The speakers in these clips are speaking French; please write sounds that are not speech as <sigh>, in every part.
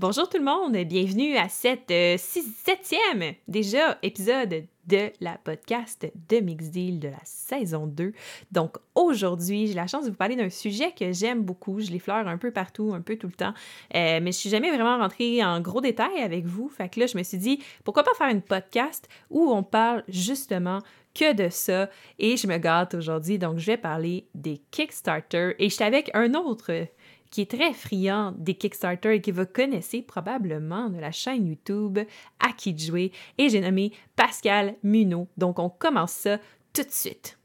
Bonjour tout le monde, bienvenue à cette euh, septième déjà épisode de la podcast de Mix Deal de la saison 2. Donc aujourd'hui, j'ai la chance de vous parler d'un sujet que j'aime beaucoup. Je l'effleure un peu partout, un peu tout le temps. Euh, mais je suis jamais vraiment rentrée en gros détail avec vous. Fait que là, je me suis dit, pourquoi pas faire une podcast où on parle justement que de ça. Et je me gâte aujourd'hui, donc je vais parler des Kickstarter. Et je suis avec un autre qui est très friand des Kickstarter et que vous connaissez probablement de la chaîne YouTube À qui de jouer. Et j'ai nommé Pascal Munot. Donc, on commence ça tout de suite.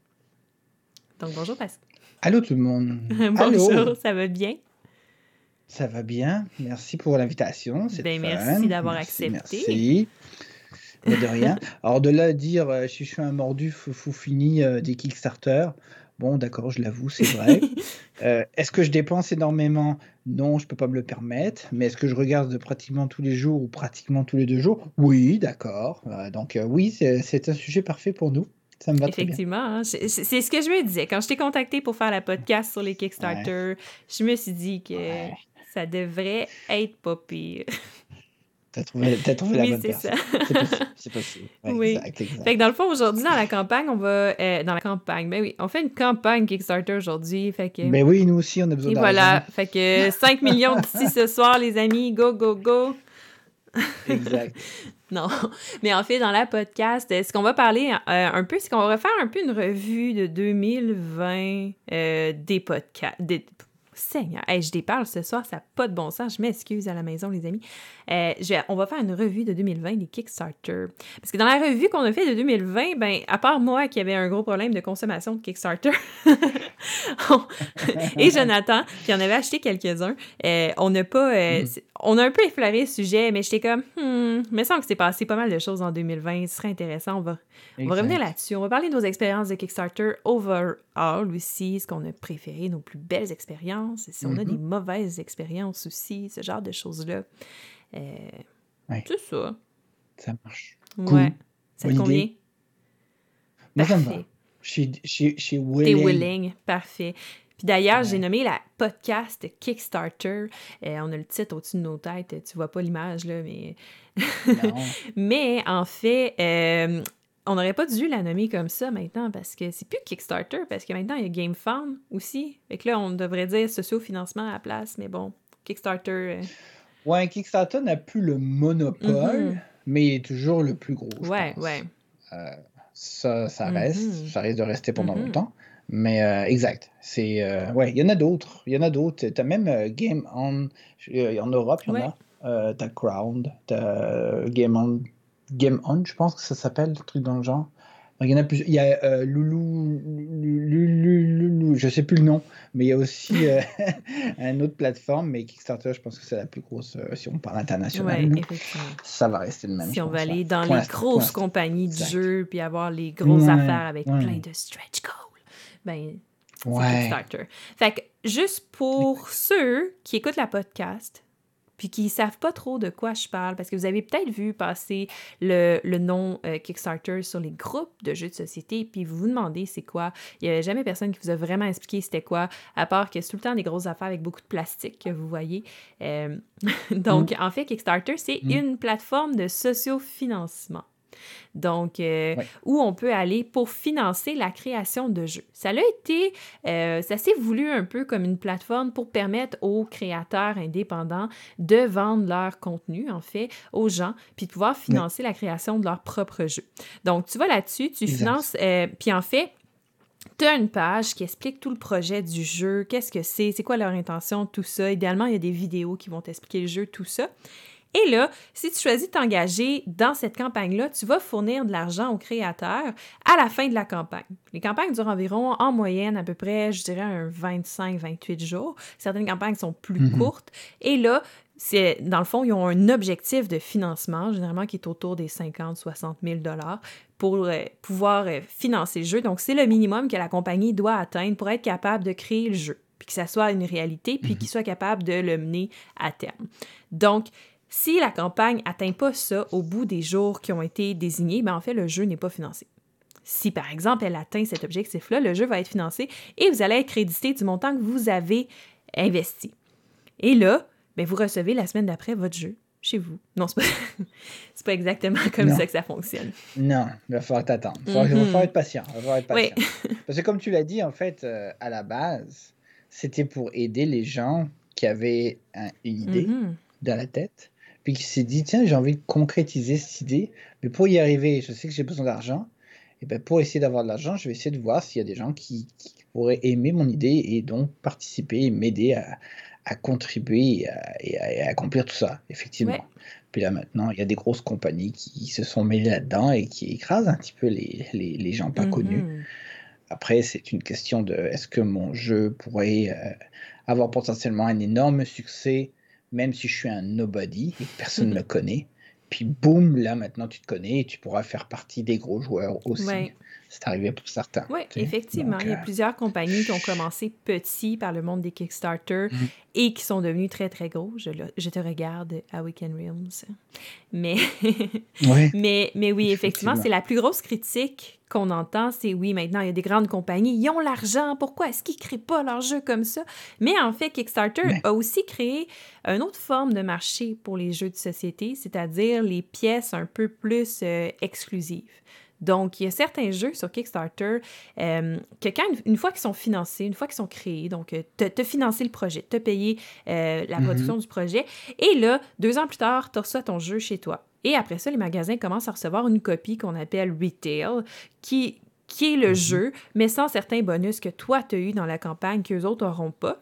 Donc, bonjour Pascal. Allô tout le monde. <laughs> bonjour, ça va bien? Ça va bien. Merci pour l'invitation. Ben, merci d'avoir accepté. Merci. de rien. <laughs> Alors, de là à dire, euh, je suis un mordu fou, fini euh, des Kickstarter, Bon, d'accord, je l'avoue, c'est vrai. <laughs> Euh, est-ce que je dépense énormément? Non, je ne peux pas me le permettre. Mais est-ce que je regarde pratiquement tous les jours ou pratiquement tous les deux jours? Oui, d'accord. Euh, donc euh, oui, c'est un sujet parfait pour nous. Ça me va Effectivement, hein. c'est ce que je me disais. Quand je t'ai contacté pour faire la podcast sur les Kickstarter, je me suis dit que ça devrait être pas pire. <laughs> T'as trouvé, as trouvé oui, la bonne personne. C'est possible. oui. Fait que dans le fond, aujourd'hui, dans la campagne, on va. Euh, dans la campagne, ben oui, on fait une campagne Kickstarter aujourd'hui. Fait que. Ben oui, nous aussi, on a besoin Et voilà. Fait que <laughs> 5 millions d'ici ce soir, les amis. Go, go, go. Exact. <laughs> non. Mais en fait, dans la podcast, ce qu'on va parler euh, un peu, c'est qu'on va refaire un peu une revue de 2020 euh, des podcasts. Des, Seigneur, je déparle ce soir, ça n'a pas de bon sens. Je m'excuse à la maison, les amis. Euh, on va faire une revue de 2020 des Kickstarter. Parce que dans la revue qu'on a fait de 2020, ben, à part moi qui avait un gros problème de consommation de Kickstarter, <laughs> <laughs> et Jonathan, qui en avait acheté quelques-uns, euh, on n'a pas. Euh, mm. On a un peu effleuré le sujet, mais j'étais comme, hmm, me semble que c'est passé pas mal de choses en 2020. Ce serait intéressant. On va, on va revenir là-dessus. On va parler de nos expériences de Kickstarter overall aussi, ce qu'on a préféré, nos plus belles expériences, si on a des mm-hmm. mauvaises expériences aussi, ce genre de choses-là. Euh, C'est ça. Ça marche. Ouais. Ça te convient? Moi, ça me va. Chez, Willing. Willing, parfait. Puis d'ailleurs, j'ai nommé la podcast Kickstarter. Euh, on a le titre au-dessus de nos têtes. Tu vois pas l'image, là, mais. <laughs> mais en fait, euh, on n'aurait pas dû la nommer comme ça maintenant parce que c'est plus Kickstarter, parce que maintenant il y a GameFound aussi. Fait que là, on devrait dire socio-financement à la place, mais bon, Kickstarter. Euh, Ouais, Kickstarter n'a plus le monopole, mm-hmm. mais il est toujours le plus gros. ouais, ouais. Euh, ça, ça reste. Mm-hmm. Ça risque de rester pendant mm-hmm. longtemps. Mais euh, exact. C'est euh, ouais, il y en a d'autres. Il y en a d'autres. T'as même Game On en Europe, il y en a. t'as Crown, t'as Game On, Game On, je pense que ça s'appelle, le truc dans le genre. Il y en a plus. Il y a euh, Loulou, Loulou, je sais plus le nom, mais il y a aussi euh, <laughs> une autre plateforme, mais Kickstarter, je pense que c'est la plus grosse euh, si on parle international. ça va rester le même. Si on va aller dans les grosses compagnies de jeux puis avoir les grosses affaires avec plein de stretch goals, ben c'est Kickstarter. Fait que juste pour ceux qui écoutent la podcast, puis qui ne savent pas trop de quoi je parle, parce que vous avez peut-être vu passer le, nom euh, Kickstarter sur les groupes de jeux de société, puis vous vous demandez c'est quoi. Il n'y avait jamais personne qui vous a vraiment expliqué c'était quoi, à part que c'est tout le temps des grosses affaires avec beaucoup de plastique que vous voyez. Euh, <laughs> donc, mm. en fait, Kickstarter, c'est mm. une plateforme de sociofinancement. Donc, euh, où on peut aller pour financer la création de jeux. Ça a été, euh, ça s'est voulu un peu comme une plateforme pour permettre aux créateurs indépendants de vendre leur contenu, en fait, aux gens, puis de pouvoir financer la création de leur propre jeu. Donc, tu vas là-dessus, tu finances, euh, puis en fait, tu as une page qui explique tout le projet du jeu, qu'est-ce que c'est, c'est quoi leur intention, tout ça. Idéalement, il y a des vidéos qui vont t'expliquer le jeu, tout ça. Et là, si tu choisis de t'engager dans cette campagne-là, tu vas fournir de l'argent aux créateurs à la fin de la campagne. Les campagnes durent environ, en moyenne, à peu près, je dirais, un 25-28 jours. Certaines campagnes sont plus mhm. courtes. Et là, c'est, dans le fond, ils ont un objectif de financement, généralement qui est autour des 50-60 000 pour euh, pouvoir euh, financer le jeu. Donc, c'est le minimum que la compagnie doit atteindre pour être capable de créer le jeu, puis que ça soit une réalité, puis mhm. qu'il soit capable de le mener à terme. Donc, si la campagne n'atteint pas ça au bout des jours qui ont été désignés, ben en fait, le jeu n'est pas financé. Si par exemple elle atteint cet objectif-là, le jeu va être financé et vous allez être crédité du montant que vous avez investi. Et là, ben, vous recevez la semaine d'après votre jeu chez vous. Non, c'est pas, <laughs> pas exactement comme ça que ça fonctionne. Non, il va falloir t'attendre. Il va, falloir être patient. Il va falloir être patient. Parce que comme tu l'as dit, en fait, euh, à la base, c'était pour aider les gens qui avaient une idée mm-hmm. dans la tête, puis qui s'est dit, tiens, j'ai envie de concrétiser cette idée, mais pour y arriver, je sais que j'ai besoin d'argent, et ben pour essayer d'avoir de l'argent, je vais essayer de voir s'il y a des gens qui, pourraient aimer mon idée et donc participer et m'aider à, contribuer et à, accomplir tout ça, effectivement. Puis là maintenant, il y a des grosses compagnies qui se sont mêlées là-dedans et qui écrasent un petit peu les, les, les gens pas connus. Mm-hmm. Après, c'est une question de est-ce que mon jeu pourrait euh, avoir potentiellement un énorme succès, même si je suis un nobody et <laughs> que personne ne me connaît. Puis boum, là maintenant tu te connais et tu pourras faire partie des gros joueurs aussi. C'est arrivé pour certains. Oui, effectivement. il y a euh, plusieurs compagnies qui ont commencé petits par le monde des Kickstarter mhm. et qui sont devenus très, très gros. Je, je te regarde à Weekend Realms. Mais, <laughs> mais, mais oui, effectivement, c'est la plus grosse critique qu'on entend, c'est oui, maintenant, il y a des grandes compagnies, ils ont l'argent, pourquoi est-ce qu'ils ne créent pas leur jeu comme ça? Mais en fait, Kickstarter a aussi créé une autre forme de marché pour les jeux de société, c'est-à-dire les pièces un peu plus euh, exclusives. Donc, il y a certains jeux sur Kickstarter euh, que quand, une, fois qu'ils sont financés, une fois qu'ils sont créés, donc euh, tu as financé le projet, tu as payé euh, la production mm-hmm. du projet, et là, deux ans plus tard, tu reçois ton jeu chez toi. Et après ça, les magasins commencent à recevoir une copie qu'on appelle retail, qui, qui est le mm-hmm. jeu, mais sans certains bonus que toi, tu as eu dans la campagne qu'eux autres n'auront pas.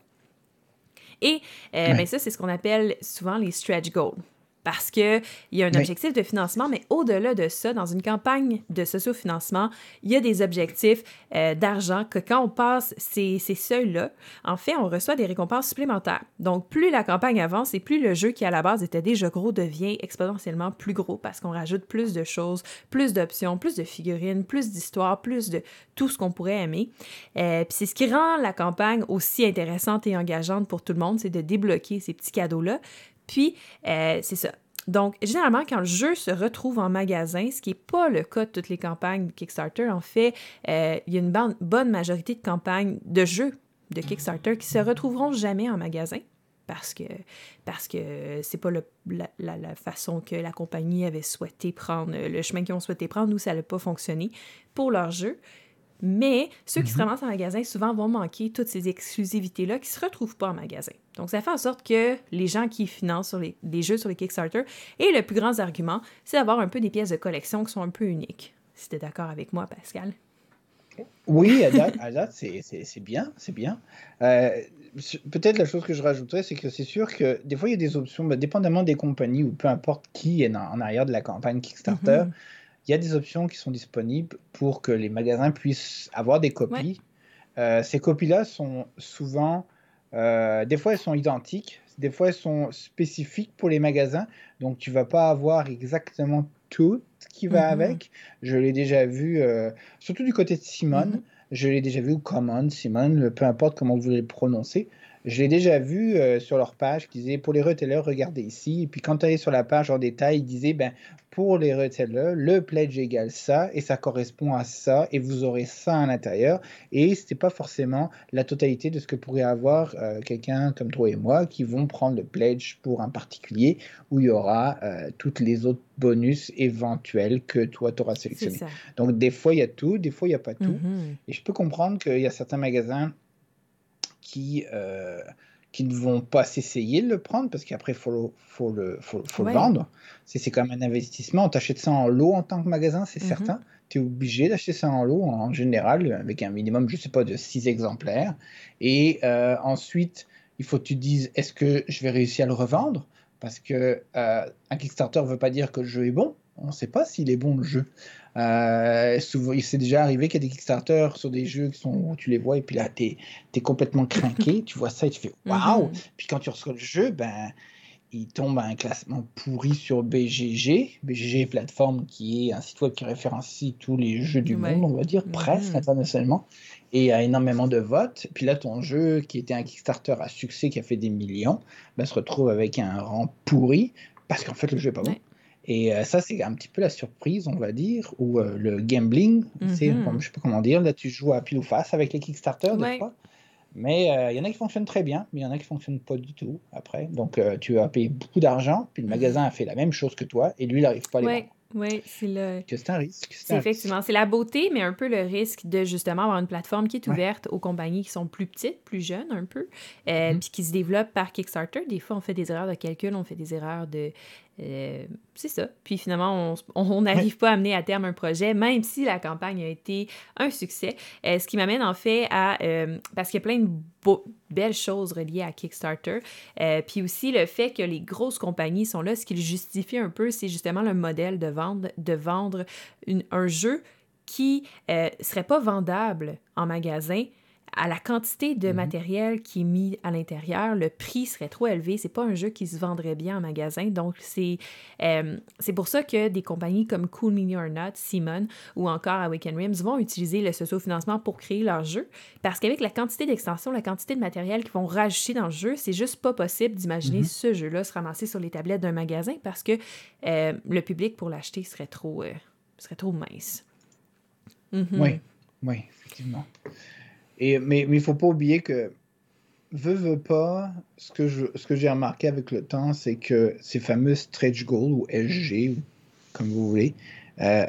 Et ben ça, c'est ce qu'on appelle souvent les stretch goals parce qu'il y a un objectif de financement, mais au-delà de ça, dans une campagne de sociofinancement, il y a des objectifs euh, d'argent que quand on passe ces, ces seuils-là, en fait, on reçoit des récompenses supplémentaires. Donc, plus la campagne avance et plus le jeu qui à la base était déjà gros devient exponentiellement plus gros parce qu'on rajoute plus de choses, plus d'options, plus de figurines, plus d'histoires, plus de tout ce qu'on pourrait aimer. Euh, Puis c'est ce qui rend la campagne aussi intéressante et engageante pour tout le monde, c'est de débloquer ces petits cadeaux-là. Puis, euh, c'est ça. Donc, généralement, quand le jeu se retrouve en magasin, ce qui n'est pas le cas de toutes les campagnes Kickstarter, en fait, euh, il y a une bonne majorité de campagnes de jeux de Kickstarter qui se retrouveront jamais en magasin parce que parce que c'est pas la, façon que la compagnie avait souhaité prendre, le chemin qu'ils ont souhaité prendre ou ça n'a pas fonctionné pour leur jeu. Mais ceux qui se mhm. ramassent en magasin, souvent, vont manquer toutes ces exclusivités-là qui ne se retrouvent pas en magasin. Donc, ça fait en sorte que les gens qui financent sur les, jeux sur les Kickstarter, et le plus grand argument, c'est d'avoir un peu des pièces de collection qui sont un peu uniques. Si tu es d'accord avec moi, Pascal. Oui, à date, c'est bien, c'est bien. Euh, peut-être la chose que je rajouterais, c'est que c'est sûr que des fois, il y a des options, bah, dépendamment des compagnies ou peu importe qui est en, arrière de la campagne Kickstarter, mhm il y a des options qui sont disponibles pour que les magasins puissent avoir des copies. Euh, ces copies-là sont souvent, euh, des fois elles sont identiques, des fois elles sont spécifiques pour les magasins, donc tu vas pas avoir exactement tout qui va mm-hmm. avec. Je l'ai déjà vu, euh, surtout du côté de Simone, mm-hmm. je l'ai déjà vu, ou Common, Simone, peu importe comment vous le prononcez. Je l'ai déjà vu sur leur page qui disait pour les retailers, regardez ici. Et puis quand tu allais sur la page en détail, ils disaient ben, pour les retailers, le pledge égale ça et ça correspond à ça et vous aurez ça à l'intérieur. Et ce n'est pas forcément la totalité de ce que pourrait avoir euh, quelqu'un comme toi et moi qui vont prendre le pledge pour un particulier où il y aura euh, toutes les autres bonus éventuels que toi tu auras sélectionnés. Donc des fois il y a tout, des fois il n'y a pas tout. Mm-hmm. Et je peux comprendre qu'il y a certains magasins qui... Euh, qui ne vont pas s'essayer de le prendre parce qu'après, il faut, faut, le, faut, faut le vendre. C'est quand même un investissement. On t'achète ça en lot en tant que magasin, c'est mhm. certain. Tu es obligé d'acheter ça en lot en général avec un minimum, je ne sais pas, de 6 exemplaires. Et euh, ensuite, il faut que tu te dises est-ce que je vais réussir à le revendre? Parce que euh, un Kickstarter ne veut pas dire que le jeu est bon. On ne sait pas s'il est bon le jeu. Euh, souvent, il s'est déjà arrivé qu'il y a des Kickstarter sur des jeux qui sont, tu les vois et puis là, tu es, complètement craqué, <laughs> tu vois ça et tu fais waouh! Mhm. Puis quand tu reçois le jeu, ben, il tombe à un classement pourri sur BGG. BGG, plateforme qui est un site web qui référencie tous les jeux du monde, on va dire, presque mhm. internationalement, et a énormément de votes. Puis là, ton jeu, qui était un Kickstarter à succès, qui a fait des millions, ben, se retrouve avec un rang pourri parce qu'en fait, le jeu est pas bon. Et euh, ça, c'est un petit peu la surprise, on va dire, ou euh, le gambling, c'est, mm-hmm. je sais pas comment dire, là, tu joues à pile ou face avec les Kickstarter, des fois. Mais euh, il y en a qui fonctionnent très bien, mais il y en a qui fonctionnent pas du tout après. Donc tu as payé beaucoup d'argent, puis le magasin a fait la même chose que toi, et lui, il n'arrive pas à les vendre. Oui, c'est le. C'est un risque. C'est effectivement. C'est la beauté, mais un peu le risque de justement avoir une plateforme qui est ouverte aux compagnies qui sont plus petites, plus jeunes un peu, euh, mm-hmm. puis qui se développent par Kickstarter. Des fois, on fait des erreurs de calcul, on fait des erreurs de. Euh, c'est ça. Puis finalement, on n'arrive pas à mener à terme un projet, même si la campagne a été un succès. Euh, ce qui m'amène en fait à. parce qu'il y a plein de belles choses reliées à Kickstarter. Euh, puis aussi le fait que les grosses compagnies sont là, ce qui le justifie un peu, c'est justement le modèle de vendre, de vendre un jeu qui ne euh, serait pas vendable en magasin, à la quantité de mhm. matériel qui est mis à l'intérieur, le prix serait trop élevé. C'est pas un jeu qui se vendrait bien en magasin. Donc, c'est euh, c'est pour ça que des compagnies comme Cool Mini or Not, Simon ou encore Awaken Rims vont utiliser le socio-financement pour créer leur jeu. Parce qu'avec la quantité d'extensions, la quantité de matériel qu'ils vont rajouter dans le jeu, c'est juste pas possible d'imaginer mhm. ce jeu-là se ramasser sur les tablettes d'un magasin parce que euh, le public pour l'acheter serait trop, euh, serait trop mince. Mhm. Oui, oui, effectivement. Et, mais il ne faut pas oublier que, veut, veut pas, ce que, je, ce que j'ai remarqué avec le temps, c'est que ces fameux stretch goals ou SG, comme vous voulez, euh,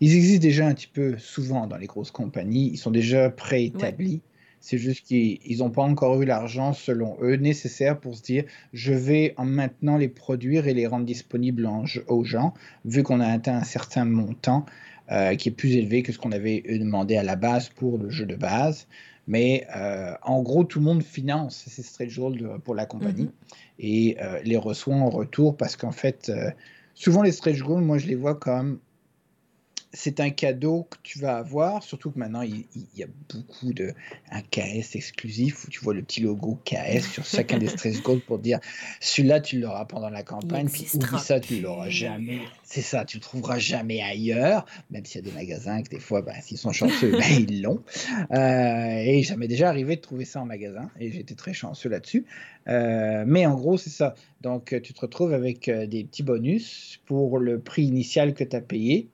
ils existent déjà un petit peu souvent dans les grosses compagnies. Ils sont déjà préétablis. C'est juste qu'ils n'ont pas encore eu l'argent, selon eux, nécessaire pour se dire je vais en maintenant les produire et les rendre disponibles aux gens, vu qu'on a atteint un certain montant. Euh, qui est plus élevé que ce qu'on avait demandé à la base pour le jeu de base. Mais euh, en gros, tout le monde finance ces stretch goals pour la compagnie mm-hmm. et euh, les reçoit en retour parce qu'en fait, souvent les stretch goals, moi je les vois comme c'est un cadeau que tu vas avoir, surtout que maintenant il, y a beaucoup de un KS exclusif où tu vois le petit logo KS sur chacun des <laughs> stress goals pour dire celui-là tu l'auras pendant la campagne, puis oublie ça tu l'auras jamais. C'est ça, tu le trouveras jamais ailleurs, même s'il y a des magasins que des fois, ben, s'ils sont chanceux, <laughs> ben, ils l'ont. Euh, et ça m'est déjà arrivé de trouver ça en magasin et j'étais très chanceux là-dessus. Euh, mais en gros, c'est ça. Donc tu te retrouves avec euh, des petits bonus pour le prix initial que tu as payé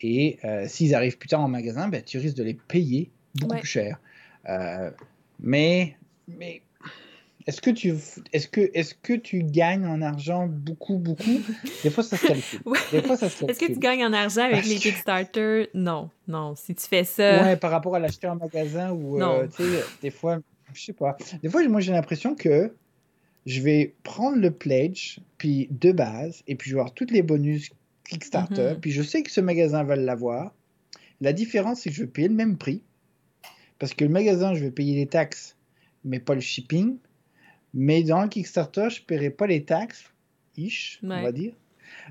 et euh, s'ils arrivent plus tard en magasin, ben, tu risques de les payer beaucoup plus cher. Euh, mais mais est-ce que, tu, est-ce, que, est-ce que tu gagnes en argent beaucoup, beaucoup? <laughs> Des fois, ça se calcule. Des fois, ça se calcule. Est-ce que tu gagnes en argent avec les Kickstarter? Non, non. Si tu fais ça... Ouais, par rapport à l'acheter en magasin ou, euh, tu sais, des fois, je sais pas. Des fois, moi, j'ai l'impression que je vais prendre le pledge, puis de base, et puis je vais avoir tous les bonus Kickstarter, mhm. puis je sais que ce magasin va l'avoir. La différence, c'est que je vais payer le même prix, parce que le magasin, je vais payer les taxes, mais pas le shipping. Mais dans le Kickstarter, je ne paierai pas les taxes, ish, on va dire.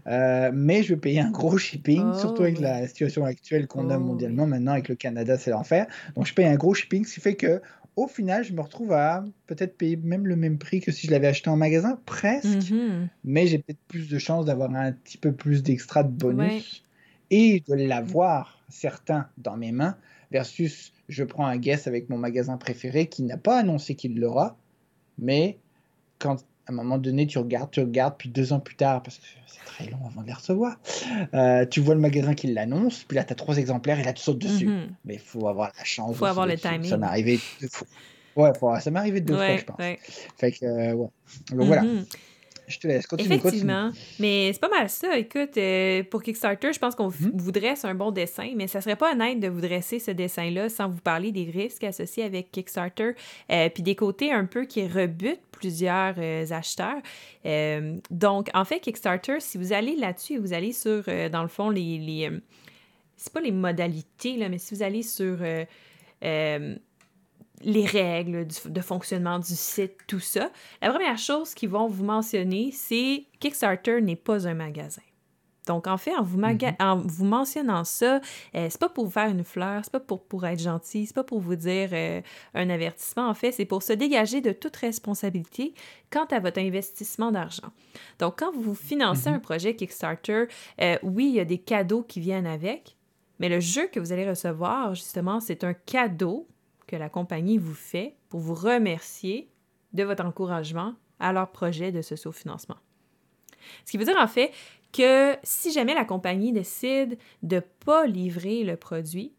Euh, mais je vais payer un gros shipping, oh, surtout avec la situation actuelle qu'on a oh, mondialement. Maintenant, avec le Canada, c'est l'enfer. Donc, je paye un gros shipping, ce qui fait que au final, je me retrouve à peut-être payer même le même prix que si je l'avais acheté en magasin, presque. Mhm. Mais j'ai peut-être plus de chances d'avoir un petit peu plus d'extra de bonus et de l'avoir, certains, dans mes mains, versus je prends un guess avec mon magasin préféré qui n'a pas annoncé qu'il l'aura, mais quand à un moment donné, tu regardes, tu regardes, puis deux ans plus tard, parce que c'est très long avant de les recevoir, euh, tu vois le magasin qui l'annonce, puis là, tu as trois exemplaires et là, tu sautes dessus. Mhm. Mais il faut avoir la chance. Il faut avoir le timing. Ça m'est arrivé deux fois. Ouais, ça m'est arrivé deux fois, je pense. Fait que, euh, ouais. Donc, voilà. Je te laisse, continue. Effectivement. Mais c'est pas mal ça. Écoute, euh, pour Kickstarter, je pense qu'on mhm. vous dresse un bon dessin, mais ça serait pas honnête de vous dresser ce dessin-là sans vous parler des risques associés avec Kickstarter, euh, puis des côtés un peu qui rebutent plusieurs euh, acheteurs. donc, en fait, Kickstarter, si vous allez là-dessus, vous allez sur, dans le fond, les... les c'est pas les modalités, là, mais si vous allez sur les règles de fonctionnement du site, tout ça. La première chose qu'ils vont vous mentionner, c'est Kickstarter n'est pas un magasin. Donc, en fait, en vous, mm-hmm. en vous mentionnant ça, euh, c'est pas pour vous faire une fleur, c'est pas pour, pour être gentil, c'est pas pour vous dire euh, un avertissement. En fait, c'est pour se dégager de toute responsabilité quant à votre investissement d'argent. Donc, quand vous financez mm-hmm. un projet Kickstarter, euh, oui, il y a des cadeaux qui viennent avec, mais le jeu que vous allez recevoir, justement, c'est un cadeau que la compagnie vous fait pour vous remercier de votre encouragement à leur projet de ce financement Ce qui veut dire en fait que si jamais la compagnie décide de ne pas livrer le produit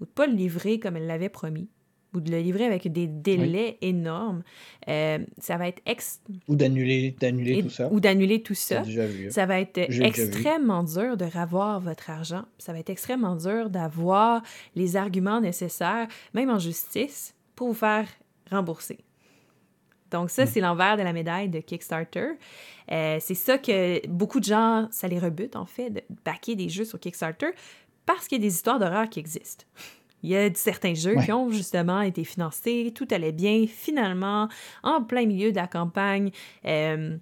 ou de ne pas le livrer comme elle l'avait promis, ou de le livrer avec des délais énormes, euh, ça va être ex... Ou d'annuler d'annuler tout ça. Ou d'annuler tout ça. Vu. Ça va être extrêmement dur de revoir votre argent. Ça va être extrêmement dur d'avoir les arguments nécessaires, même en justice, pour vous faire rembourser. Donc ça, mm. c'est l'envers de la médaille de Kickstarter. Euh, c'est ça que beaucoup de gens, ça les rebute en fait, de backer des jeux sur Kickstarter parce qu'il y a des histoires d'horreur qui existent. Il y a certains jeux qui ont justement été financés, tout allait bien, finalement, en plein milieu de la campagne, euh,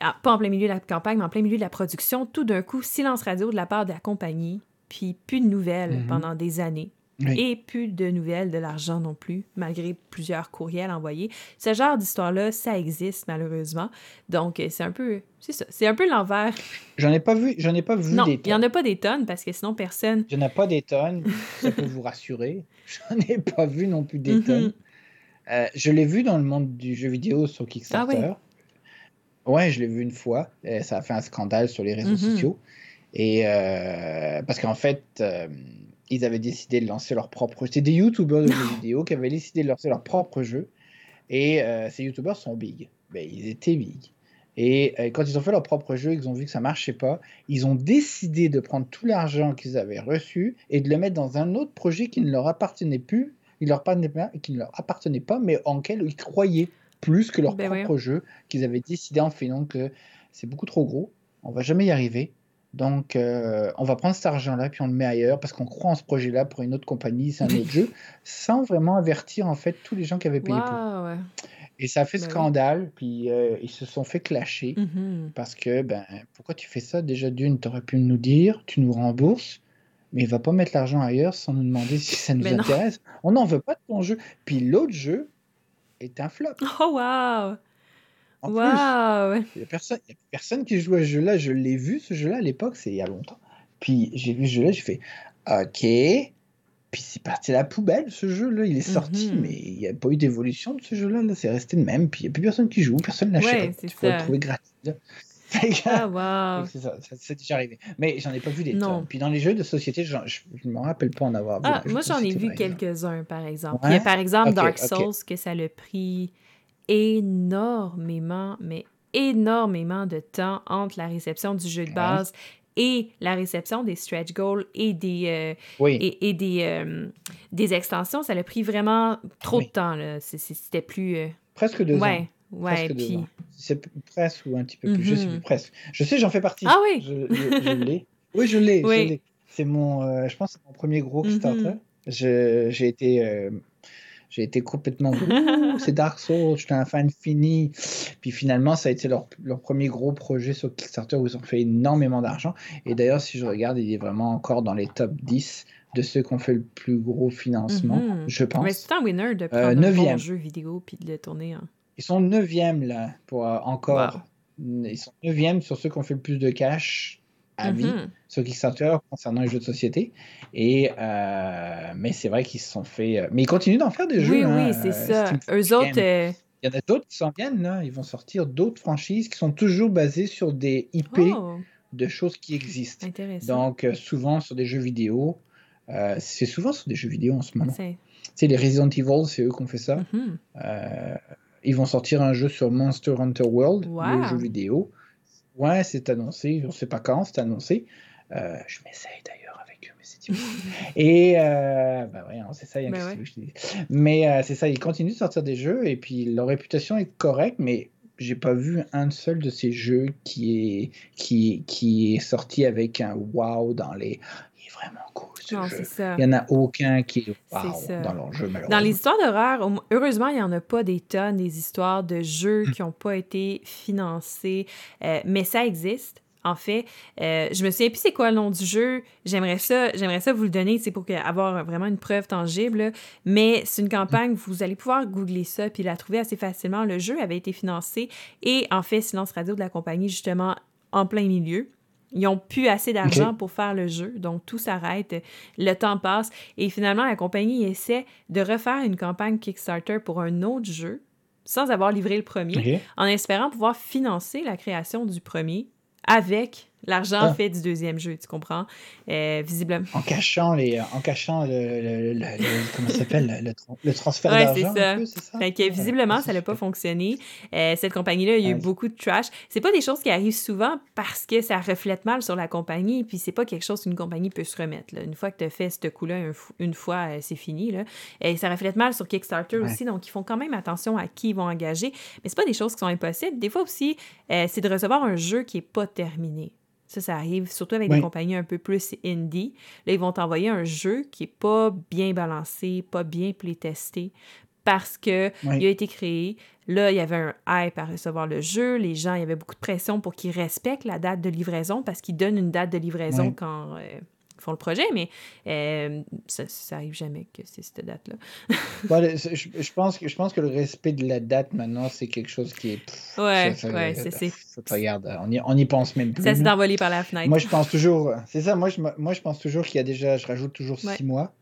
ah, pas en plein milieu de la campagne, mais en plein milieu de la production, tout d'un coup, silence radio de la part de la compagnie, puis plus de nouvelles mm-hmm. pendant des années. Et plus de nouvelles de l'argent non plus, malgré plusieurs courriels envoyés. Ce genre d'histoire-là, ça existe malheureusement. Donc, euh, c'est un peu, c'est ça, c'est un peu l'envers. J'en ai pas vu, j'en ai pas vu non, il y en a pas des tonnes parce que sinon personne. J'en ai pas des tonnes, ça peut vous rassurer. <laughs> J'en ai pas vu non plus des mm-hmm. tonnes. Euh, je l'ai vu dans le monde du jeu vidéo sur Kickstarter. Ah ouais. je l'ai vu une fois. Ça a fait un scandale sur les réseaux mm-hmm. sociaux. Et euh, parce qu'en fait, ils avaient décidé de lancer leur propre. C'était des youtubeurs de jeux vidéo qui avaient décidé de lancer leur propre jeu. Et euh, ces youtubeurs sont big. Ben, ils étaient big. Et euh, quand ils ont fait leur propre jeu, ils ont vu que ça marchait pas. Ils ont décidé de prendre tout l'argent qu'ils avaient reçu et de le mettre dans un autre projet qui ne leur appartenait plus, qui ne leur appartenait pas, mais en quel ils croyaient plus que leur ben propre jeu qu'ils avaient décidé en fait. Donc euh, c'est beaucoup trop gros. On va jamais y arriver. Donc, euh, on va prendre cet argent-là, puis on le met ailleurs, parce qu'on croit en ce projet-là pour une autre compagnie, c'est un autre jeu, <laughs> sans vraiment avertir, en fait, tous les gens qui avaient payé pour. Et ça a fait bah scandale, puis euh, ils se sont fait clasher, mmh parce que, ben, pourquoi tu fais ça? Déjà, d'une, tu aurais pu nous dire, tu nous rembourses, mais il va pas mettre l'argent ailleurs sans nous demander si ça nous intéresse. On n'en veut pas de ton jeu. Puis l'autre jeu est un flop. <laughs> Oh, wow Wow! Il n'y a, personne qui joue à ce jeu-là. Je l'ai vu, ce jeu-là, à l'époque, c'est il y a longtemps. Puis j'ai vu ce jeu-là, j'ai fait OK. Puis c'est parti à la poubelle, ce jeu-là. Il est sorti, mhm. mais il n'y a pas eu d'évolution de ce jeu-là. -là, c'est resté le même. Puis il n'y a plus personne qui joue, personne l'achète. Ouais, tu peux le trouver gratuit. <laughs> Ah, wow. c'est ça, déjà arrivé. Mais j'en ai pas vu des tonnes. Puis dans les jeux de société, je ne me rappelle pas en avoir vu. Ah, moi, j'en ai vu quelques-uns, par exemple. Il y a par exemple Dark Souls que ça le pris énormément, mais énormément de temps entre la réception du jeu de base et la réception des stretch goals et des, euh, et, des, euh, des extensions. Ça a pris vraiment trop de temps. C'était plus... Euh, presque deux ans. Ouais, puis... C'est presque ou un petit peu plus. Je sais mm-hmm. presque. Je sais, j'en fais partie. Ah oui? Je, l'ai. <laughs> Oui, je l'ai. C'est mon... je pense mon premier gros mm-hmm. Kickstarter. J'ai été j'ai été complètement <laughs> c'est Dark Souls, j'étais un fan fini. Puis finalement, ça a été leur, leur, premier gros projet sur Kickstarter où ils ont fait énormément d'argent. Et d'ailleurs, si je regarde, il est vraiment encore dans les top 10 de ceux qui ont fait le plus gros financement, mm-hmm. je pense. Mais c'est un winner de euh, prendre un bon jeu vidéo puis de le tourner. Hein. Ils sont 9e là, pour euh, encore. Ils sont 9e sur ceux qui ont fait le plus de cash à vie mm-hmm. sur Kickstarter concernant les jeux de société. Et, euh, mais c'est vrai qu'ils se sont fait. Euh, mais ils continuent d'en faire des jeux. Oui, oui, hein, c'est euh, ça. Eux autres. Il y en a d'autres qui s'en viennent. Là. Ils vont sortir d'autres franchises qui sont toujours basées sur des IP oh. de choses qui existent. Donc, souvent sur des jeux vidéo. c'est souvent sur des jeux vidéo en ce moment. C'est les Resident Evil, c'est eux qui ont fait ça. Mm-hmm. ils vont sortir un jeu sur Monster Hunter World, le jeu vidéo. Ouais, c'est annoncé. On ne sait pas quand, c'est annoncé. Euh, je m'essaye d'ailleurs avec eux, mais c'est <laughs> Et euh, bah ouais, c'est ça. Bah mais euh, c'est ça, ils continuent de sortir des jeux et puis leur réputation est correcte, mais j'ai pas vu un seul de ces jeux qui est qui qui est sorti avec un wow dans les vraiment cool. Il n'y en a aucun qui est dans leur jeu, Dans les histoires d'horreur, heureusement, il n'y en a pas des tonnes, des histoires de jeux qui n'ont pas été financés, euh, mais ça existe. En fait, euh, je me souviens plus c'est quoi le nom du jeu. J'aimerais ça, j'aimerais ça vous le donner, c'est pour avoir vraiment une preuve tangible. Mais c'est une campagne, vous allez pouvoir googler ça puis la trouver assez facilement. Le jeu avait été financé et en fait, Silence Radio de la compagnie justement en plein milieu. Ils n'ont plus assez d'argent pour faire le jeu, donc tout s'arrête, le temps passe, et finalement, la compagnie essaie de refaire une campagne Kickstarter pour un autre jeu, sans avoir livré le premier, en espérant pouvoir financer la création du premier avec L'argent ah. fait du deuxième jeu, tu comprends? Euh, visiblement. En cachant, les, en cachant le, comment s'appelle, le, transfert d'argent. c'est ça? Fait que, visiblement, ça n'a pas fonctionné. Euh, cette compagnie-là, il y a eu beaucoup de trash. C'est pas des choses qui arrivent souvent parce que ça reflète mal sur la compagnie, puis c'est pas quelque chose qu'une compagnie peut se remettre. Une fois que tu as fait ce coup-là, une fois, euh, c'est fini. Là. Et ça reflète mal sur Kickstarter aussi, donc ils font quand même attention à qui ils vont engager. Mais c'est pas des choses qui sont impossibles. Des fois aussi, c'est de recevoir un jeu qui est pas terminé. Ça, ça arrive surtout avec des compagnies un peu plus indie. Là, ils vont t'envoyer un jeu qui n'est pas bien balancé, pas bien playtesté, parce qu'il a été créé. Là, il y avait un hype à recevoir le jeu. Les gens, il y avait beaucoup de pression pour qu'ils respectent la date de livraison parce qu'ils donnent une date de livraison quand, euh, font le projet, mais euh, ça, ça arrive jamais que c'est cette date-là. <laughs> je, pense que, je pense que le respect de la date maintenant, c'est quelque chose qui est. ouais, ouais, c'est. Regarde, on y, on y pense même plus. Ça s'est envolé par la fenêtre. Moi, je pense toujours. C'est ça, moi je, moi, je pense toujours qu'il y a déjà. Je rajoute toujours six mois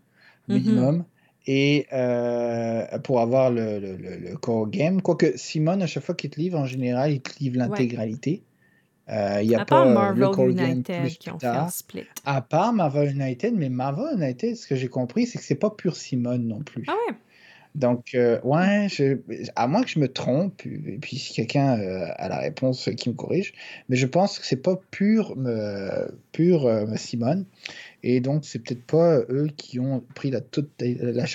mm-hmm. minimum. Et euh, pour avoir le, le, le, core game, quoique Simone, à chaque fois qu'il te livre, en général, il te livre l'intégralité. Euh, il y a pas Marvel United qui ont fait un split. À part Marvel United, mais Marvel United, ce que j'ai compris, c'est que c'est pas pur Simone non plus. Ah ouais. Donc, euh, ouais, à moins que je me trompe, et puis si quelqu'un euh, a la réponse qui me corrige, mais je pense que c'est pas pur, pur Simone. Et donc, c'est peut-être pas eux qui ont pris la,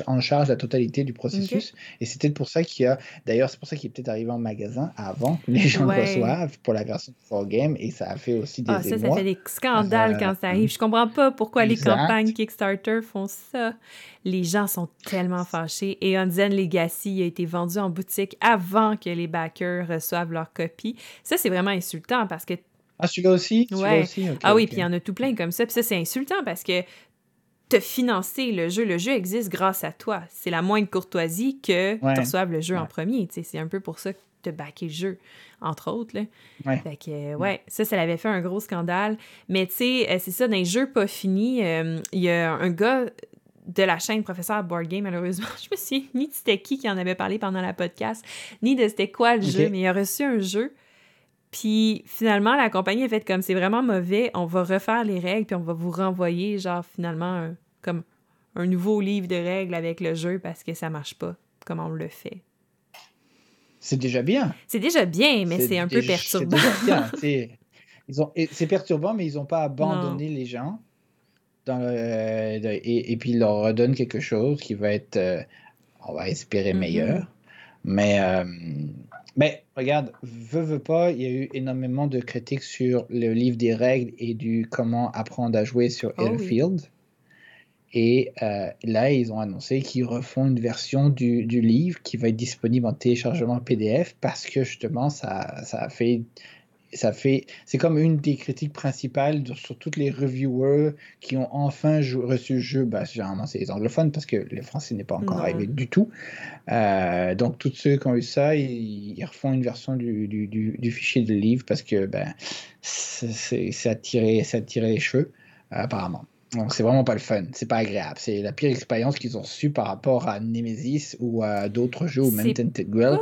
en charge la totalité du processus. Et c'est peut-être pour ça qu'il y a. D'ailleurs, c'est pour ça qu'il est peut-être arrivé en magasin avant que les gens le reçoivent pour la version 4 Game. Et ça a fait aussi des. Ah, ça, ça fait des scandales quand ça arrive. Je comprends pas pourquoi les campagnes Kickstarter font ça. Les gens sont tellement fâchés. Et Unzen Legacy a été vendu en boutique avant que les backers reçoivent leur copie. Ça, c'est vraiment insultant parce que ah, celui-là aussi? Ouais. ah oui, puis il y en a tout plein comme ça. Puis ça, c'est insultant parce que te financer le jeu, le jeu existe grâce à toi. C'est la moindre courtoisie que tu reçoives le jeu en premier. C'est un peu pour ça que tu as backé le jeu, entre autres. Là. Ouais. Fait que, ouais, ça, ça l'avait fait un gros scandale. Mais tu sais, euh, c'est ça, dans les jeux pas finis, euh, il y a un gars de la chaîne Professeur Board Game, malheureusement. <laughs> Je me souviens ni de c'était qui qui en avait parlé pendant la podcast, ni de c'était quoi le jeu, mais il a reçu un jeu puis finalement, la compagnie a fait comme c'est vraiment mauvais, on va refaire les règles, puis on va vous renvoyer, genre, finalement, comme un nouveau livre de règles avec le jeu parce que ça marche pas comme on le fait. C'est déjà bien. C'est déjà bien, mais c'est un peu perturbant. <laughs> C'est perturbant, mais ils n'ont pas abandonné les gens. Dans et, et, puis ils leur redonnent quelque chose qui va être, euh, on va espérer, mm-hmm. meilleur. Mais euh, mais regarde, veux, veux pas, il y a eu énormément de critiques sur le livre des règles et du comment apprendre à jouer sur oh, Et euh, là, ils ont annoncé qu'ils refont une version du, du, livre qui va être disponible en téléchargement PDF parce que justement, ça, ça a fait ça fait, c'est comme une des critiques principales sur toutes les reviewers qui ont enfin reçu le jeu. Bah, généralement, c'est les anglophones parce que le français n'est pas encore arrivé du tout. Euh, donc, tous ceux qui ont eu ça, ils, refont une version du, du, du, fichier de livre parce que ben, c'est attiré, attiré les cheveux, apparemment. Donc, c'est vraiment pas le fun. C'est pas agréable. C'est la pire expérience qu'ils ont reçue par rapport à Nemesis ou à d'autres jeux ou même Tented Grill.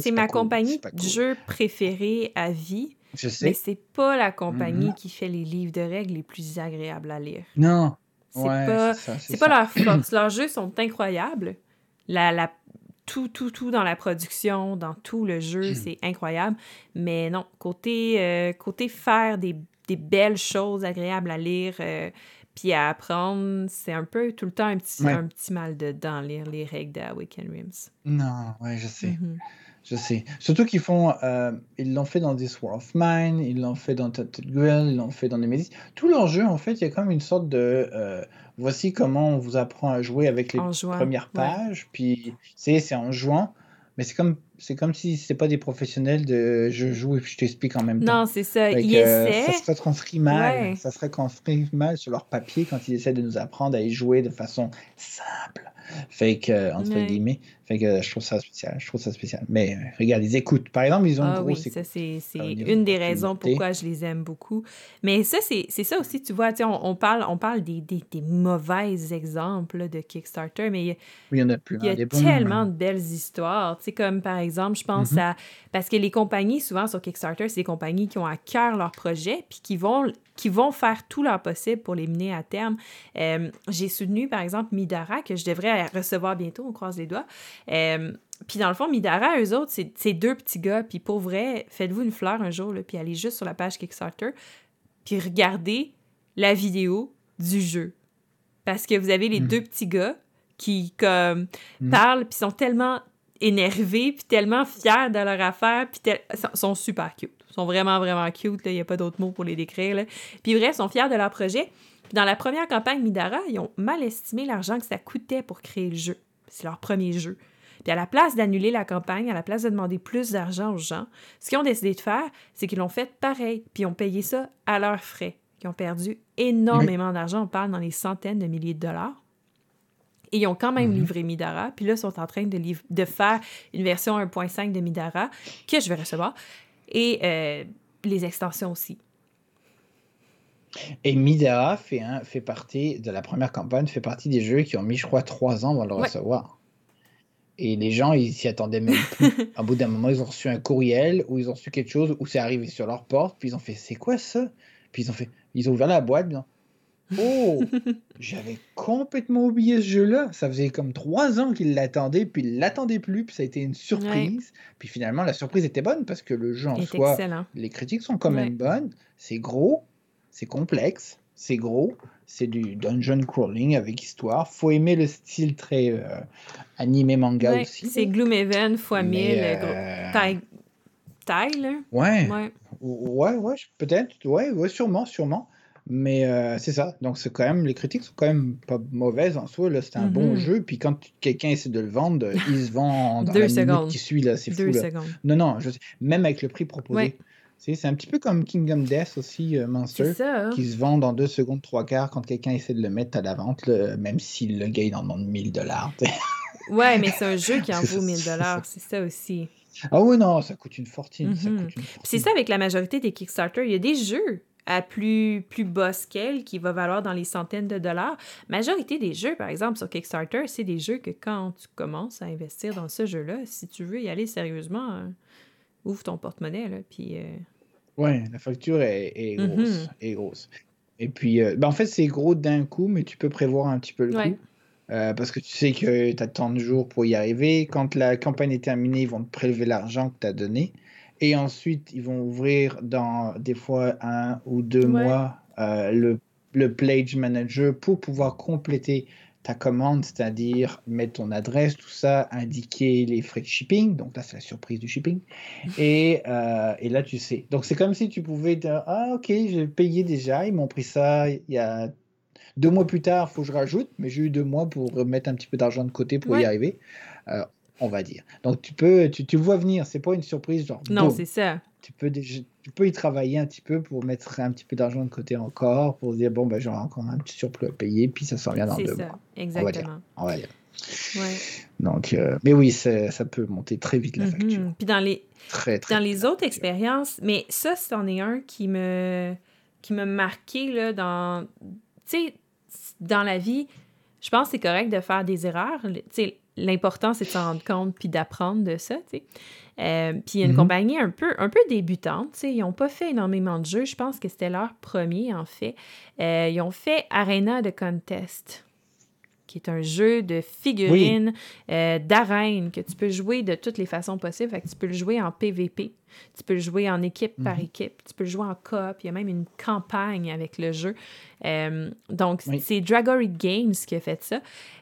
C'est ma compagnie de jeux préférée à vie. Je sais. Mais c'est pas la compagnie mm-hmm. qui fait les livres de règles les plus agréables à lire. Non. C'est pas, c'est pas leur force. Leurs jeux sont incroyables. La, la, tout, tout, tout dans la production, dans tout le jeu, hmm. c'est incroyable. Mais non, côté, euh, côté faire des, des, belles choses agréables à lire, euh, puis à apprendre, c'est un peu tout le temps un petit, un petit mal dedans, lire les règles d'Awaken Rims. Non, ouais, je sais. Mm-hmm. Je sais. Surtout qu'ils font. Euh, ils l'ont fait dans This War of Mine, ils l'ont fait dans Tattooed Grill, ils l'ont fait dans Nemesis. Tous leurs jeux, en fait, il y a comme une sorte de. Euh, voici comment on vous apprend à jouer avec les premières pages. Puis, c'est en jouant. Mais c'est comme, c'est comme si c'était pas des professionnels de je joue et puis je t'explique en même temps. Non, c'est ça. Ils essaient. Ça serait transcrit mal. Ça serait transcrit mal sur leur papier quand ils essaient de nous apprendre à y jouer de façon simple. Fait que, entre guillemets. Fait que je trouve ça spécial. Je trouve ça spécial. Mais euh, regarde, ils écoutent. Par exemple, ils ont ah, oui, ça, c'est une des raisons pourquoi je les aime beaucoup. Mais ça, c'est ça aussi, tu vois, on, on, parle, on parle des, des, des mauvais exemples de Kickstarter, mais il y, en a, plus, il y a hein, tellement de belles histoires. Tu sais, comme par exemple, je pense mm-hmm. à... Parce que les compagnies, souvent sur Kickstarter, c'est des compagnies qui ont à cœur leur projet, puis qui vont qui vont faire tout leur possible pour les mener à terme. Euh, j'ai soutenu, par exemple, Midara, que je devrais recevoir bientôt, on croise les doigts. Euh, puis dans le fond, Midara, eux autres, c'est deux petits gars. Puis pour vrai, faites-vous une fleur un jour, là, puis allez juste sur la page Kickstarter, puis regardez la vidéo du jeu. Parce que vous avez les hmm. deux petits gars qui comme hmm. parlent, puis sont tellement énervés, puis tellement fiers de leur affaire, puis sont super cute. Ils sont vraiment, vraiment cute. Il n'y a pas d'autres mots pour les décrire. Là. Puis bref, ils sont fiers de leur projet. Puis dans la première campagne Midara, ils ont mal estimé l'argent que ça coûtait pour créer le jeu. C'est leur premier jeu. Puis à la place d'annuler la campagne, à la place de demander plus d'argent aux gens, ce qu'ils ont décidé de faire, c'est qu'ils l'ont fait pareil, puis ils ont payé ça à leurs frais. Ils ont perdu énormément d'argent, on parle dans les centaines de milliers de dollars. Et ils ont quand même mhm. livré Midara, puis là, ils sont en train de, de faire une version 1.5 de Midara que je vais recevoir et euh, les extensions aussi. Et Midara fait, fait partie de la première campagne, fait partie des jeux qui ont mis, je crois, trois ans avant de le recevoir. Et les gens, ils s'y attendaient même plus. <laughs> Au bout d'un moment, ils ont reçu un courriel ou ils ont reçu quelque chose où c'est arrivé sur leur porte, puis ils ont fait C'est quoi ça? Puis ils ont fait Ils ont ouvert la boîte, bien. Oh <laughs> J'avais complètement oublié ce jeu-là. Ça faisait comme trois ans qu'il l'attendait, puis il l'attendait plus, puis ça a été une surprise. Puis finalement, la surprise était bonne parce que le jeu en soi, les critiques sont quand même bonnes. C'est gros, c'est complexe, c'est gros, c'est du dungeon crawling avec histoire. Faut aimer le style très euh, animé manga aussi. C'est Gloomhaven x 1000, euh... taille, taille là. Ouais. Ouais, ouais, ouais peut-être. Ouais, ouais, sûrement, sûrement. Mais euh, c'est ça. Donc, c'est quand même, les critiques sont quand même pas mauvaises en soi. C'est un bon mhm. jeu. Puis quand quelqu'un essaie de le vendre, <laughs> il se vend dans Deux la secondes. qui suit. Là, c'est fou. Là. Secondes. Non, non, je même avec le prix proposé. C'est un petit peu comme Kingdom Death aussi, euh, Monster, hein. qui se vend dans deux secondes, trois quarts quand quelqu'un essaie de le mettre à la vente, même si le gars il en demande 1000 dollars. <laughs> ouais, mais c'est un jeu qui en vaut 1000 dollars, c'est ça aussi. Ah oui, non, ça coûte une fortune. Mhm. C'est ça avec la majorité des Kickstarter. Il y a des jeux à plus, plus scale qui va valoir dans les centaines de dollars. Majorité des jeux, par exemple, sur Kickstarter, c'est des jeux que quand tu commences à investir dans ce jeu-là, si tu veux y aller sérieusement, euh, ouvre ton porte-monnaie, là, puis... Euh, ouais, la facture est, est grosse, est grosse. Et puis, euh, ben en fait, c'est gros d'un coup, mais tu peux prévoir un petit peu le coup. parce que tu sais que tu as tant de jours pour y arriver. Quand la campagne est terminée, ils vont te prélever l'argent que tu as donné. Et ensuite, ils vont ouvrir dans des fois un ou deux mois euh, le, le Pledge Manager pour pouvoir compléter ta commande, c'est-à-dire mettre ton adresse, tout ça, indiquer les frais de shipping. Donc là, c'est la surprise du shipping. <laughs> Et, euh, et là, tu sais. Donc c'est comme si tu pouvais dire Ah, ok, j'ai payé déjà, ils m'ont pris ça il y a deux mois plus tard, il faut que je rajoute, mais j'ai eu deux mois pour mettre un petit peu d'argent de côté pour y arriver. Euh, on va dire. Donc tu peux, tu, tu vois venir, c'est pas une surprise genre. Non, c'est ça. Tu peux, tu peux y travailler un petit peu pour mettre un petit peu d'argent de côté encore, pour dire bon, ben, j'aurai encore un petit surplus à payer, puis ça s'en vient dans deux ça. mois. Exactement. On va dire. Ouais. Donc, euh, mais oui, ça peut monter très vite la mm-hmm. facture. Puis dans les, très, très dans les autres expériences, mais ça, c'en est un qui me, qui m'a marqué là, dans, tu sais, dans la vie. Je pense que c'est correct de faire des erreurs. Tu sais, l'important, c'est de s'en rendre compte puis d'apprendre de ça, tu sais. Euh, puis il y a une mm-hmm. compagnie un peu, un peu débutante, tu sais. Ils n'ont pas fait énormément de jeux. Je pense que c'était leur premier, en fait. Euh, ils ont fait Arena de Contest qui est un jeu de figurines, euh, d'arène, que tu peux jouer de toutes les façons possibles. Fait que tu peux le jouer en PVP, tu peux le jouer en équipe par mhm. équipe, tu peux le jouer en coop. Il y a même une campagne avec le jeu. Euh, donc, c'est Dragory Games qui a fait ça.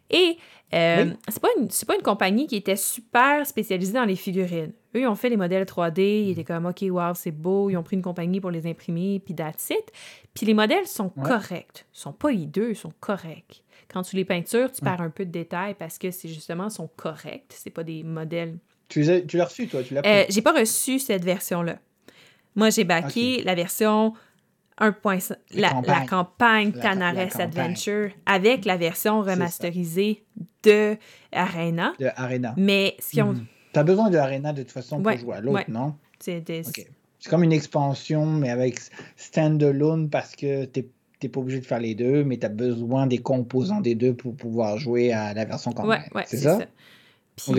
Et euh, c'est pas, une, pas une compagnie qui était super spécialisée dans les figurines. Eux, ils ont fait les modèles 3D, ils étaient comme, OK, wow, c'est beau, ils ont pris une compagnie pour les imprimer, puis that's it. Puis les modèles sont corrects. Ils sont pas hideux, ils sont corrects. Quand tu les peintures, tu perds un peu de détails parce que c'est justement sont corrects. C'est pas des modèles. Tu, l'as reçu, toi? Tu l'as euh, j'ai pas reçu cette version-là. Moi, j'ai backé la version la, la, campagne Tanares Adventure avec la version remasterisée de Arena. De Arena. Mais si on. Mhm. T'as besoin de Arena de toute façon pour jouer à l'autre, non? C'est comme une expansion, mais avec standalone parce que t'es n'es pas obligé de faire les deux, mais tu as besoin des composants des deux pour pouvoir jouer à la version campagne. Ouais, c'est ça? Puis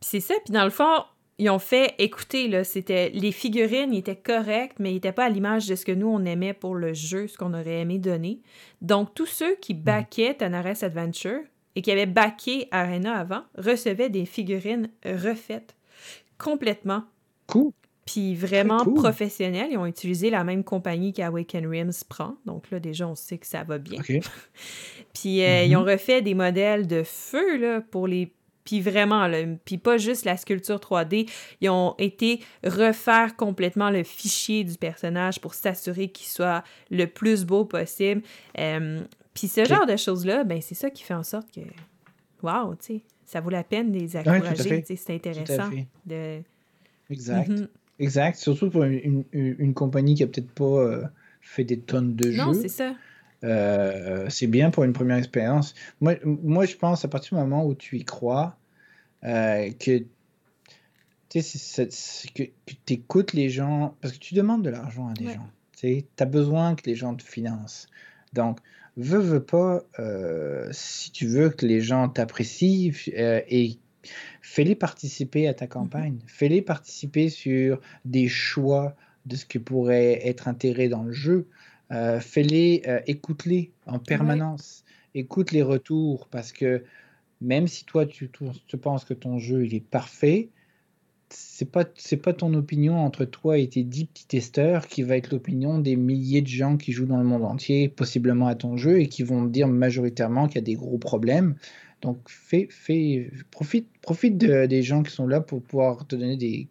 c'est ça. Puis dans le fond, ils ont fait, écoutez, là, c'était, les figurines étaient correctes, mais ils n'étaient pas à l'image de ce que nous, on aimait pour le jeu, ce qu'on aurait aimé donner. Donc, tous ceux qui mhm. baquaient Tanares Adventure et qui avaient backé Arena avant recevaient des figurines refaites complètement. Cool. Puis vraiment professionnels. Ils ont utilisé la même compagnie qu'Awaken Rims prend. Donc là, déjà, on sait que ça va bien. <laughs> puis euh, ils mhm. ont refait des modèles de feu là, pour les puis vraiment, puis pas juste la sculpture 3D, ils ont été refaire complètement le fichier du personnage pour s'assurer qu'il soit le plus beau possible. Euh, puis ce genre de choses-là, ben c'est ça qui fait en sorte que, waouh, tu sais, ça vaut la peine de les encourager. c'est intéressant. De... Exact. Mhm. Exact. Surtout pour une, une, compagnie qui a peut-être pas euh, fait des tonnes de jeux. Non, c'est ça. Euh, c'est bien pour une première expérience. Moi, moi, je pense à partir du moment où tu y crois, euh, que tu écoutes les gens, parce que tu demandes de l'argent à des gens. Tu as besoin que les gens te financent. Donc, veux, veux pas, euh, si tu veux que les gens t'apprécient euh, et fais-les participer à ta mmh campagne. Fais-les participer sur des choix de ce qui pourrait être intérêt dans le jeu. fais-les, écoute-les en permanence. Écoute les retours parce que même si toi tu, penses que ton jeu il est parfait, c'est pas c'est pas ton opinion entre toi et tes dix petits testeurs qui va être l'opinion des milliers de gens qui jouent dans le monde entier, possiblement à ton jeu et qui vont dire majoritairement qu'il y a des gros problèmes. Donc fais, fais profite profite des gens qui sont là pour pouvoir te donner des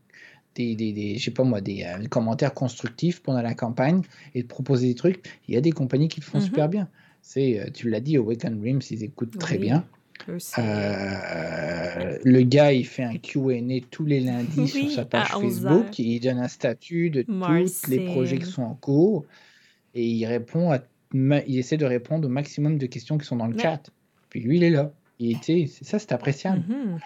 des, des, sais pas moi, des, euh, commentaires constructifs pendant la campagne et te proposer des trucs. Il y a des compagnies qui le font mm-hmm. super bien. C'est, euh, tu l'as dit, Awaken Rims, ils écoutent très bien. Euh, le gars, il fait un QA tous les lundis <laughs> sur sa page Facebook. Il donne un statut de tous les projets qui sont en cours et il répond à, il essaie de répondre au maximum de questions qui sont dans le chat. Puis lui, il est là. Et ça, c'est appréciable. Mm-hmm.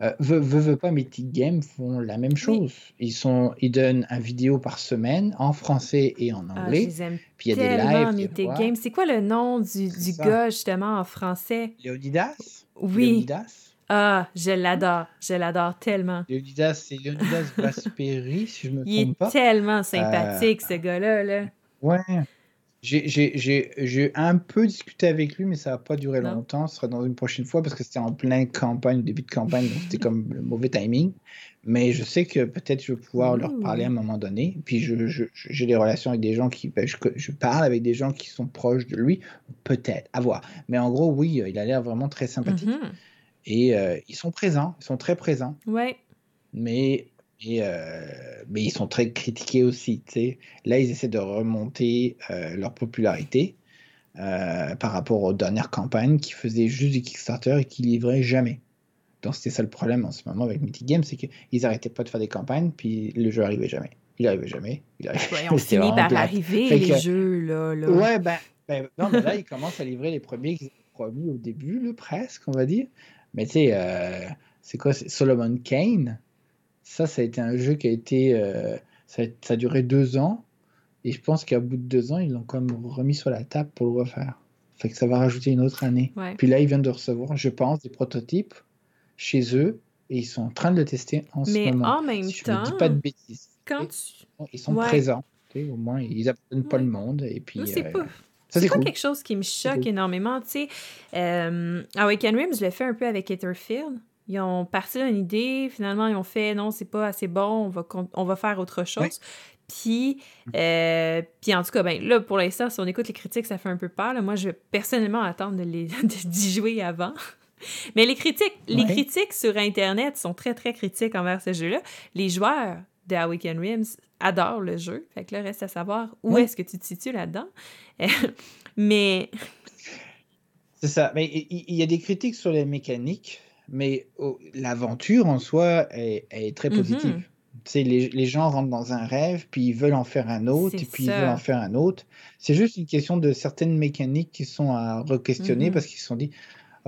Euh, veux, veux, pas, Mythic Games font la même chose. Ils, sont, ils donnent un vidéo par semaine en français et en ah, anglais. puis il y a des lives. Games. C'est quoi le nom du, du gars, justement, en français? Leonidas Oui. Ah, je l'adore. Je l'adore tellement. Leonidas, c'est Leonidas Vasperi, si je me trompe pas. Il est tellement sympathique, ce gars-là. Là. Ouais. J'ai un peu discuté avec lui, mais ça n'a pas duré longtemps. Ce sera dans une prochaine fois parce que c'était en pleine campagne, début de campagne, donc c'était comme le mauvais timing. Mais je sais que peut-être je vais pouvoir leur parler à un moment donné. Puis j'ai des relations avec des gens qui. Ben, je, parle avec des gens qui sont proches de lui. Peut-être, à voir. Mais en gros, oui, il a l'air vraiment très sympathique. Mm-hmm. Et euh, ils sont présents, ils sont très présents. Ouais. Mais euh, mais ils sont très critiqués aussi. Là, ils essaient de remonter euh, leur popularité euh, par rapport aux dernières campagnes qui faisaient juste du Kickstarter et qui livraient jamais. Donc, c'était ça le problème en ce moment avec Mythic Games, c'est qu'ils n'arrêtaient pas de faire des campagnes, puis le jeu arrivait jamais. Il arrivait jamais. Il arrivait... on <laughs> finit par arriver, les jeux, là. là. Ouais, ben, ben, non, mais là, ils commencent à livrer les premiers qu'ils ont promis au début, presque, on va dire. Mais tu sais, c'est quoi Solomon Kane? Ça, ça a été un jeu qui a été. Euh, ça, a, duré deux ans. Et je pense qu'à bout de deux ans, ils l'ont quand même remis sur la table pour le refaire. Fait que ça va rajouter une autre année. Puis là, ils viennent de recevoir, je pense, des prototypes chez eux. Et ils sont en train de le tester en ce moment. Mais en même temps. Je ne dis pas de bêtises. Quand Ils sont présents. Au moins, ils n'abandonnent pas le monde. Et puis. C'est euh, pas. c'est pas quelque chose qui me choque énormément. Tu sais, euh, Awaken Rims, je l'ai fait un peu avec Etherfield. Ils ont parti d'une idée, finalement, ils ont fait non, c'est pas assez bon, on va, on va faire autre chose. Puis, euh, puis en tout cas, ben, là, pour l'instant, si on écoute les critiques, ça fait un peu peur. Moi, je vais personnellement attendre <laughs> d'y jouer avant. <laughs> Mais les critiques, les critiques sur Internet sont très, très critiques envers ce jeu-là. Les joueurs de Awaken Rims adorent le jeu. Fait que là, reste à savoir où est-ce que tu te situes là-dedans. <laughs> Mais... C'est ça. Mais il y, a des critiques sur les mécaniques mais oh, l'aventure en soi est, est très positive. les, les gens rentrent dans un rêve, puis ils veulent en faire un autre, et puis ils veulent en faire un autre. C'est juste une question de certaines mécaniques qui sont à re-questionner mm-hmm. parce qu'ils se sont dit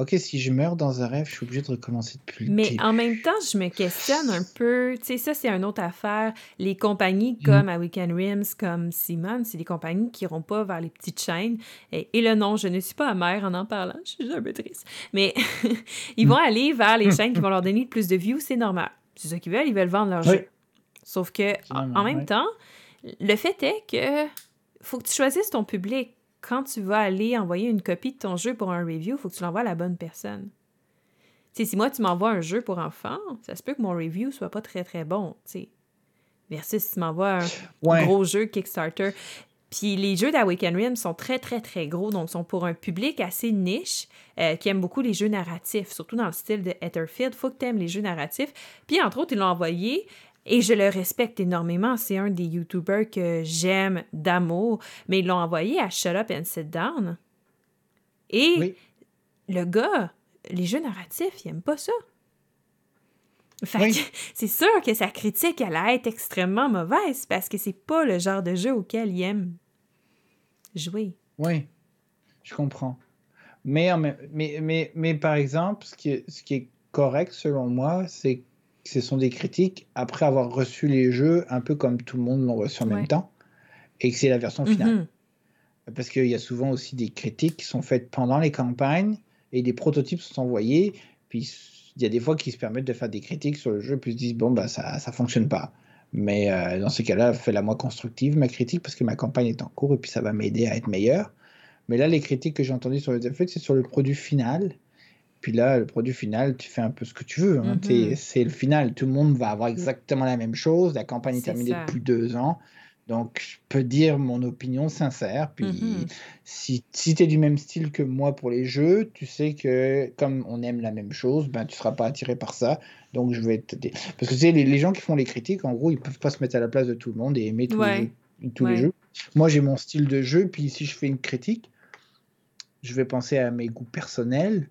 OK, si je meurs dans un rêve, je suis obligé de recommencer depuis le Mais en même temps, je me questionne un peu. Tu sais, ça, c'est une autre affaire. Les compagnies mm. comme à Weekend Rims, comme Simon, c'est des compagnies qui n'iront pas vers les petites chaînes. Et, le nom, je ne suis pas amère en en parlant. Je suis un peu triste. Mais <laughs> ils vont mm. aller vers les chaînes qui vont leur <laughs> donner plus de views. C'est normal. C'est ça qu'ils veulent. Ils veulent vendre leur jeu. Sauf que, en, même temps, le fait est que faut que tu choisisses ton public quand tu vas aller envoyer une copie de ton jeu pour un review, il faut que tu l'envoies à la bonne personne. sais, si moi, tu m'envoies un jeu pour enfants, ça se peut que mon review soit pas très, très bon. Versus si tu m'envoies un gros jeu Kickstarter. Puis les jeux d'Awaken Rim sont très, très, très gros, donc sont pour un public assez niche euh, qui aime beaucoup les jeux narratifs, surtout dans le style de Etherfield. Faut que tu aimes les jeux narratifs. Puis entre autres, ils l'ont envoyé et je le respecte énormément. C'est un des YouTubers que j'aime d'amour. Mais ils l'ont envoyé à Shut Up and Sit Down. Et le gars, les jeux narratifs, il n'aime pas ça. Fait <laughs> c'est sûr que sa critique allait être extrêmement mauvaise parce que c'est pas le genre de jeu auquel il aime jouer. Oui, je comprends. Mais, mais, mais, mais, par exemple, ce qui est, ce qui est correct selon moi, c'est ce sont des critiques après avoir reçu les jeux un peu comme tout le monde l'ont reçu en même temps et que c'est la version finale. Mhm. Parce qu'il y a souvent aussi des critiques qui sont faites pendant les campagnes et des prototypes sont envoyés. Puis il y a des fois qui se permettent de faire des critiques sur le jeu puis se disent bon bah ça ça fonctionne pas. Mais euh, dans ces cas-là, fais-la moi constructive ma critique parce que ma campagne est en cours et puis ça va m'aider à être meilleur. Mais là, les critiques que j'ai entendues sur les effets, c'est sur le produit final puis là, le produit final, tu fais un peu ce que tu veux. Hein. Mm-hmm. C'est le final. Tout le monde va avoir exactement la même chose. La campagne est, terminée depuis deux ans. Donc, je peux dire mon opinion sincère. Puis, mm-hmm. si, si tu es du même style que moi pour les jeux, tu sais que comme on aime la même chose, ben, tu ne seras pas attiré par ça. Donc, je vais te. Parce que tu les, les, gens qui font les critiques, en gros, ils ne peuvent pas se mettre à la place de tout le monde et aimer tous, les, jeux, tous les jeux. Moi, j'ai mon style de jeu. Puis, si je fais une critique, je vais penser à mes goûts personnels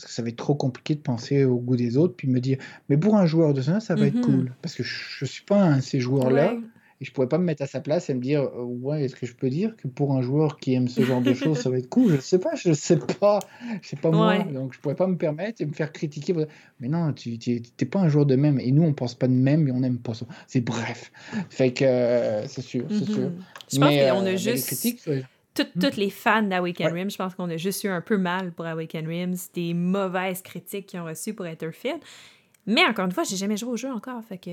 parce que ça va être trop compliqué de penser au goût des autres, puis me dire, mais pour un joueur de ça, ça va être mhm. cool, parce que je, ne suis pas un de ces joueurs-là, et je pourrais pas me mettre à sa place et me dire, euh, ouais, est-ce que je peux dire que pour un joueur qui aime ce genre de choses, ça va être cool? Je sais pas, je sais pas, je sais pas moi, donc je pourrais pas me permettre et me faire critiquer. Mais non, tu n'es pas un joueur de même, et nous on pense pas de même, et on n'aime pas ça. C'est bref, fait que euh, c'est sûr, c'est mhm. sûr. Je pense qu'on a euh, juste toutes, hmm. toutes les fans d'Awaken Rims, je pense qu'on a juste eu un peu mal pour Awaken Rims, des mauvaises critiques qu'ils ont reçues pour Etherfield. Mais encore une fois, j'ai jamais joué au jeu encore, fait que.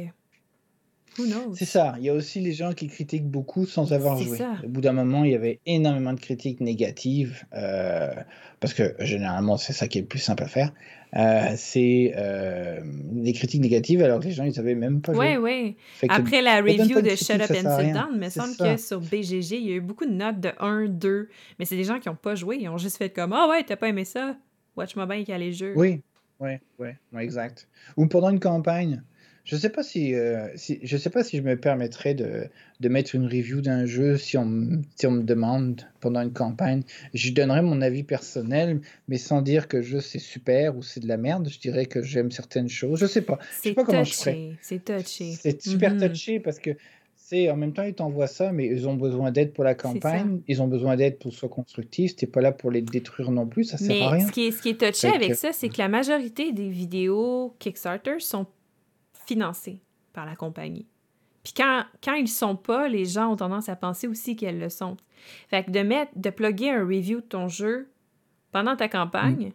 C'est ça. Il y a aussi les gens qui critiquent beaucoup sans avoir joué. Au bout d'un moment, il y avait énormément de critiques négatives, euh, parce que généralement, c'est ça qui est le plus simple à faire. Euh, c'est euh, des critiques négatives alors que les gens, ils savaient même pas. Oui, oui. Après la review de Shut Up and Sit Down, il me semble que sur BGG, il y a eu beaucoup de notes de 1, 2, mais c'est des gens qui n'ont pas joué. Ils ont juste fait comme Ah ouais, t'as pas aimé ça? Watch-moi bien qu'il y a les jeux. Oui, oui, oui, exact. Ou pendant une campagne. Je sais pas si, euh, si, je sais pas si je me permettrais de, de mettre une review d'un jeu si on, si on me demande pendant une campagne. Je donnerais mon avis personnel, mais sans dire que le jeu c'est super ou c'est de la merde. Je dirais que j'aime certaines choses. Je sais pas. Je sais pas comment je ferais. C'est touché. C'est super mm-hmm. touché parce que c'est en même temps ils t'envoient ça, mais ils ont besoin d'aide pour la campagne. Ils ont besoin d'aide pour soit constructif. T'es pas là pour les détruire non plus. Ça sert à rien. Ce qui est, ce qui est touché avec ça, c'est que la majorité des vidéos Kickstarter sont financées par la compagnie. Puis quand, quand ils sont pas, les gens ont tendance à penser aussi qu'elles le sont. Fait que de mettre, de plugger un review de ton jeu pendant ta campagne,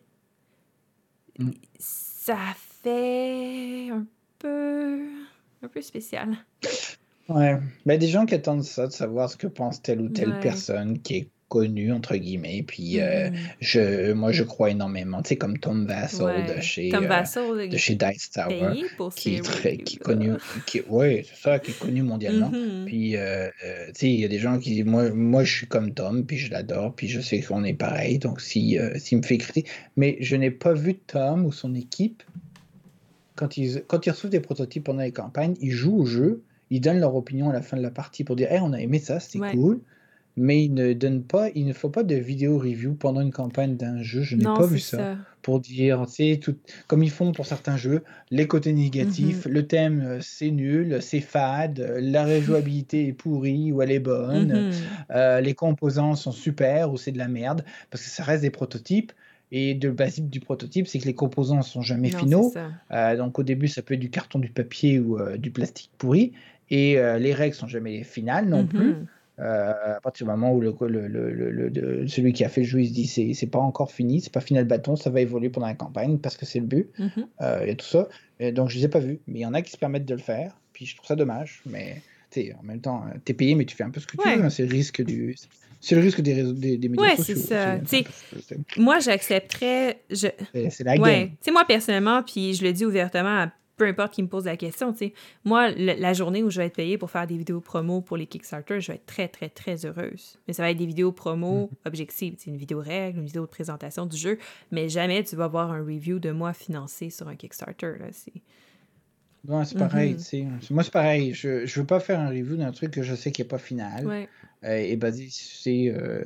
mm. Mm. ça fait un peu, un peu spécial. Ouais. Mais des gens qui attendent ça, de savoir ce que pense telle ou telle personne qui est connu entre guillemets puis euh, mm-hmm. je moi je crois énormément tu sais comme Tom Vassell de chez Tom euh, de chez Dice Tower qui est très qui est connu qui ouais c'est ça qui est connu mondialement. Mm-hmm. puis euh, tu sais il y a des gens qui moi moi je suis comme Tom puis je l'adore puis je sais qu'on est pareil donc si s'il me fait critiquer mais je n'ai pas vu Tom ou son équipe. Quand ils quand ils reçoivent des prototypes pendant les campagnes ils jouent au jeu ils donnent leur opinion à la fin de la partie pour dire hey, on a aimé ça c'était cool mais ils ne donnent pas, il ne faut pas de vidéo review pendant une campagne d'un jeu. Je n'ai pas vu ça. Pour dire, tu tout, comme ils font pour certains jeux, les côtés négatifs, mm-hmm. le thème euh, c'est nul, c'est fade, la <laughs> rejouabilité est pourrie ou elle est bonne, mm-hmm. euh, les composants sont super ou c'est de la merde, parce que ça reste des prototypes. Et le principe du prototype, c'est que les composants ne sont jamais finaux. Euh, donc au début, ça peut être du carton, du papier ou du plastique pourri. Et les règles sont jamais finales non plus. Euh, à partir du moment où le, le, celui qui a fait le jeu il se dit c'est, c'est pas encore fini, c'est pas fini le bâton, ça va évoluer pendant la campagne parce que c'est le but. Mm-hmm. Euh, il y a tout ça. Et donc je les ai pas vus, mais il y en a qui se permettent de le faire. Puis je trouve ça dommage, mais en même temps, euh, tu es payé, mais tu fais un peu ce que tu veux. Hein, c'est le risque du. C'est le risque des, réseaux, des, des médias ouais, c'est ça. moi, j'accepterais. Je... C'est la ouais. game. Moi, personnellement, puis je le dis ouvertement à peu importe qui me pose la question, tu sais. Moi, la journée où je vais être payée pour faire des vidéos promo pour les Kickstarter, je vais être très, très, très heureuse. Mais ça va être des vidéos promo mm-hmm. objectives, une vidéo règle, une vidéo de présentation du jeu, mais jamais tu vas voir un review de moi financé sur un Kickstarter, là, c'est... c'est pareil, mm-hmm. Moi, c'est pareil. Je, je veux pas faire un review d'un truc que je sais qui est pas final. Ouais. Euh, et basé, c'est... Euh,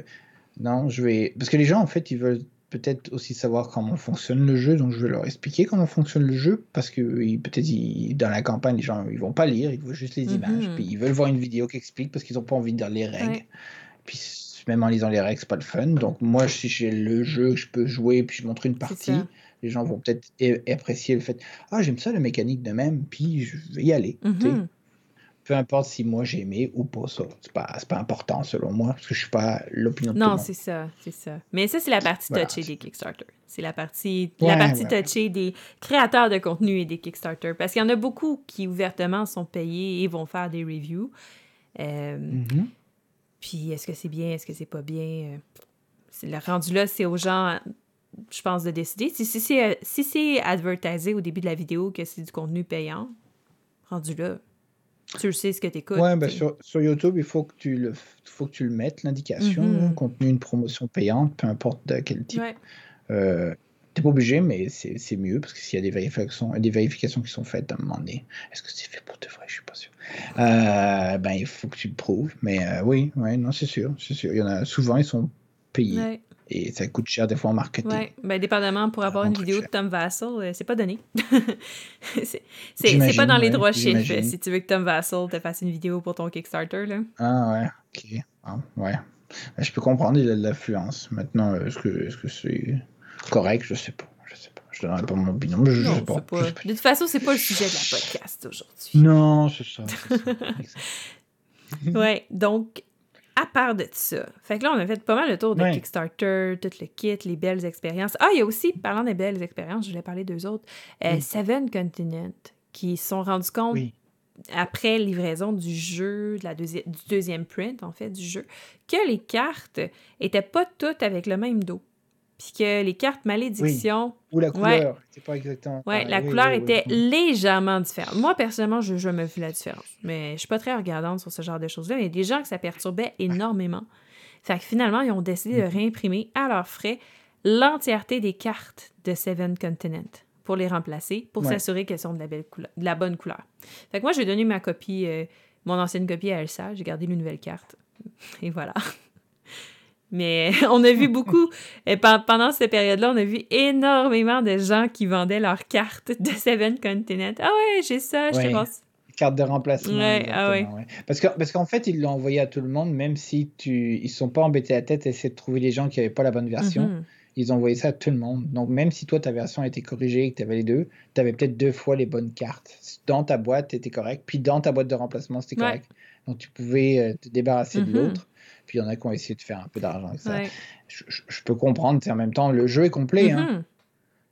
non, je vais... Parce que les gens, en fait, ils veulent peut-être aussi savoir comment fonctionne le jeu, donc je vais leur expliquer comment fonctionne le jeu, parce que peut-être dans la campagne, les gens ils vont pas lire, ils voient juste les images, mhm. puis ils veulent voir une vidéo qui explique parce qu'ils ont pas envie de lire les règles. Puis même en lisant les règles, c'est pas le fun. Donc moi, si j'ai le jeu, je peux jouer, puis je montre une partie, les gens vont peut-être apprécier le fait, ah j'aime ça la mécanique de même, puis je vais y aller. Mhm peu importe si moi j'ai aimé ou pas ça. C'est pas, pas important selon moi, parce que je suis pas l'opinion de Non, c'est ça, c'est ça. Mais ça, c'est la partie touchée des Kickstarter. C'est la partie, la partie touchée des créateurs de contenu et des Kickstarter. Parce qu'il y en a beaucoup qui ouvertement sont payés et vont faire des reviews. Euh, mm-hmm. Puis est-ce que c'est bien, est-ce que c'est pas bien? Euh, le rendu là, c'est aux gens, je pense, de décider. Si, si c'est si advertisé au début de la vidéo que c'est du contenu payant, rendu là, tu sais ce que tu écoutes. Ouais, ben sur, sur, YouTube, il faut que tu le, faut que tu le mettes, l'indication, mm-hmm. contenu une promotion payante, peu importe de quel type. Ouais. Euh, T'es pas obligé, mais c'est mieux parce que s'il y a des vérifications, des vérifications qui sont faites à un moment donné, est-ce que c'est fait pour de vrai? Je suis pas sûr. Euh, ben, il faut que tu le prouves. Mais euh, oui, ouais, non, c'est sûr, c'est sûr. Il y en a souvent, ils sont payés. Ouais. Et ça coûte cher des fois en marketing. Oui, ben, dépendamment, pour avoir une vidéo de Tom Vassell, euh, c'est pas donné. <laughs> c'est pas dans les droits chiffres si tu veux que Tom Vassell te fasse une vidéo pour ton Kickstarter. Là. Ah ouais, ok. Ah, ouais. Ben, je peux comprendre, il a de l'affluence. Maintenant, est-ce que c'est correct? Je sais pas. Je sais pas. Je donnerai pas mon opinion, je, non, sais pas. pas. De toute façon, c'est pas le sujet de la podcast aujourd'hui. Non, c'est ça. <laughs> ouais, donc à part de ça. Fait que là, on a fait pas mal le tour de Kickstarter, tout le kit, les belles expériences. Ah, il y a aussi, parlant des belles expériences, je voulais parler d'eux autres, euh, Seven Continent, qui se sont rendus compte après livraison du jeu, de la du deuxième print, en fait, du jeu, que les cartes étaient pas toutes avec le même dos puis que les cartes malédiction. Ou la couleur, c'est pas exactement. Ouais, la couleur était légèrement différente. Moi, personnellement, je, je me vu la différence. Mais je suis pas très regardante sur ce genre de choses-là. Mais il y a des gens que ça perturbait énormément. Fait que finalement, ils ont décidé de mhm. réimprimer à leurs frais l'entièreté des cartes de Seven Continent pour les remplacer, pour s'assurer qu'elles sont de la, belle couleur, de la bonne couleur. Fait que moi, j'ai donné ma copie, euh, mon ancienne copie à Elsa. J'ai gardé les nouvelles cartes. <laughs> Et voilà. Mais <laughs> on a vu beaucoup, et pendant cette période-là, on a vu énormément de gens qui vendaient leurs cartes de <laughs> Seven Continent. Ah ouais, j'ai ça, je pense. Carte de remplacement. Ouais, ah ouais. Parce qu'en parce qu'en fait, ils l'ont envoyé à tout le monde, même si tu, ils ne sont pas embêtés à la tête à essayer de trouver les gens qui n'avaient pas la bonne version. Mm-hmm. Ils ont envoyé ça à tout le monde. Donc, même si toi, ta version a été corrigée et que tu avais les deux, tu avais peut-être deux fois les bonnes cartes. Dans ta boîte, c'était correct. Puis dans ta boîte de remplacement, c'était correct. Donc, tu pouvais euh, te débarrasser de mm-hmm. l'autre. Puis il y en a qui ont essayé de faire un peu d'argent avec ça. Je, peux comprendre, en même temps, le jeu est complet. Hein. Mm-hmm.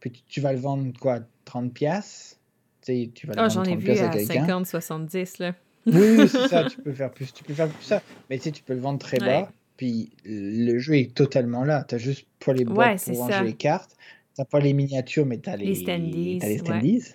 Puis tu, vas le vendre quoi 30 pièces tu vas le oh, J'en ai vu à, 50, 70 là. oui, c'est ça, <laughs> tu peux faire plus, tu peux faire plus ça. Mais tu sais, tu peux le vendre très bas, puis le jeu est totalement là. Tu as juste pas les boîtes pour ranger les cartes. Tu pas les miniatures, mais tu as les, les standees. les standees.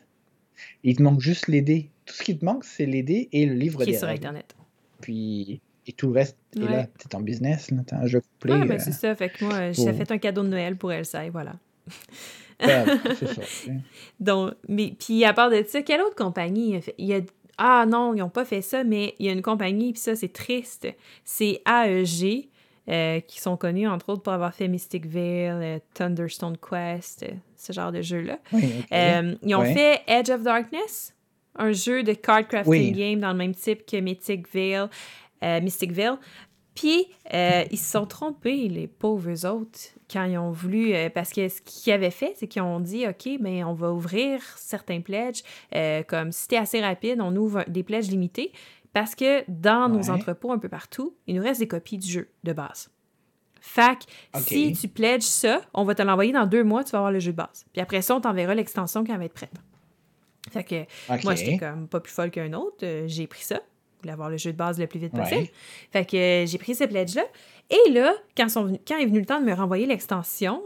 Il te manque juste les dés. Tout ce qui te manque, c'est les dés et le livre Qui est sur Internet. Puis et tout le reste est là. Tu en business, tu un jeu complet. Oui, ben, euh, c'est ça. Fait que moi, j'ai fait un cadeau de Noël pour Elsa et voilà. <laughs> c'est ça. <laughs> Donc, mais puis à part de ça, quelle autre compagnie Il y a Ah non, ils n'ont pas fait ça, mais il y a une compagnie, puis ça, c'est triste. C'est AEG, euh, qui sont connus, entre autres, pour avoir fait Mystic Veil, euh, Thunderstone Quest, euh, ce genre de jeu-là. ils ont fait Edge of Darkness, un jeu de card crafting game dans le même type que Mystic Veil. Mystic Veil. Puis, ils se sont trompés, les pauvres autres, quand ils ont voulu. parce que ce qu'ils avaient fait, c'est qu'ils ont dit OK, mais on va ouvrir certains pledges. comme si c'était assez rapide, on ouvre des pledges limités. Parce que dans nos entrepôts un peu partout, il nous reste des copies du jeu de base. Fac, si tu pledges ça, on va te l'envoyer dans deux mois, tu vas avoir le jeu de base. Puis après ça, on t'enverra l'extension qui va être prête. Fait que moi, j'étais comme pas plus folle qu'un autre. Euh, j'ai pris ça. Voulais avoir le jeu de base le plus vite possible. Fait que euh, j'ai pris ce pledge-là. Et là, quand, quand est venu le temps de me renvoyer l'extension,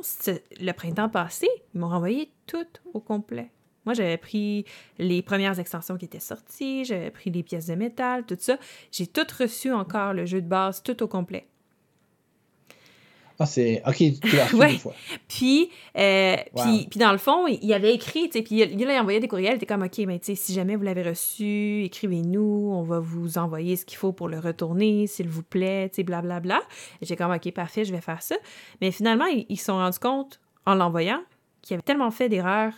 le printemps passé, ils m'ont renvoyé tout au complet. Moi, j'avais pris les premières extensions qui étaient sorties, j'avais pris les pièces de métal, tout ça. J'ai tout reçu encore, le jeu de base, tout au complet. Ah, c'est. Ok, tu <laughs> l'as reçu deux fois. Puis, euh, puis, puis, dans le fond, il avait écrit, tu sais, puis il, a envoyé des courriels, il était comme, OK, mais tu sais, si jamais vous l'avez reçu, écrivez-nous, on va vous envoyer ce qu'il faut pour le retourner, s'il vous plaît, tu sais, blablabla. J'ai comme, OK, parfait, je vais faire ça. Mais finalement, ils se sont rendus compte, en l'envoyant, qu'il avait tellement fait d'erreurs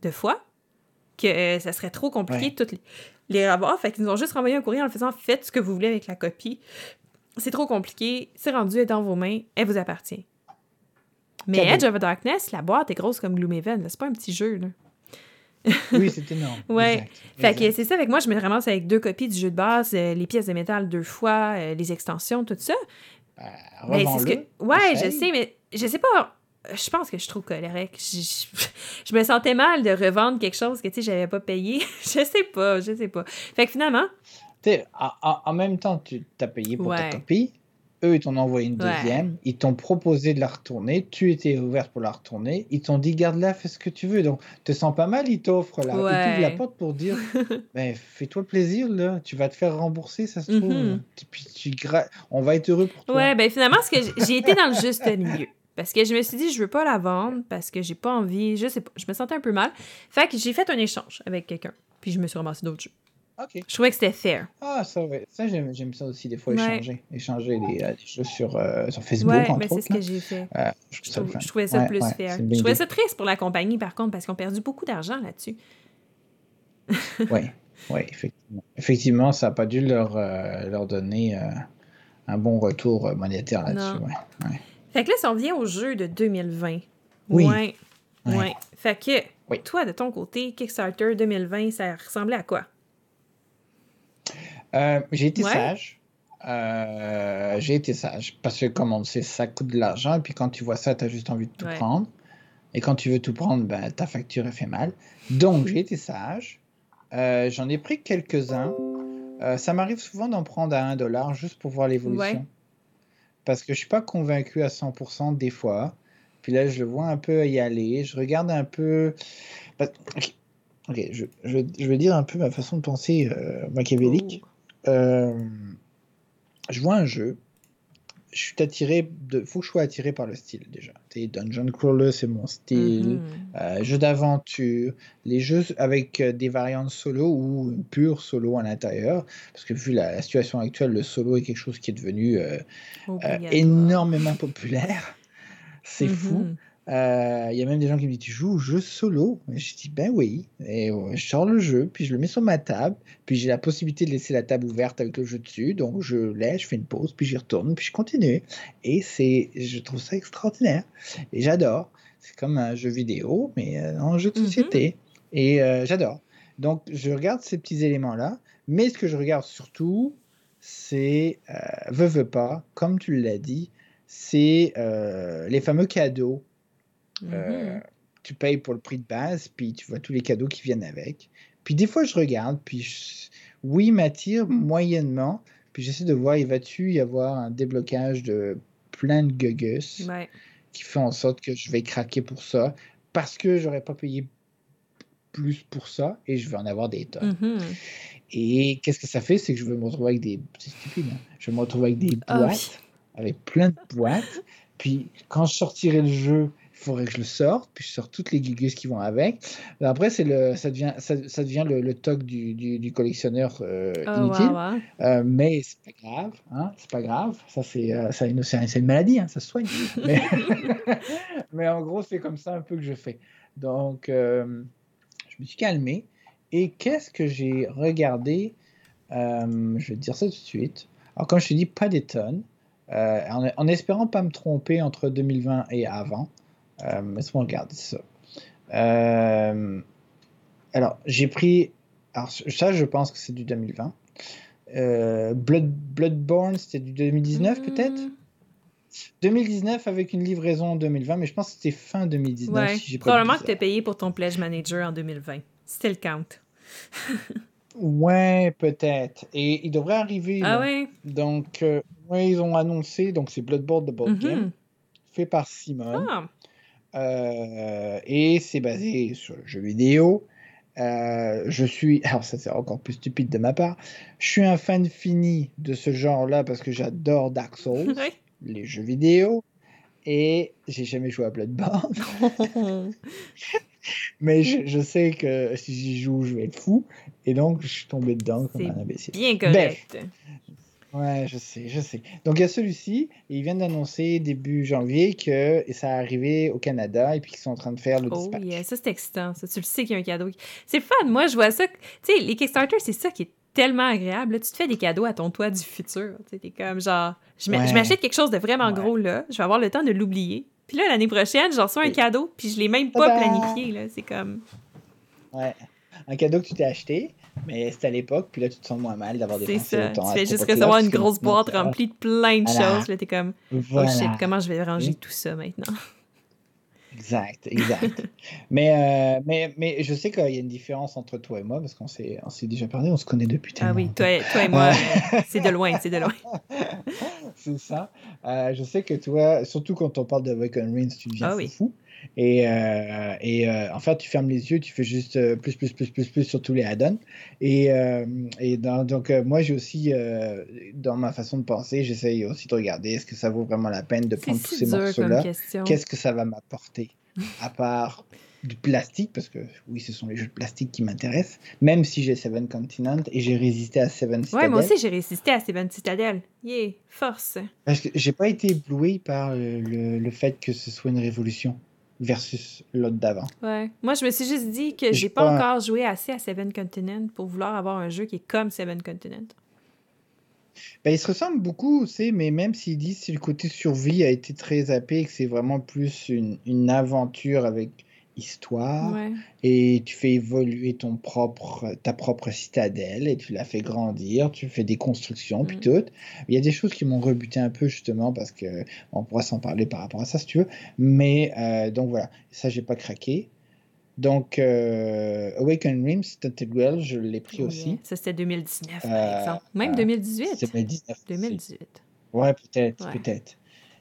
de fois que euh, ça serait trop compliqué de toutes les, les revoir. Fait qu'ils nous ont juste renvoyé un courrier en le faisant faites ce que vous voulez avec la copie. C'est trop compliqué, c'est rendu, est dans vos mains, elle vous appartient. Mais Edge of Darkness, la boîte est grosse comme Gloomhaven, c'est pas un petit jeu, là. oui, c'est énorme. <laughs> ouais. Fait que c'est ça, avec moi, je me ramasse avec deux copies du jeu de base, euh, les pièces de métal deux fois, euh, les extensions, tout ça. Ben, mais c'est ce que. Ouais, je sais, mais je sais pas je pense que je trouve colérique. Je, je, me sentais mal de revendre quelque chose que, tu sais, j'avais pas payé. <laughs> je sais pas, je sais pas. Fait que finalement... Tu sais, en, même temps, tu t'as payé pour ta copie. Eux, ils t'ont envoyé une deuxième. Ils t'ont proposé de la retourner. Tu étais ouverte pour la retourner. Ils t'ont dit, garde-la, fais ce que tu veux. Donc, te sens pas mal, ils t'offrent t'ouvrent la porte pour dire, <laughs> ben, fais-toi plaisir, là. Tu vas te faire rembourser, ça se trouve. Mm-hmm. Puis, tu on va être heureux pour toi. Ouais, ben, finalement, j'ai été dans le juste milieu. Parce que je me suis dit, je veux pas la vendre parce que j'ai pas envie, je sais pas, je me sentais un peu mal. Fait que j'ai fait un échange avec quelqu'un. Puis je me suis ramassé d'autres jeux. OK. Je trouvais que c'était fair. Ah, ça, ouais. Ça, j'aime ça aussi, des fois, échanger. Échanger des, euh, jeux sur, euh, sur Facebook, ouais, mais c'est ce que j'ai fait. Euh, je, trouvais ça plus fair. Je trouvais ça triste pour la compagnie, par contre, parce qu'ils ont perdu beaucoup d'argent là-dessus. oui, <laughs> oui, effectivement. Effectivement, ça n'a pas dû leur, leur donner un bon retour monétaire là-dessus. Fait que là, si on vient au jeu de 2020. Oui. Ouais. Ouais. Fait que, toi, de ton côté, Kickstarter 2020, ça ressemblait à quoi? Euh, j'ai été sage. Euh, j'ai été sage. Parce que, comme on le sait, ça coûte de l'argent. Et puis, quand tu vois ça, tu as juste envie de tout prendre. Et quand tu veux tout prendre, ben, ta facture, elle fait mal. Donc, j'ai été sage. Euh, j'en ai pris quelques-uns. ça m'arrive souvent d'en prendre à 1 dollar juste pour voir l'évolution parce que je suis pas convaincu à 100% des fois. Puis là, je le vois un peu y aller. Je regarde un peu. Ok, je, je, je, vais dire un peu ma façon de penser euh, machiavélique. Oh. Euh, je vois un jeu. Je suis attiré. De... faut que je sois attiré par le style déjà. Dungeon Crawler, c'est mon style. Euh, jeu d'aventure. Les jeux avec des variantes solo ou une pure solo à l'intérieur. Parce que vu la, situation actuelle, le solo est quelque chose qui est devenu énormément populaire. C'est fou. Euh, il y a même des gens qui me disent Tu joues au jeu solo? Et Je dis Ben oui. Et je sors le jeu, puis je le mets sur ma table, puis j'ai la possibilité de laisser la table ouverte avec le jeu dessus. Donc je laisse, je fais une pause, puis j'y retourne, puis je continue. Et c'est, je trouve ça extraordinaire. Et j'adore. C'est comme un jeu vidéo, mais euh, un jeu de mm-hmm. société. Et euh, j'adore. Donc je regarde ces petits éléments-là. Mais ce que je regarde surtout, c'est, veux, veux pas, comme tu l'as dit, c'est les fameux cadeaux euh, mmh tu payes pour le prix de base, puis tu vois tous les cadeaux qui viennent avec. Puis des fois, je regarde, puis oui, m'attire moyennement. Puis j'essaie de voir, il va-tu y avoir un déblocage de plein de gugus qui fait en sorte que je vais craquer pour ça parce que j'aurais pas payé plus pour ça et je vais en avoir des tonnes. Mmh et qu'est-ce que ça fait? C'est que je vais me retrouver avec des. C'est stupide, hein. Je vais me retrouver avec des ah boîtes, avec plein de boîtes. Puis quand je sortirai le jeu, faudrait que je le sorte, puis je sors toutes les gugus qui vont avec. Après, c'est le, ça devient, ça, ça devient le, le toc du, du, du collectionneur euh, oh, inutile. Wow, wow. Euh, mais c'est pas grave, hein, c'est pas grave. Ça, c'est, euh, c'est une, une, maladie, hein, ça se soigne. <laughs> mais, <laughs> mais, en gros, c'est comme ça un peu que je fais. Donc, euh, je me suis calmé. Et qu'est-ce que j'ai regardé? Je vais te dire ça tout de suite. Alors, comme je te dis, pas des tonnes. En, en, espérant pas me tromper entre 2020 et avant. Euh, Laisse-moi regarder ça. Euh, alors, j'ai pris. Alors, ça, je pense que c'est du 2020. Euh, Blood, Bloodborne, c'était du 2019 peut-être? 2019 avec une livraison en 2020, mais je pense que c'était fin 2019. Ouais, si probablement que tu es payé pour ton Pledge Manager en 2020. C'était le count. <laughs> ouais, peut-être. Et il devrait arriver. Ah oui? Donc, euh, ouais, ils ont annoncé, donc c'est Bloodborne de Board mm -hmm. Game, fait par Simon. Ah. Euh, et c'est basé sur le jeu vidéo. Euh, je suis, <laughs> alors ça c'est encore plus stupide de ma part, je suis un fan fini de ce genre-là parce que j'adore Dark Souls, <laughs> les jeux vidéo, et j'ai jamais joué à Bloodborne. <laughs> Mais je, je, sais que si j'y joue, je vais être fou, et donc je suis tombé dedans comme un imbécile. Bien correct. Ouais, je sais, je sais. Donc, il y a celui-ci, et ils viennent d'annoncer début janvier que ça est arrivé au Canada et puis qu'ils sont en train de faire le oh, dispatch. Yeah, ça, c'est excitant. Ça, tu le sais qu'il y a un cadeau. C'est fun. Moi, je vois ça. Tu sais, les Kickstarter, c'est ça qui est tellement agréable. tu te fais des cadeaux à ton toit du futur. Tu es comme genre, je m'achète quelque chose de vraiment gros là, je vais avoir le temps de l'oublier. Puis là, l'année prochaine, j'en reçois un cadeau, puis je l'ai même pas planifié. là. C'est comme. Ouais. Un cadeau que tu t'es acheté, mais c'était à l'époque, puis là, tu te sens moins mal d'avoir des C'est ça. Tu fais juste recevoir une grosse boîte remplie de plein de choses. Là, t'es comme, oh shit, comment je vais ranger tout ça maintenant? Exact, exact. <laughs> mais, euh, mais, mais je sais qu'il y a une différence entre toi et moi, parce qu'on s'est, on s'est déjà parlé, on se connaît depuis tellement. Ah oui, toi, toi et moi, c'est de loin, c'est de loin. <laughs> c'est ça. Euh, je sais que toi, surtout quand on parle de Awaken Rings, tu deviens ah, oui. fou. Et, euh, et euh, en fait, tu fermes les yeux, tu fais juste euh, plus, plus, plus, plus, plus sur tous les add-ons. Et, euh, et dans, donc, euh, moi, j'ai aussi, dans ma façon de penser, j'essaye aussi de regarder est-ce que ça vaut vraiment la peine de prendre tous ces morceaux-là Qu'est-ce que ça va m'apporter? <laughs> À part du plastique, parce que oui, ce sont les jeux de plastique qui m'intéressent, même si j'ai Seven Continent et j'ai résisté à Seven Citadel. Ouais, moi aussi j'ai résisté à Seven Citadel. Yeah, force. Parce que j'ai pas été ébloui par le, le, fait que ce soit une révolution versus l'autre d'avant. Ouais. Moi, je me suis juste dit que j'ai pas, pas encore joué assez à Seven Continent pour vouloir avoir un jeu qui est comme Seven Continent. Ben, ils se ressemblent beaucoup, mais même s'ils disent que le côté survie a été très zappé et que c'est vraiment plus une, une aventure avec histoire ouais. et tu fais évoluer ton propre, ta propre citadelle et tu la fais grandir, tu fais des constructions, mm. puis tout. Il y a des choses qui m'ont rebuté un peu justement parce que on pourra s'en parler par rapport à ça si tu veux. Mais euh, donc voilà, ça j'ai pas craqué. Donc euh, Awaken Rims Integral, je l'ai pris oh, aussi. Ça c'était 2019 par euh, exemple. Même 2018. C'est 2019. 2018. Ouais, peut-être, ouais. peut-être.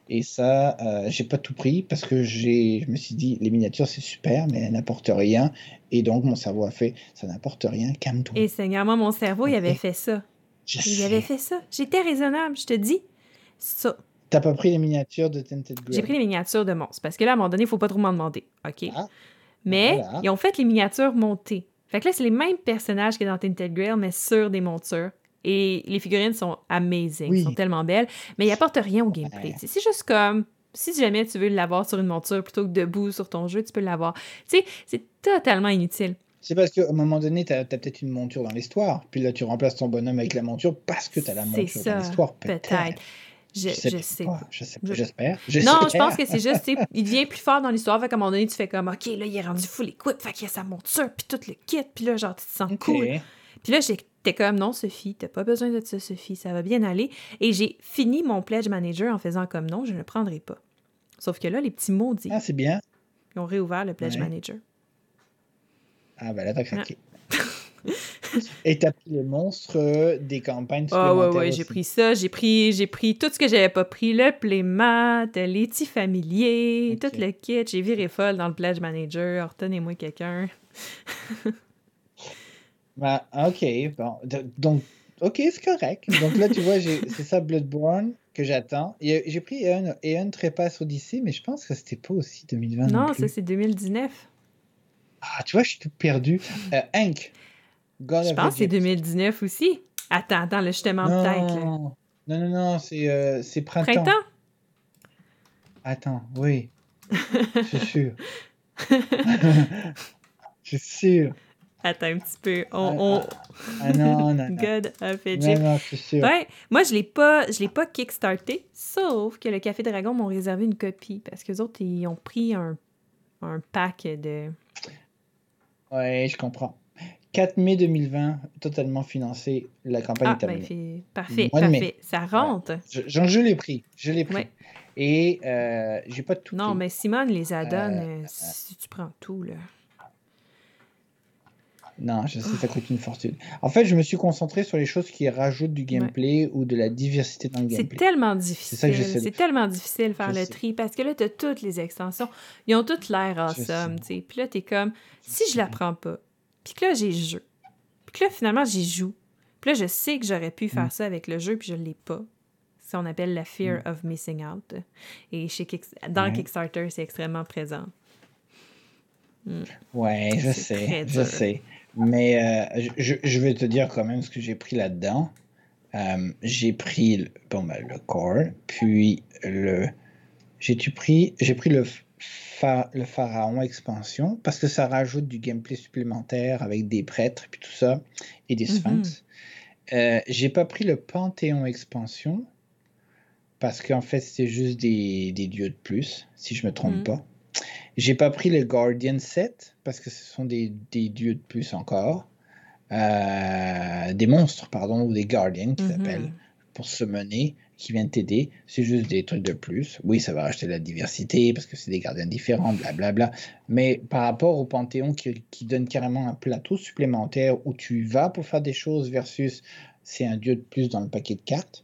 Et ça, euh, j'ai pas tout pris parce que j'ai, je me suis dit, les miniatures c'est super, mais elles n'apportent rien. Et donc mon cerveau a fait, ça n'apporte rien, calme-toi. Et Seigneur, moi, mon cerveau, il avait fait ça. Je il sais. avait fait ça. J'étais raisonnable, je te dis. Ça. T'as pas pris les miniatures de Tinted Grail? J'ai pris les miniatures de monstres parce que là, à un moment donné, il faut pas trop m'en demander. OK? Ah, mais voilà. ils ont fait les miniatures montées. Fait que là, c'est les mêmes personnages que dans Tinted Grail, mais sur des montures. Et les figurines sont amazing, oui. sont tellement belles, mais ils apportent rien au gameplay. Ouais. C'est juste comme si jamais tu veux l'avoir sur une monture plutôt que debout sur ton jeu, tu peux l'avoir. Tu sais, c'est totalement inutile. C'est parce qu'à un moment donné, tu as, as peut-être une monture dans l'histoire, puis là, tu remplaces ton bonhomme avec la monture parce que tu as la monture ça, dans l'histoire. Peut-être. Peut je, je, je, sais pas. J'espère. Non, je pense que c'est juste, <laughs> il devient plus fort dans l'histoire. Fait qu'à un moment donné, tu fais comme, OK, là, il est rendu full équipe. Fait qu'il y a sa monture, puis tout le kit. Puis là, genre, tu te sens okay. cool. Puis là, j'ai T'es comme, non, Sophie, t'as pas besoin de ça, Sophie, ça va bien aller. Et j'ai fini mon pledge manager en faisant comme non, je ne le prendrai pas. Sauf que là, les petits maudits. Ah, c'est bien. Ils ont réouvert le pledge ouais. manager. Ah, ben là, t'as craqué. Ah. <laughs> Et t'as pris les monstres des campagnes Ah oh, ouais, ouais, j'ai pris ça. J'ai pris, j'ai pris tout ce que j'avais pas pris. Le playmat, les petits familiers, okay. tout le kit. J'ai viré folle dans le pledge manager. Retenez-moi quelqu'un. <laughs> Bah, ok, bon. Donc, ok, c'est correct. Donc là, tu vois, c'est ça, Bloodborne. que j'attends. J'ai pris Eon, Eon Trépasse Odyssey, mais je pense que c'était pas aussi 2020. Non, ça c'est 2019. Ah, tu vois, je suis tout perdu. Euh, Hank. je pense que c'est 2019 aussi. Attends, attends, là, je te mens peut-être. Non, non, non, c'est euh, printemps. Printemps? Attends, oui. <laughs> Je suis sûr. <laughs> Je suis sûr. Attends un petit peu. On, ah, ah, ah non, non, <laughs> God of Egypt. Non, non. Ouais, moi, je ne l'ai pas, je l'ai pas kickstarté, sauf que le Café Dragon m'ont réservé une copie parce que les autres, ils ont pris un, un pack de. Ouais, je comprends. 4 mai 2020, totalement financé, la campagne est terminée. Ben, parfait, parfait. Ça rentre. Je, je l'ai pris. Je l'ai pris. Et euh, j'ai pas tout. Non, mais Simone les a euh, si tu prends tout, là. Non, je sais, ça coûte une fortune. En fait, je me suis concentré sur les choses qui rajoutent du gameplay ou de la diversité dans le gameplay. C'est tellement difficile. C'est tellement difficile de faire le tri parce que là, tu as toutes les extensions. Ils ont toutes l'air awesome, tu sais. Puis là, tu es comme, si je la prends pas, puis que là, j'ai jeu. Puis que là, finalement, j'y joue. Puis là, je sais que j'aurais pu faire mm. ça avec le jeu, puis je l'ai pas. Ça, on appelle la fear mm. of missing out. Et chez dans Kickstarter, c'est extrêmement présent. Mm. Ouais, je sais, je sais. Mais euh, je, je, vais te dire quand même ce que j'ai pris là-dedans. Euh, j'ai pris le, bon, ben, le core, puis le. J'ai pris, j'ai pris le, le pharaon expansion parce que ça rajoute du gameplay supplémentaire avec des prêtres puis tout ça et des sphinx. Mm-hmm. Euh, j'ai pas pris le panthéon expansion parce qu'en fait c'était juste des, des, dieux de plus si je me trompe mm. pas. J'ai pas pris le Guardian set parce que ce sont des, des dieux de plus encore. Euh, des monstres, pardon, ou des Guardians qui mm-hmm. s'appellent, pour se mener, qui viennent t'aider. C'est juste des trucs de plus. Oui, ça va racheter de la diversité parce que c'est des gardiens différents, blablabla. Mais par rapport au Panthéon qui, qui, donne carrément un plateau supplémentaire où tu vas pour faire des choses versus c'est un dieu de plus dans le paquet de cartes,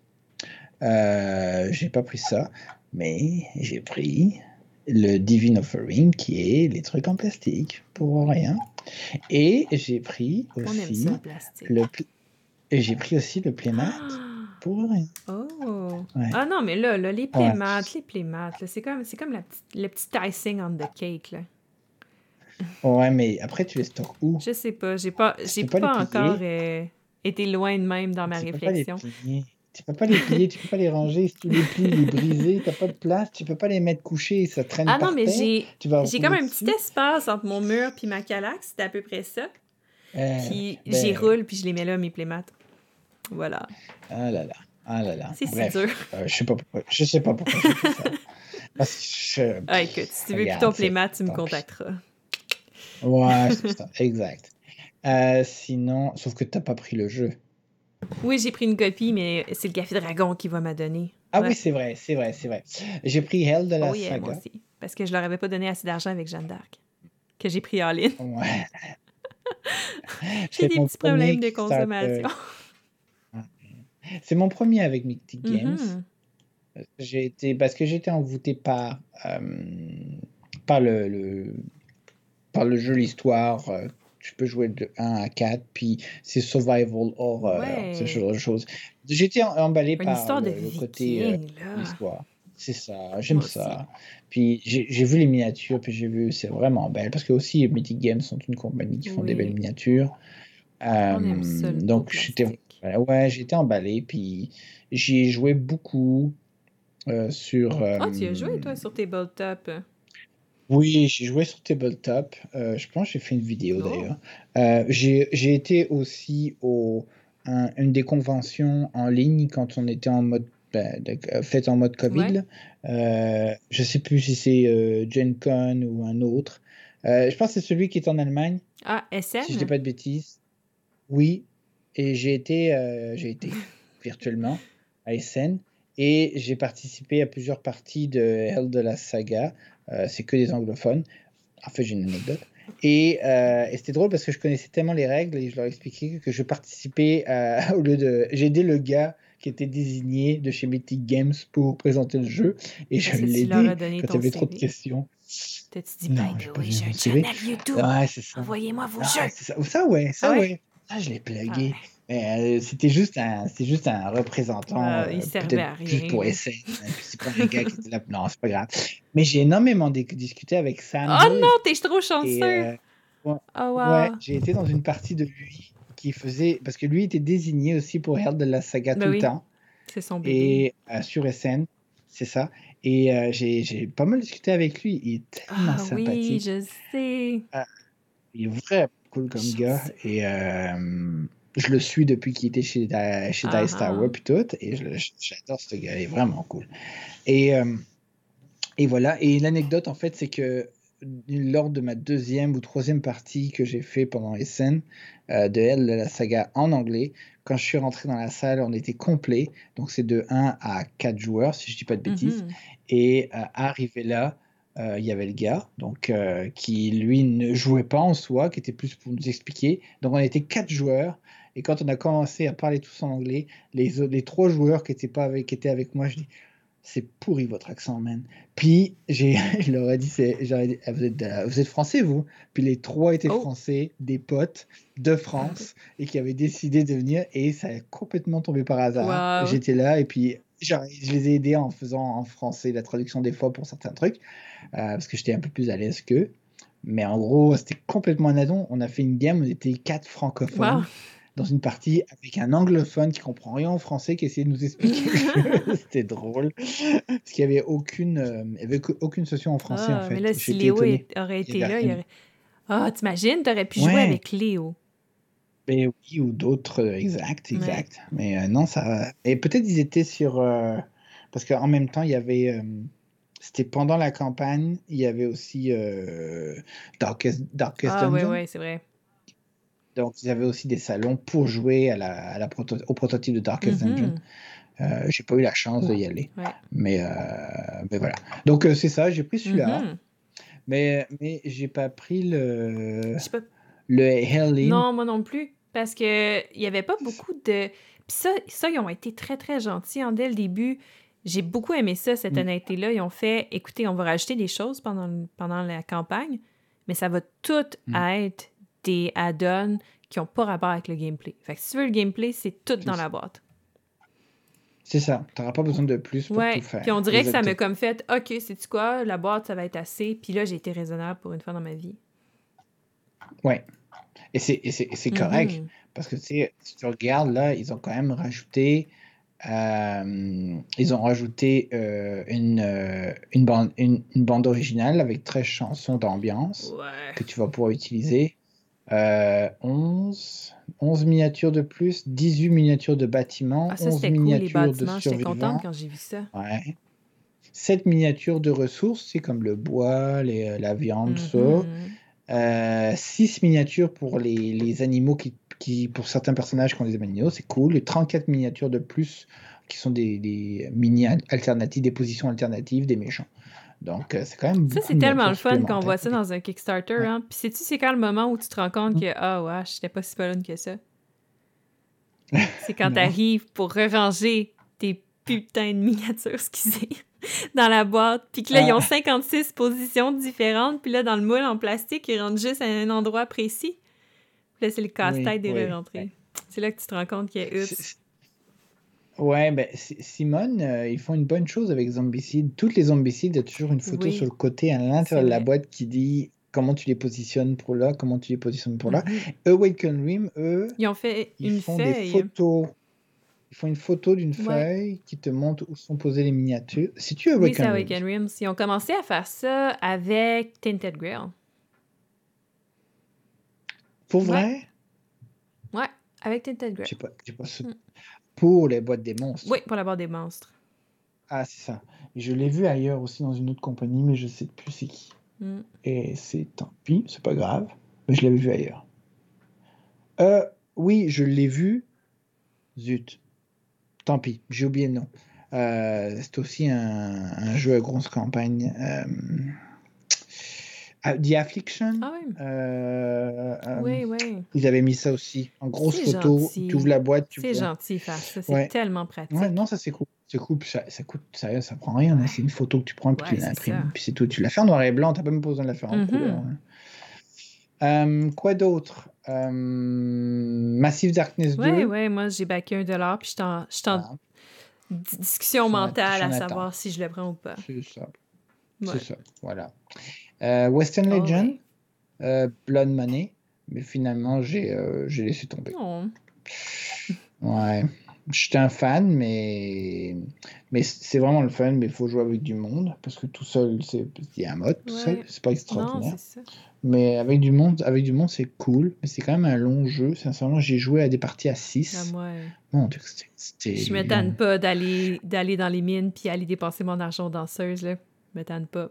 euh, j'ai pas pris ça. Mais j'ai pris le Divine Offering, qui est les trucs en plastique, pour rien. Et j'ai pris aussi le et j'ai pris aussi le playmat pour rien. Oh. Ah non, mais là, là les playmats, les playmats, c'est comme, c'est comme la petite, le petit icing on the cake. Là. Ouais, mais après, tu les stockes où? Je sais pas. J'ai pas, j'ai pas, encore euh, été loin de même dans ma réflexion. Tu peux pas les plier, tu peux pas les ranger. Si tu les plies, les briser, t'as pas de place, tu peux pas les mettre couchés, ça traîne Ah non, mais j'ai j'ai comme un petit espace entre mon mur puis ma calaxe, c'est à peu près ça. Euh, puis ben j'y roule puis je les mets là mes playmats. Voilà. Ah là là. Ah là là. C'est si dur. Euh, je sais pas pourquoi. Je sais pas pourquoi je fais ça. <laughs> Parce que je... ah, écoute, si tu veux plus ton playmat, tu me contacteras. Ouais, c'est <laughs> ça. Exact. Euh, sinon, sauf que t'as pas pris le jeu. Oui, j'ai pris une copie, mais c'est le Café Dragon qui va m'a donner. Ah oui, c'est vrai, c'est vrai, c'est vrai. J'ai pris Hell de la oh, saga. Moi aussi, parce que je leur avais pas donné assez d'argent avec Jeanne d'Arc, que j'ai pris en ligne. Ouais. <laughs> j'ai des petits problèmes de consommation. <laughs> C'est mon premier avec Mythic Games. Mm-hmm. J'ai été parce que j'étais envoûté par euh, par le, le, par le jeu l'histoire euh, tu peux jouer de 1 à 4, puis c'est survival horror, ce genre de choses. J'étais emballé par le, côté euh, l'histoire. C'est ça, j'aime ça. Puis j'ai vu les miniatures, puis j'ai vu, c'est vraiment belle, parce que aussi Mythic Games sont une compagnie qui font des belles miniatures. Euh, donc j'étais ouais, j'étais emballé, puis j'y ai joué beaucoup euh, sur. Ah, tu as joué toi sur Tabletop oui, j'ai joué sur Tabletop. Euh, je pense que j'ai fait une vidéo d'ailleurs. Euh, j'ai été aussi au une des conventions en ligne quand on était en mode ben, fait en mode Covid. Euh, je sais plus si c'est euh, Gen Con ou un autre. je pense que c'est celui qui est en Allemagne. Ah, SN? Si je dis pas de bêtises. Oui, et j'ai été, j'ai été <laughs> virtuellement à SN et j'ai participé à plusieurs parties de Hell de la Saga. Euh, c'est que des anglophones. En fait, j'ai une anecdote. Euh, et, c'était drôle parce que je connaissais tellement les règles et je leur expliquais que je participais <laughs> au lieu de. J'ai aidé le gars qui était désigné de chez Mythic Games pour présenter le jeu et je l'ai aidé quand il y avait trop de questions. T'as-tu dit, non, oui, j'ai un channel YouTube. Ouais, Envoyez-moi vos jeux. Ça. ça. ouais, ça, ah ouais? Ça, je l'ai plugué. Euh, c'était juste un, c'est juste un représentant. Ah, il euh, servait peut-être à rien. juste pour essayer. c'est pas un gars qui était là. Non, c'est pas grave. Mais j'ai énormément di- discuté avec Sam. Oh Hill non, t'es trop chanceux! euh, ouais, Oh ouais, wow! j'ai été dans une partie de lui qui faisait. Parce que lui était désigné aussi pour Herald de la saga Ben tout le oui, temps. c'est son bébé. Et euh, sur SN, c'est ça. Et j'ai j'ai pas mal discuté avec lui. Il est tellement Ah oui, sympathique. je sais. Il est vraiment cool comme gars. Chanceux. Et je le suis depuis qu'il était chez, chez Ah Dice Tower ah. puis tout. Et je j'adore ce gars. Il est vraiment cool. Et, euh, et voilà. Et l'anecdote, en fait, c'est que lors de ma deuxième ou troisième partie que j'ai fait pendant SN euh, de elle, de la saga en anglais, quand je suis rentré dans la salle, on était complet. Donc c'est de 1 à 4 joueurs, si je dis pas de bêtises. Mhm. Et euh, arrivé là, euh, il y avait le gars, donc euh, qui lui ne jouait pas en soi, qui était plus pour nous expliquer. Donc on était quatre joueurs. Et quand on a commencé à parler tous en anglais, les, trois joueurs qui étaient pas avec, qui étaient avec moi, je dis c'est pourri votre accent, man. Puis j'ai, <laughs> je leur ai dit, j'aurais dit, Ah, vous, êtes, de- vous êtes français, vous? Puis les trois étaient Oh. français, des potes de France, et qui avaient décidé de venir, et ça a complètement tombé par hasard. Wow. J'étais là, et puis genre, je les ai aidés en faisant en français la traduction des fois pour certains trucs, euh, parce que j'étais un peu plus à l'aise qu'eux. Mais en gros, c'était complètement un addon. On a fait une game, on était quatre francophones Wow. Dans une partie avec un anglophone qui comprend rien en français qui essayait de nous expliquer. <laughs> C'était drôle. Parce qu'il n'y avait aucune, euh, il y avait aucune session en français en Ah, fait. mais là, si Léo est- aurait été là, il aurait. Ah, t'imagines, t'aurais pu jouer Ouais. avec Léo. Mais oui, ou d'autres, euh, exact, Ouais. exact. Mais euh, non, ça. Et peut-être ils étaient sur. euh, Parce qu'en même temps, il y avait. C'était pendant la campagne, il y avait aussi euh, Darkest, Darkest Ah, ouais, Dungeon. ouais, c'est vrai. Donc, ils avaient aussi des salons pour jouer à la, à la proto- au prototype de Darkest Dungeon. Mhm. Euh, j'ai pas eu la chance d'y aller. Ouais. Mais, euh, mais voilà. Donc, euh, c'est ça, j'ai pris celui-là. Mhm. Mais, mais j'ai pas pris le, pas. le. Non, moi non plus. Parce que il y avait pas beaucoup de. Puis ça, ça, ils ont été très, très gentils hein, dès le début. J'ai beaucoup aimé ça, cette Mm. honnêteté-là. Ils ont fait écoutez, on va rajouter des choses pendant, pendant la campagne, mais ça va tout Mm. être des add-ons qui n'ont pas rapport avec le gameplay. Fait que si tu veux le gameplay, c'est tout dans ça. la boîte. C'est ça. T'auras pas besoin de plus pour Ouais. tout faire. Puis on dirait que ça m'a comme fait OK, c'est-tu quoi, la boîte, ça va être assez. Puis là, j'ai été raisonnable pour une fois dans ma vie. Ouais. Et c'est et c'est- et c'est correct. Mhm. Parce que tu si tu regardes là, ils ont quand même rajouté. euh, ils ont rajouté euh, une, euh, une, bande, une, une bande originale avec 13 chansons d'ambiance Ouais. que tu vas pouvoir utiliser. Euh, 11, 11 miniatures de plus, 18 miniatures de bâtiments, Ah, ça, 11 c'était cool, les miniatures de survivants. contente quand j'ai vu ça. Ouais. 7 miniatures de ressources, c'est comme le bois, les- euh, la viande, ça. Mhm. 6 miniatures pour les, les animaux qui, qui, pour certains personnages qui ont des animaux, c'est cool. Et 34 miniatures de plus qui sont des, des mini alternatives, des positions alternatives des méchants. Donc, euh, c'est quand même. Ça, c'est tellement le fun qu'on voit ça dans un Kickstarter. Ouais. Hein? Puis sais-tu, c'est quand le moment où tu te rends compte que, ah ouais, j'étais pas si bonne que ça. <laughs> C'est quand t'arrives pour ranger tes putains de miniatures, <laughs> excusez, dans la boîte. Puis que là, ils ont Ah. 56 positions différentes. Puis là, dans le moule en plastique, ils rentrent juste à un endroit précis. Puis là, c'est le casse-tête Oui, de oui. les rentrer. C'est là que tu te rends compte qu'il y a oups. Ouais, ben, Si- Simone, euh, ils font une bonne chose avec Zombicide. Toutes les Zombicides, il y a toujours une photo Oui. sur le côté à l'intérieur de la vrai. boîte qui dit comment tu les positionnes pour là, comment tu les positionnes pour là. Mhm. Awaken Rim, eux, Ils ont fait ils une font des feuille. photos. Ils font une photo d'une Ouais. feuille qui te montre où sont posées les miniatures. Si tu Oui, c'est Awaken Awaken Rim, Rims. Ils ont commencé à faire ça avec Tinted Grail. pour Ouais. vrai, Ouais, avec Tinted Grail. j'ai pas, j'ai pas Mm. Pour les boîtes des monstres. Oui, pour la barre des monstres. Ah, c'est ça. Je l'ai vu ailleurs aussi dans une autre compagnie, mais je sais plus c'est qui. Mm. Et c'est tant pis, c'est pas grave. Mais je l'avais vu ailleurs. Euh, oui, je l'ai vu. Zut. Tant pis, j'ai oublié le nom. Euh, c'est aussi un, un jeu à grosse campagne. Euh, The Affliction. Ah oui. Euh, euh, Oui, oui. Ils avaient mis ça aussi. En grosse photo, gentil. tu ouvres la boîte, tu C'est gentil faire ça. C'est Ouais. tellement pratique. Ouais, non, ça c'est cool. Cool, puis ça, ça coûte, ça, ça prend rien. là. C'est une photo que tu prends, puis tu l'imprimes, ça. puis c'est tout. Tu la fais en noir et blanc, t'as pas même pas besoin de la faire en Mhm. couleur. hein. Euh, quoi d'autre? Massive Darkness 2. Ouais, ouais, moi j'ai backé un dollar, puis je suis en, ah. discussion mentale à savoir si je le prends ou pas. C'est ça. C'est ça, voilà. Western oh, Legend, Blood Money, mais finalement j'ai laissé tomber. Oh. Ouais. J'étais un fan, mais, mais c'est vraiment le fun, mais il faut jouer avec du monde, parce que tout seul, c'est il y a un mode tout seul, c'est pas extraordinaire. mais avec du monde, avec du monde, c'est cool, mais c'est quand même un long jeu. Sincèrement, j'ai joué à des parties à 6. Ah, Mon Dieu, c'était. Je m'étonne pas d'aller d'aller dans les mines puis aller dépenser mon argent danseuse là. M'étonne pas.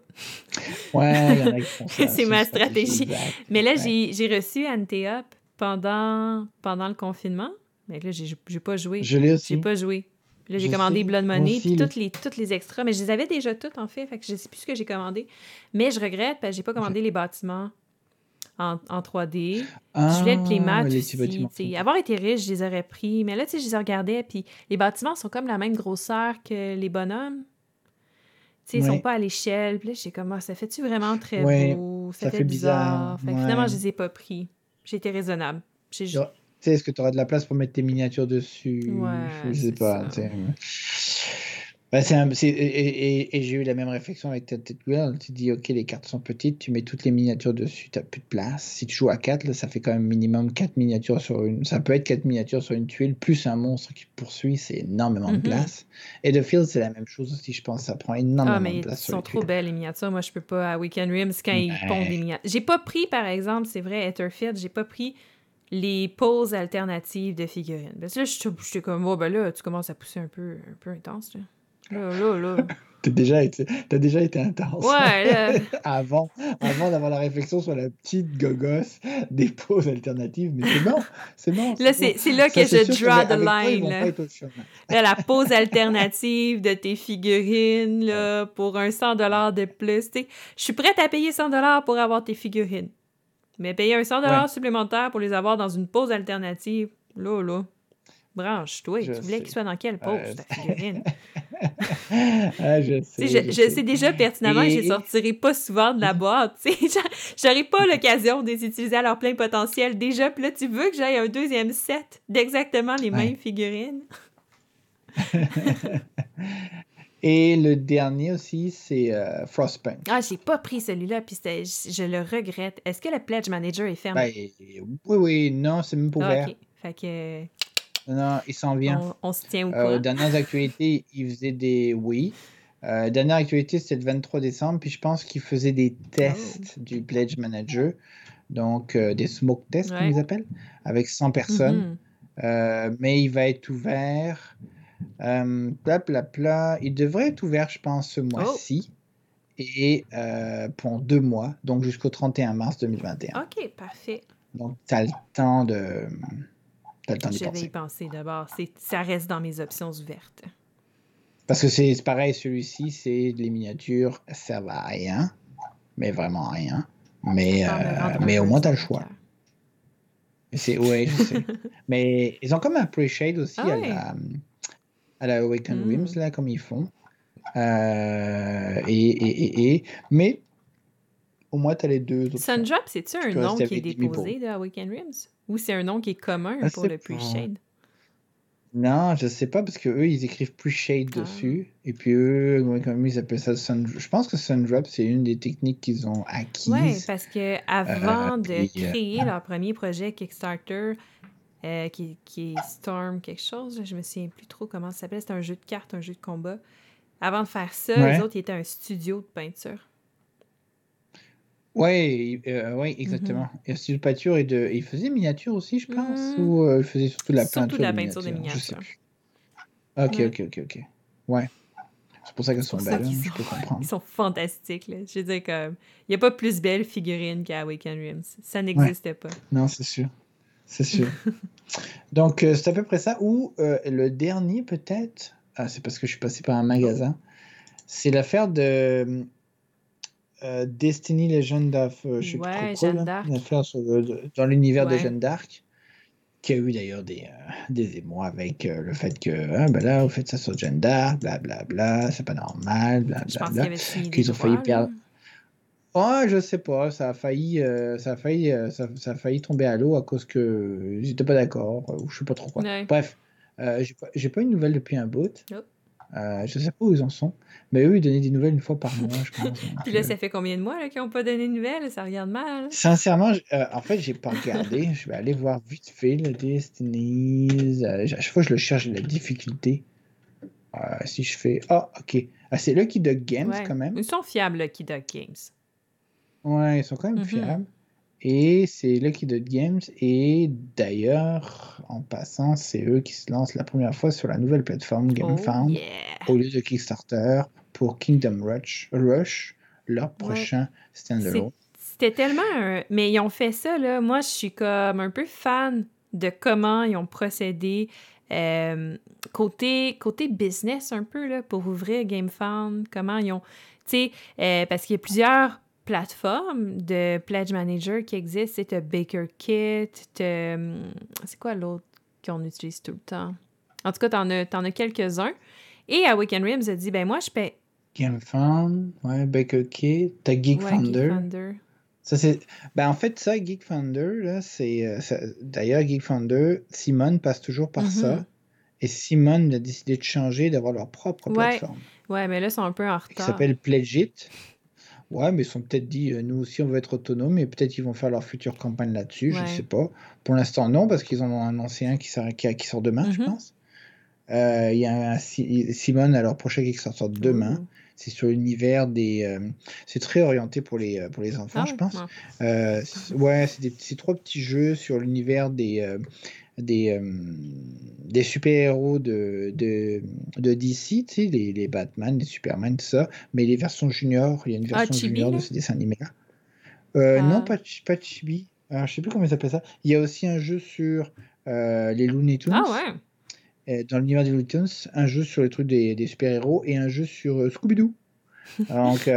Ouais, <laughs> c'est ma stratégie. Mais là, j'ai reçu Anteop pendant pendant le confinement. Mais là, j'ai pas joué. Je l'ai aussi. J'ai pas joué. Là, j'ai commandé Blood Money, puis toutes les, toutes les extras. Mais je les avais déjà toutes, en fait. Fait que je sais plus ce que j'ai commandé. Mais je regrette, parce que j'ai pas commandé les bâtiments en, en 3D. je voulais le playmat aussi. Avoir été riche, je les aurais pris. Mais là, tu sais, je les regardais, puis les bâtiments sont comme la même grosseur que les bonhommes. Tu sais, ils sont pas à l'échelle. Puis là, j'ai comme, ah, ça fait-tu vraiment très beau? Ça, fait, bizarre. Fait que finalement, je les ai pas pris. J'ai été raisonnable. J'ai sais, est-ce que tu auras de la place pour mettre tes miniatures dessus? Je sais pas. Bah, et, et, j'ai eu la même réflexion avec Ted World. Tu dis, OK, les cartes sont petites, tu mets toutes les miniatures dessus, tu n'as plus de place. Si tu joues à 4, ça fait quand même minimum 4 miniatures sur une. Ça peut être 4 miniatures sur une tuile, plus un monstre qui poursuit, c'est énormément de mm-hmm. place. Et The Field, c'est la même chose aussi, je pense. Ça prend énormément ah, mais de place. Ils sont trop belles, les miniatures. Moi, je peux pas à Weekend Rims quand ils pondent des miniatures. J'ai pas pris, par exemple, c'est vrai, Etherfield, j'ai pas pris les poses alternatives de figurines. Parce que là, j'étais comme, oh, ben là, tu commences à pousser un peu, un peu intense. Là. T'as <laughs> déjà été, as déjà été intense. Ouais, là. <laughs> avant, avant d'avoir la réflexion sur la petite gogos des poses alternatives, mais c'est bon, c'est bon. Là, c'est là que je draw the line. là. là. la pose alternative de tes figurines, là, pour un 100 de plus. Je suis prête à payer 100 pour avoir tes figurines. Mais payer un 100 supplémentaire pour les avoir dans une pause alternative, là, là. Branche-toi. Tu voulais qu'ils soient dans quelle pause, euh, ta figurine? <laughs> ah, je sais. Je, sais déjà pertinemment que je ne sortirai pas souvent de la boîte. <laughs> J'aurai pas l'occasion de les utiliser à leur plein potentiel déjà. Puis là, tu veux que j'aille un deuxième set d'exactement les mêmes figurines? <laughs> Et le dernier aussi, c'est euh, Frostpunk. Ah, j'ai pas pris celui-là, puis je le regrette. Est-ce que le Pledge Manager est fermé? Ben, oui, oui, non, c'est même pas ah, ouvert. Fait que... Non, il s'en vient. On, se tient euh, dernières actualités, il faisait des... Oui. Euh, dernière actualité, c'était le 23 décembre, puis je pense qu'il faisait des tests oh. du Pledge Manager, donc euh, des smoke tests, comme ils appellent, avec 100 personnes. Mm-hmm. mais il va être ouvert euh, pla, Il devrait être ouvert, je pense, ce mois-ci. Oh. Et euh, pour deux mois, donc jusqu'au 31 mars 2021. OK, parfait. Donc, tu as le temps de. As le temps y penser d'abord. Ça reste dans mes options ouvertes. Parce que c'est pareil, celui-ci, c'est les miniatures, ça va à rien, mais vraiment à rien. Mais, euh, mais au moins, tu as le choix. C'est, ouais, je sais. <laughs> mais ils ont comme un pre-shade aussi ah à la, à la Awaken mm. Rims, là, comme ils font. Euh, et, et, et, mais au moins, tu as les deux. Sundrop, c'est-tu un nom qui est déposé de Awaken Rims? Ou c'est un nom qui est commun ah, pour le pre-shade? Non, je sais pas, parce que eux ils écrivent pre-shade ah. dessus. Et puis eux, comme ils appellent ça Sundrop. Je pense que Sundrop, c'est une des techniques qu'ils ont acquises. Oui, parce que avant euh, de euh, créer leur premier projet Kickstarter, euh, qui, qui, est Storm quelque chose. Je me souviens plus trop comment ça s'appelait. C'était un jeu de cartes, un jeu de combat. Avant de faire ça, les autres, ils étaient un studio de peinture. Oui, euh, ouais, exactement. De peinture et de. ils faisaient des miniatures aussi, je pense, mm. ou euh, ils faisaient surtout de la peinture. Surtout de la peinture des miniatures. Ok, ok, ok, ok. Ouais. C'est pour ça qu'elles sont belles, hein, je peux <laughs> comprendre. Ils sont fantastiques. Là. Je veux dire, comme, il n'y a pas plus belle figurine qu'à Weekend Rims. Ça n'existait pas. Non, c'est sûr. C'est sûr. <laughs> Donc, euh, c'est à peu près ça. Ou euh, le dernier, peut-être, ah, c'est parce que je suis passé par un magasin, c'est l'affaire de euh, Destiny Legend of. je sais ouais, plus trop L'affaire dans l'univers de Jeanne d'Arc, qui a eu d'ailleurs des, des émois avec le fait que, ah, ben là, vous faites ça sur Jeanne d'Arc, blablabla, c'est pas normal, blablabla. Qu'ils ont failli perdre. Oh, je sais pas, ça a failli, euh, ça a failli, euh, ça, a failli tomber à l'eau à cause que j'étais pas d'accord, ou je sais pas trop quoi. Bref, euh, j'ai pas, pas eu de nouvelles depuis un bout. Oh. Euh, je sais pas où ils en sont, mais eux, ils donnaient des nouvelles une fois par mois, je pense. <laughs> Puis là, ça fait combien de mois qu'ils n'ont pas donné de nouvelles? Ça regarde mal. Sincèrement, en fait, j'ai pas regardé. je vais aller voir vite fait le Destinies. à chaque fois, je le cherche, la difficulté. si je fais. Ah, ok. Ah, c'est Lucky Duck Games quand même. Ils sont fiables, Lucky Duck Games. Ouais, ils sont quand même mm-hmm. fiables. Et c'est Lucky Duck Games. Et d'ailleurs, en passant, c'est eux qui se lancent la première fois sur la nouvelle plateforme GameFound oh, au lieu de Kickstarter pour Kingdom Rush, Rush leur prochain standalone. C'était tellement Mais ils ont fait ça, là. Moi, je suis comme un peu fan de comment ils ont procédé. Euh, côté, côté business, un peu, là, pour ouvrir GameFound, comment ils ont. Tu sais, euh, parce qu'il y a plusieurs plateformes de Pledge Manager qui existent. C'est Baker Kit, hum, c'est quoi l'autre qu'on utilise tout le temps? En tout cas, t'en as, en as quelques-uns. Et à Weekend a dit, ben moi, je paie... GameFound, ouais, Baker Kit, t'as Geek Ouais, ça, c'est... Ben, en fait, ça, Geek là, c'est... Euh, d'ailleurs, Geek Simone passe toujours par ça. Mm-hmm. Et Simone a décidé de changer, d'avoir leur propre plateforme. Ouais, mais là, ils sont un peu en retard. Qui s'appelle Pledgeit. Ouais, mais ils sont peut-être dit, euh, nous aussi, on veut être autonomes, et peut-être qu'ils vont faire leur future campagne là-dessus, je ne sais pas. Pour l'instant, non, parce qu'ils en ont annoncé un qui sort, qui, sort demain, je mm-hmm. pense. Euh, il y a un, Simone, alors prochain qui sort demain. Oh. C'est sur l'univers des. Euh, c'est très orienté pour les, pour les enfants, ah je pense. ouais, c'est trois petits jeux sur l'univers des, des, euh, des super-héros de, de, de, DC, tu sais, les, les, Batman, les Superman, tout ça, mais les versions juniors, il y a une ah, version junior de ce dessin animé-là. Euh, non, ah. pas, pas Chibi. Alors, je sais plus comment ils appellent ça. Il y a aussi un jeu sur euh, les Looney Tunes. Ah ouais. dans l'univers des Looney Tunes, un jeu sur les trucs des, des super-héros et un jeu sur Scooby-Doo. <laughs> Donc,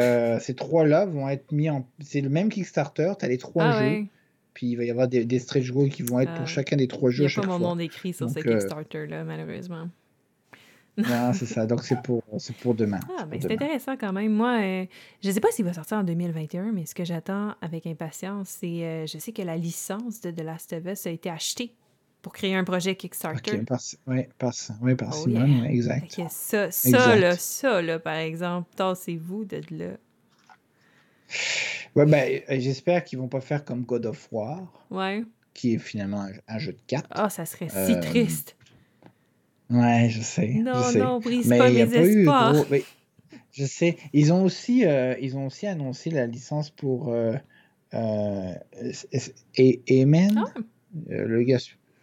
ces trois-là vont être mis en. C'est le même Kickstarter, tu as les trois ah jeux. Puis il va y avoir des, des stretch goals qui vont être pour chacun des trois jeux. Il n'y a pas mon nom écrit sur ce euh, Kickstarter, là, malheureusement. <laughs> non, c'est ça. Donc, c'est pour, pour demain. Ah, ben, c'est intéressant quand même. Moi, euh, je ne sais pas s'il va sortir en 2021, mais ce que j'attends avec impatience, c'est. Euh, je sais que la licence de The Last of Us a été achetée pour créer un projet Kickstarter. Oui, par, par oh, Simone, exact. ça, ça, Là, ça, là, par exemple, tassez-vous de là. Ouais, euh, j'espère qu'ils vont pas faire comme God of War. Ouais. Qui est finalement un, jeu de cartes. Ah, ça serait si euh, triste. Ouais, je sais. Non, je sais. non, brise mais pas mes espoirs. je sais. Ils ont aussi, euh, ils ont aussi annoncé la licence pour euh, Amen. Ah. le gars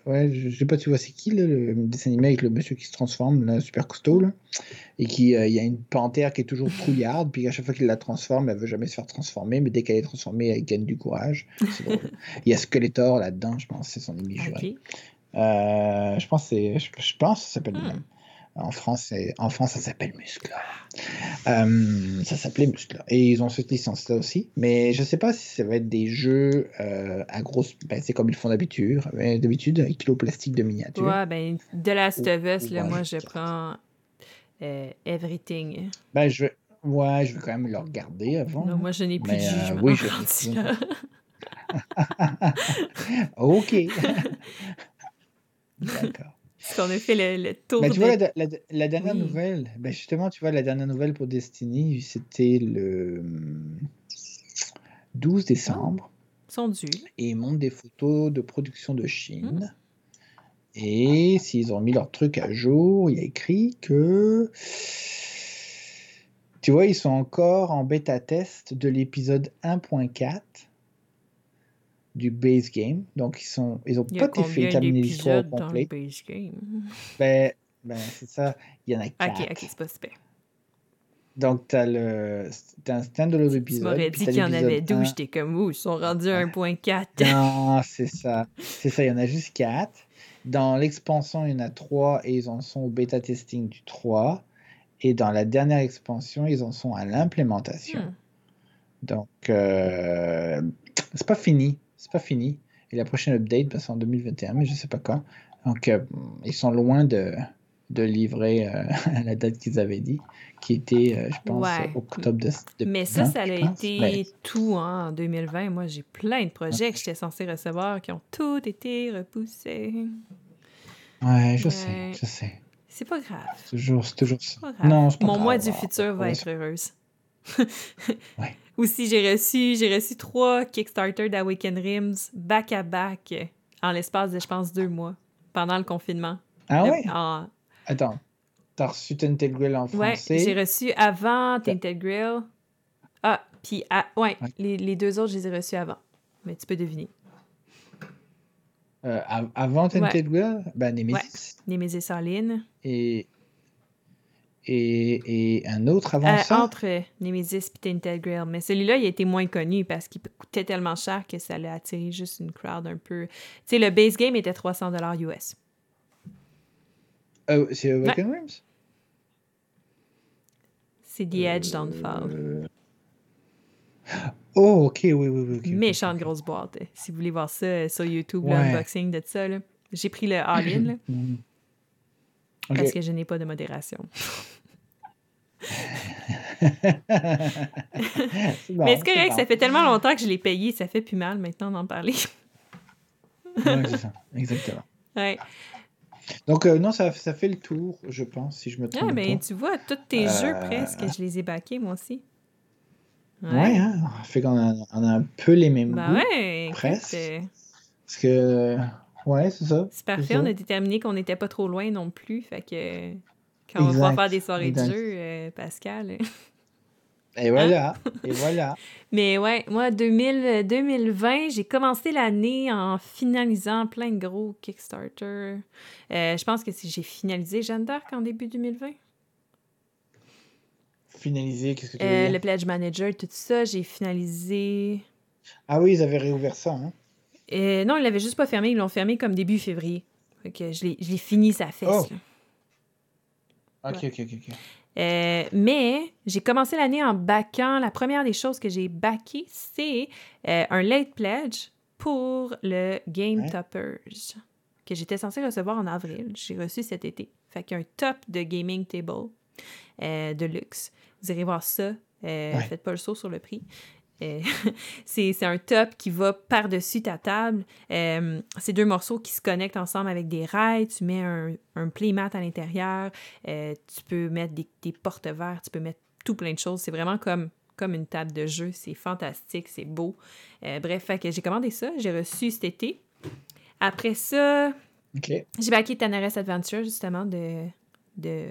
Ouais, je, sais pas, tu vois, c'est qui le dessin animé avec le monsieur qui se transforme, là, super costaud, là, et qui, euh, il y a une panthère qui est toujours trouillarde, puis à chaque fois qu'il la transforme, elle veut jamais se faire transformer, mais dès qu'elle est transformée, elle gagne du courage. <laughs> il y a Skeletor là-dedans, je pense, c'est son ennemi juré. Euh, je pense, c'est, je, pense, ça s'appelle hmm. En France, en France ça s'appelle Muscle. Euh, ça s'appelait Muscle. Et ils ont cette licence-là aussi. Mais je ne sais pas si ça va être des jeux euh, à grosse. Ben, c'est comme ils font d'habitude. D'habitude, avec kilo plastique de miniature. Ouais, ben, de Last of Us, là, moi, je prends euh, Everything. Ben, je vais. Ouais, je vais quand même le regarder avant. Non, moi, je n'ai plus de jugement. oui, je là. <laughs> ok. <laughs> D'accord. Qu'on a fait le, tour. Ben, tu vois, la, dernière nouvelle, ben justement, tu vois, la dernière nouvelle pour Destiny, c'était le 12 décembre. Ils sont dus. Et ils montrent des photos de production de Chine. Et s'ils ont mis leur truc à jour, il y a écrit que. Tu vois, ils sont encore en bêta test de l'épisode 1.4 du base game. Donc, ils sont ils ont pas fait terminer l'histoire complète. <laughs> Ben, ben c'est ça. Il y en a quatre. Ok, ok, c'est pas super. Donc, tu as, le, as un stand-alone épisode. Tu m'aurais dit qu'il y en avait 12, j'étais comme où Ils sont rendus à 1.4. Non, <laughs> c'est ça. C'est ça, il y en a juste 4. Dans l'expansion, il y en a 3 et ils en sont au bêta testing du 3. Et dans la dernière expansion, ils en sont à l'implémentation. Hmm. Donc, euh, c'est pas fini c'est pas fini. Et la prochaine update, ben, c'est en 2021, mais je sais pas quand. Donc, euh, ils sont loin de, de livrer euh, à <laughs> la date qu'ils avaient dit, qui était, euh, je pense, octobre de, Mais ça, ça a été tout hein, en 2020. Moi, j'ai plein de projets que j'étais censée recevoir qui ont tous été repoussés. Ouais, je sais, je sais. C'est pas grave. C'est toujours, toujours ça. Non, pas Mon mois du futur va être heureuse. ouais. <laughs> Aussi, j'ai reçu, j'ai reçu trois Kickstarter d'Awaken Rims back-à-back en l'espace de, je pense, deux mois, pendant le confinement. Ah ouais? Attends, t'as reçu Tainted Grill en français? Ouais, j'ai reçu avant Tainted Grill. Ah, puis, ouais, Les, les, deux autres, je les ai reçus avant. Mais tu peux deviner. Euh, avant Tainted Grill? Ben, Nemesis. Ouais. Nemesis All Et et, et un autre avant euh, ça? Entre Nemesis et Tainted Grail. Mais celui-là, il a été moins connu parce qu'il coûtait tellement cher que ça l'a attiré juste une crowd un peu. Tu sais, le base game était 300 US. Oh, c'est Awaken Rims? C'est The Edge Downfall. Euh... Oh, ok, oui, oui, oui. Méchante grosse boîte. Si vous voulez voir ça euh, sur YouTube, l'unboxing de ça, j'ai pris le all-in. <clears throat> Mm. Parce que je n'ai pas de modération. Mais c'est correct, ça fait tellement longtemps que je l'ai payé, ça fait plus mal maintenant d'en parler. <laughs> oui, c'est ça, exactement. Ouais. Donc, euh, non, ça, ça, fait le tour, je pense, si je me trompe. Ah, ben, tu vois, tous tes jeux euh, presque, je les ai baqués, moi aussi. Ouais, ouais hein, fait qu'on a, on a, un peu les mêmes ben goûts, ouais, presque. Parce que Ouais, c'est ça. C'est parfait. On a déterminé qu'on n'était pas trop loin non plus. Fait que quand on va faire des soirées de jeu, euh, Pascal. Et voilà, hein? <laughs> et voilà. Mais ouais, moi, 2000, 2020, j'ai commencé l'année en finalisant plein de gros Kickstarter. Euh, je pense que j'ai finalisé Jeanne d'Arc en début 2020. Finalisé, qu'est-ce que tu veux euh, dire? Le Pledge Manager, tout ça, j'ai finalisé... Ah oui, ils avaient réouvert ça, hein? Euh, non, ils l'avaient juste pas fermé. Ils l'ont fermé comme début février. Fait que je l'ai fini sa fesse. Oh. OK, OK, OK. Euh, mais j'ai commencé l'année en backant. La première des choses que j'ai backé, c'est euh, un late pledge pour le Game Toppers que j'étais censé recevoir en avril. J'ai reçu cet été. Fait qu'il y a un top de gaming table de luxe. Vous irez voir ça. Faites pas le saut sur le prix. Euh, <laughs> c'est un top qui va par-dessus ta table. Euh, c'est deux morceaux qui se connectent ensemble avec des rails. Tu mets un, un playmat à l'intérieur. Euh, tu peux mettre des, des porte-verres. Tu peux mettre tout plein de choses. C'est vraiment comme, comme une table de jeu. C'est fantastique. C'est beau. bref, j'ai commandé ça. J'ai reçu cet été. Après ça, j'ai backé Tanares Adventure, justement, de, de,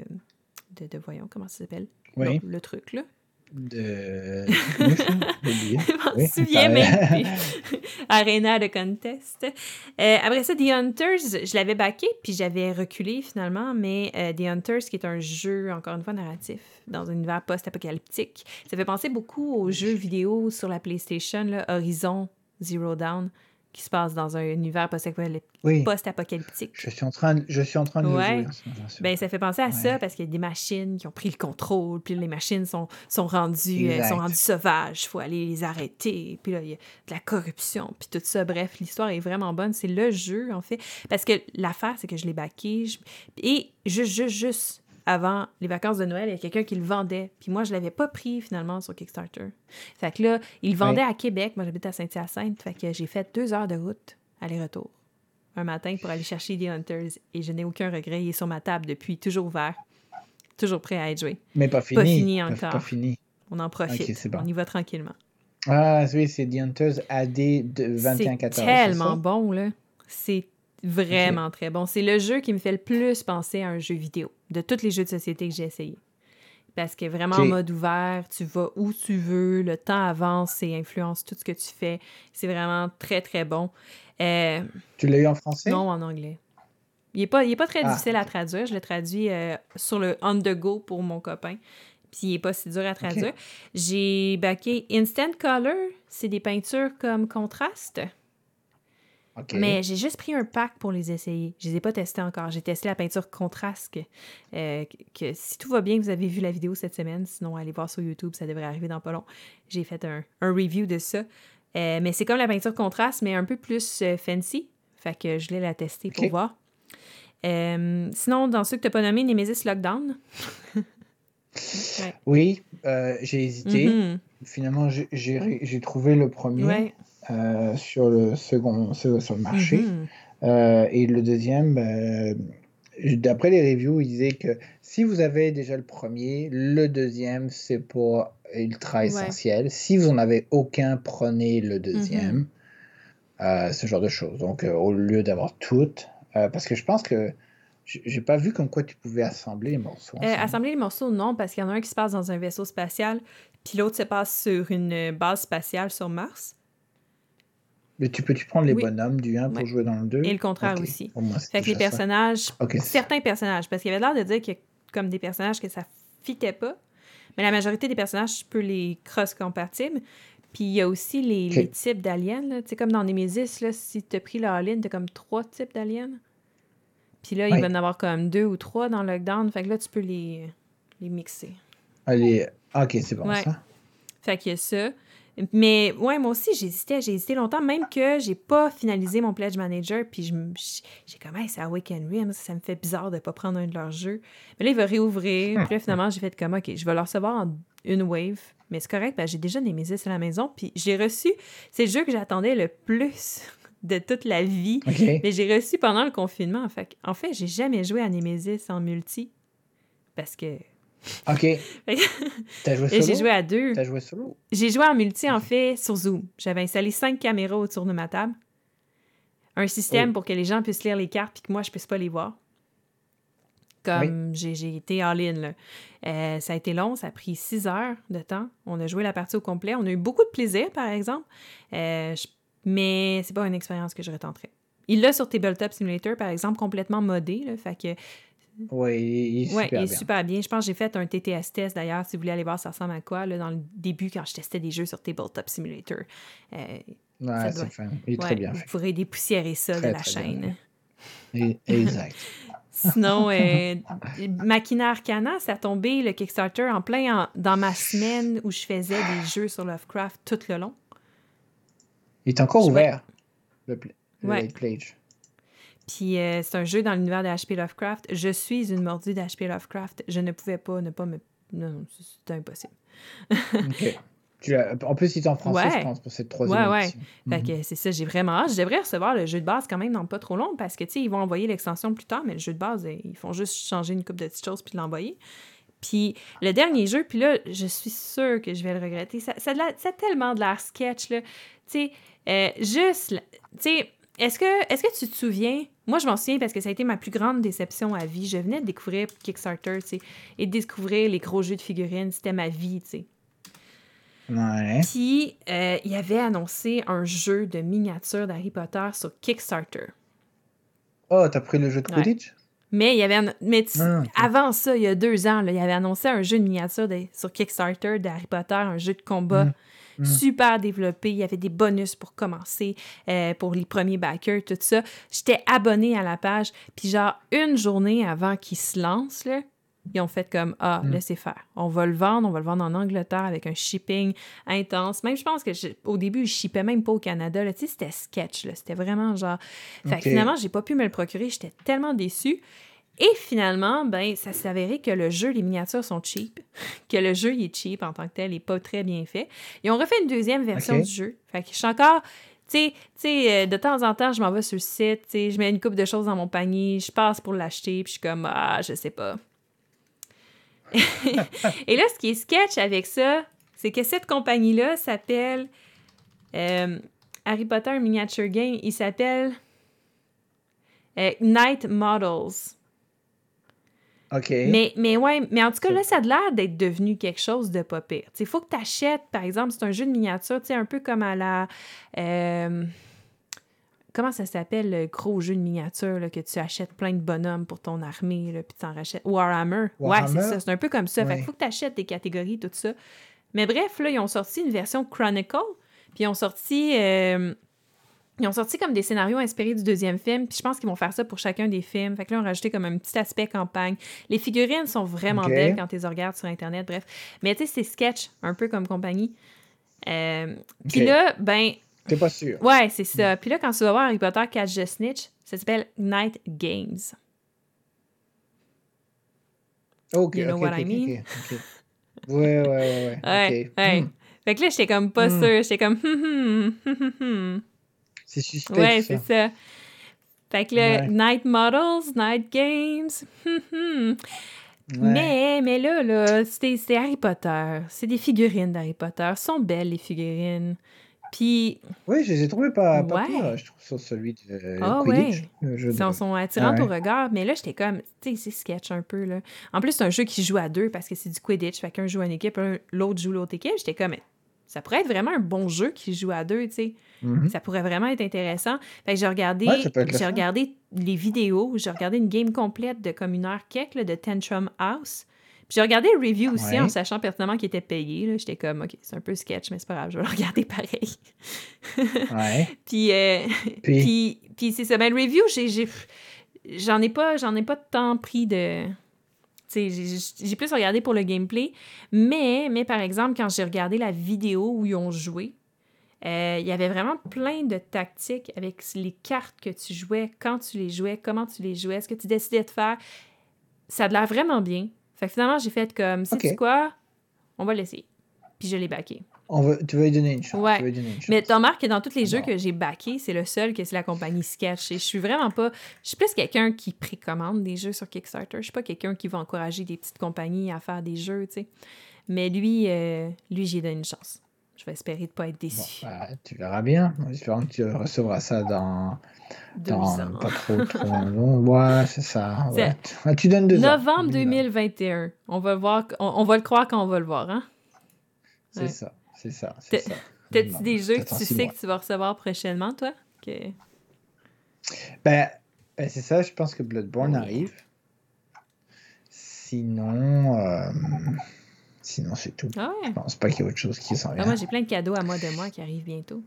de, voyons, comment ça s'appelle? le truc, là de. <laughs> je m'en souviens même <laughs> Arena de Contest. Euh, après ça, The Hunters, je l'avais backé, puis j'avais reculé finalement, mais euh, The Hunters, qui est un jeu, encore une fois, narratif, dans un univers post-apocalyptique, ça fait penser beaucoup aux jeux vidéo sur la PlayStation, là, Horizon Zero Dawn qui se passe dans un univers post-apocalyptique. Je suis en train de, je suis en train de ouais. Ben, ça fait penser à ça parce qu'il y a des machines qui ont pris le contrôle, puis les machines sont, sont, rendues, euh, sont rendues sauvages, il faut aller les arrêter, puis là, il y a de la corruption, puis tout ça. Bref, l'histoire est vraiment bonne. C'est le jeu, en fait. Parce que l'affaire, c'est que je l'ai backé, et juste, juste, juste avant les vacances de Noël, il y a quelqu'un qui le vendait. Puis moi, je l'avais pas pris finalement sur Kickstarter. Fait que là, il le vendait à Québec. Moi, j'habite à Saint-Hyacinthe. Fait que j'ai fait deux heures de route, aller-retour, un matin pour aller chercher The Hunters. Et je n'ai aucun regret. Il est sur ma table depuis, toujours ouvert. Toujours prêt à être joué. Mais pas fini. Pas fini encore. Pas fini. On en profite. On y va tranquillement. Ah oui, c'est The Hunters AD de 21-14. C'est tellement bon, là. C'est Vraiment très bon. C'est le jeu qui me fait le plus penser à un jeu vidéo de tous les jeux de société que j'ai essayé. Parce que vraiment en mode ouvert, tu vas où tu veux, le temps avance et influence tout ce que tu fais. C'est vraiment très, très bon. Euh, tu l'as eu en français? Non, en anglais. Il n'est pas, pas très ah. difficile à traduire. Je l'ai traduit euh, sur le on the go pour mon copain. Puis il n'est pas si dur à traduire. J'ai baqué Instant Color. C'est des peintures comme contraste. Mais j'ai juste pris un pack pour les essayer. Je ne les ai pas testés encore. J'ai testé la peinture contraste. Euh, que, si tout va bien, vous avez vu la vidéo cette semaine. Sinon, allez voir sur YouTube, ça devrait arriver dans pas long. J'ai fait un, review de ça. Euh, mais c'est comme la peinture contraste, mais un peu plus euh, fancy. Fait que je l'ai la tester pour voir. Sinon, dans ceux que tu n'as pas nommés, Nemesis Lockdown. Oui, j'ai hésité. Mm-hmm. Finalement, j'ai trouvé le premier euh, sur le second sur, le marché. Mm-hmm. et le deuxième, ben, d'après les reviews, il disait que si vous avez déjà le premier, le deuxième, c'est pas ultra essentiel. Si vous n'en avez aucun, prenez le deuxième. Mm-hmm. ce genre de choses. Donc, au lieu d'avoir toutes, parce que je pense que j'ai pas vu comme quoi tu pouvais assembler les morceaux. Euh, assembler les morceaux, non, parce qu'il y en a un qui se passe dans un vaisseau spatial, puis l'autre se passe sur une base spatiale sur Mars. Mais tu peux-tu prendre les bonhommes du 1 pour jouer dans le 2? Et le contraire aussi. fait que les personnages, certains personnages, parce qu'il y avait l'air de dire qu'il y a comme des personnages que ça fitait pas, mais la majorité des personnages, tu peux les cross-compatibles. Puis il y a aussi les, types d'aliens. Tu sais, comme dans Nemesis, là, si tu as pris la all tu as comme trois types d'aliens. Puis là, il va y en avoir comme deux ou trois dans le Lockdown. Fait que là, tu peux les, les mixer. Allez. Ok, c'est bon ça. Fait qu'il y a ça. Mais ouais, moi aussi, j'hésitais. J'ai hésité longtemps, même que j'ai pas finalisé mon Pledge Manager. Puis j'ai comme, hey, c'est Awaken Rim. Ça me fait bizarre de pas prendre un de leurs jeux. Mais là, il va réouvrir. Puis là, finalement, j'ai fait comme, ok, je vais le recevoir en une wave. Mais c'est correct, j'ai déjà Nemesis à la maison. Puis j'ai reçu. C'est le jeu que j'attendais le plus <laughs> de toute la vie. Mais j'ai reçu pendant le confinement. En fait, en fait j'ai jamais joué à Nemesis en multi. Parce que. OK. <laughs> T'as joué solo? J'ai joué à deux. T'as joué solo? J'ai joué en multi, en fait, sur Zoom. J'avais installé cinq caméras autour de ma table. Un système oh. pour que les gens puissent lire les cartes puis que moi, je puisse pas les voir. Comme j'ai été all-in. Euh, ça a été long, ça a pris six heures de temps. On a joué la partie au complet. On a eu beaucoup de plaisir, par exemple. Euh, je mais c'est pas une expérience que je retenterais. Il l'a sur Tabletop Simulator, par exemple, complètement modé. Là, fait que oui, il est, super, ouais, il est bien. super bien. Je pense que j'ai fait un TTS test d'ailleurs, si vous voulez aller voir ça ressemble à quoi, là, dans le début quand je testais des jeux sur Tabletop Simulator. Euh, ouais, c'est fin. Il est très bien fait. Vous pourrez dépoussiérer ça de la chaîne. exact. Sinon, euh, <laughs> Machina Arcana, ça a tombé le Kickstarter en plein dans ma semaine où je faisais des jeux sur Lovecraft tout le long. Il est encore ouvert, le, le Plage. Puis euh, c'est un jeu dans l'univers de H.P. Lovecraft. Je suis une mordue d'H.P. Lovecraft. Je ne pouvais pas ne pas me. Non, non c'était impossible. <laughs> OK. En plus, il est en français, je pense, pour cette troisième ouais, ouais. Fait que mhm. c'est ça, j'ai vraiment hâte. Je devrais recevoir le jeu de base quand même dans pas trop long parce que, tu sais, ils vont envoyer l'extension plus tard, mais le jeu de base, ils font juste changer une coupe de petites choses puis l'envoyer. Puis le dernier jeu, puis là, je suis sûre que je vais le regretter. Ça, ça, ça a tellement de l'air sketch, là. Tu sais, euh, juste, tu sais, est-ce que, est que tu te souviens? Moi, je m'en souviens parce que ça a été ma plus grande déception à vie. Je venais de découvrir Kickstarter, tu sais, et de découvrir les gros jeux de figurines. C'était ma vie, tu sais. Ouais. Puis, euh, il avait annoncé un jeu de miniatures d'Harry Potter sur Kickstarter. Oh, t'as pris le jeu de Quidditch? Mais il y avait mais ah, avant ça, il y a deux ans, là, il avait annoncé un jeu de miniature sur Kickstarter d'Harry Potter, un jeu de combat. Mm. Mm. super développé. Il y avait des bonus pour commencer, euh, pour les premiers backers, tout ça. J'étais abonnée à la page. Puis genre, une journée avant qu'ils se lancent, là, ils ont fait comme Ah, mm. laissez faire. On va le vendre, on va le vendre en Angleterre avec un shipping intense. Même, je pense que au début, je shippais même pas au Canada. Tu sais, c'était sketch. C'était vraiment genre. Fait que finalement, j'ai pas pu me le procurer. J'étais tellement déçue. Et finalement, ben, ça s'est avéré que le jeu, les miniatures sont cheap, que le jeu il est cheap en tant que tel, il n'est pas très bien fait. Ils ont refait une deuxième version du jeu. Fait que je suis encore. Tu sais, euh, de temps en temps, je m'en vais sur le site, je mets une coupe de choses dans mon panier, je passe pour l'acheter, puis je suis comme, ah, je sais pas. <laughs> Et là, ce qui est sketch avec ça, c'est que cette compagnie-là s'appelle euh, Harry Potter Miniature Game. Il s'appelle euh, Night Models. Mais, mais ouais, mais en tout cas, là, ça a l'air d'être devenu quelque chose de pas pire. Il faut que tu achètes, par exemple, c'est un jeu de miniature, un peu comme à la. Euh, comment ça s'appelle le gros jeu de miniature là, que tu achètes plein de bonhommes pour ton armée, là, puis tu en rachètes. Warhammer. Ouais, c'est ça. C'est un peu comme ça. Fait faut que tu achètes des catégories, tout ça. Mais bref, là, ils ont sorti une version Chronicle, puis ils ont sorti. Euh, ils ont sorti comme des scénarios inspirés du deuxième film, puis je pense qu'ils vont faire ça pour chacun des films. Fait que là, on a rajouté comme un petit aspect campagne. Les figurines sont vraiment belles quand tu les regardes sur Internet, bref. Mais tu sais, c'est sketch, un peu comme compagnie. Euh, puis là, ben... T'es pas sûr. Ouais, c'est ça. Puis là, quand tu vas voir Harry Potter Catch the Snitch, ça s'appelle Night Games. Ok, You know what I mean? Ouais, ouais, ouais, ouais. Ouais. Hmm. Fait que là, j'étais comme pas Hmm. sûre. J'étais comme, C'est suspect Ouais, c'est ça. Fait que là, Ouais. Night Models, Night Games. hum, hum. Ouais. Mais, mais là, là, c'est c'est Harry Potter. C'est des figurines d'Harry Potter. Elles sont belles, les figurines. Puis, Oui, je les ai trouvés pas, pas Ouais. pire, je trouve, sur celui de Ah Quidditch. ouais. ils de- sont, sont attirantes Ouais. au regard. Mais là, j'étais comme, tu sais, c'est sketch un peu, là. En plus, c'est un jeu qui joue à deux parce que c'est du Quidditch. Fait qu'un joue en équipe, l'autre joue l'autre équipe. J'étais comme, ça pourrait être vraiment un bon jeu qui joue à deux, tu sais. Mhm. Ça pourrait vraiment être intéressant. Fait que j'ai regardé, Ouais, j'ai regardé les vidéos, j'ai regardé une game complète de comme une heure là, de Tantrum House. Puis j'ai regardé le review aussi Ouais. en sachant pertinemment qu'il était payé. J'étais comme, OK, c'est un peu sketch, mais c'est pas grave, je vais le <laughs> regarder pareil. <laughs> Ouais. puis, euh, Puis, puis, puis c'est ça. Ben, le review, j'ai- j'en ai pas, j'en ai pas tant pris de. J'ai- plus regardé pour le gameplay. Mais, mais par exemple, quand j'ai regardé la vidéo où ils ont joué, euh, il y avait vraiment plein de tactiques avec les cartes que tu jouais, quand tu les jouais, comment tu les jouais, ce que tu décidais de faire. Ça a l'air vraiment bien. Fait que finalement, j'ai fait comme, Ok. quoi? On va l'essayer. Puis je l'ai backé. On veut, tu veux lui donner une chance. Ouais. Tu veux lui donner une chance. Mais tu remarques que dans tous les jeux que j'ai backés, c'est le seul que c'est la compagnie Sketch. Et je suis vraiment pas. Je suis plus quelqu'un qui précommande des jeux sur Kickstarter. Je suis pas quelqu'un qui va encourager des petites compagnies à faire des jeux, tu sais. Mais lui, euh, lui, j'ai donné une chance. Je vais espérer de pas être Bon, déçu. bah, tu verras bien. Espérons que tu recevras ça dans, dans ans. pas trop, trop long. Ouais, c'est ça. <laughs> Ouais. Tu donnes deux ans. Novembre 2021. On va voir, on, on va le croire quand on va le voir, hein? C'est Ouais. ça, c'est ça, c'est T'as- ça. T'as-tu des jeux que tu sais mois. que tu vas recevoir prochainement, toi? Ben, ben, c'est ça, je pense que Bloodborne Oui. arrive. Sinon, euh, sinon c'est tout. Ah ouais. Je pense pas qu'il y ait autre chose qui s'en Ah, vient. moi, j'ai plein de cadeaux à moi de moi qui arrivent bientôt.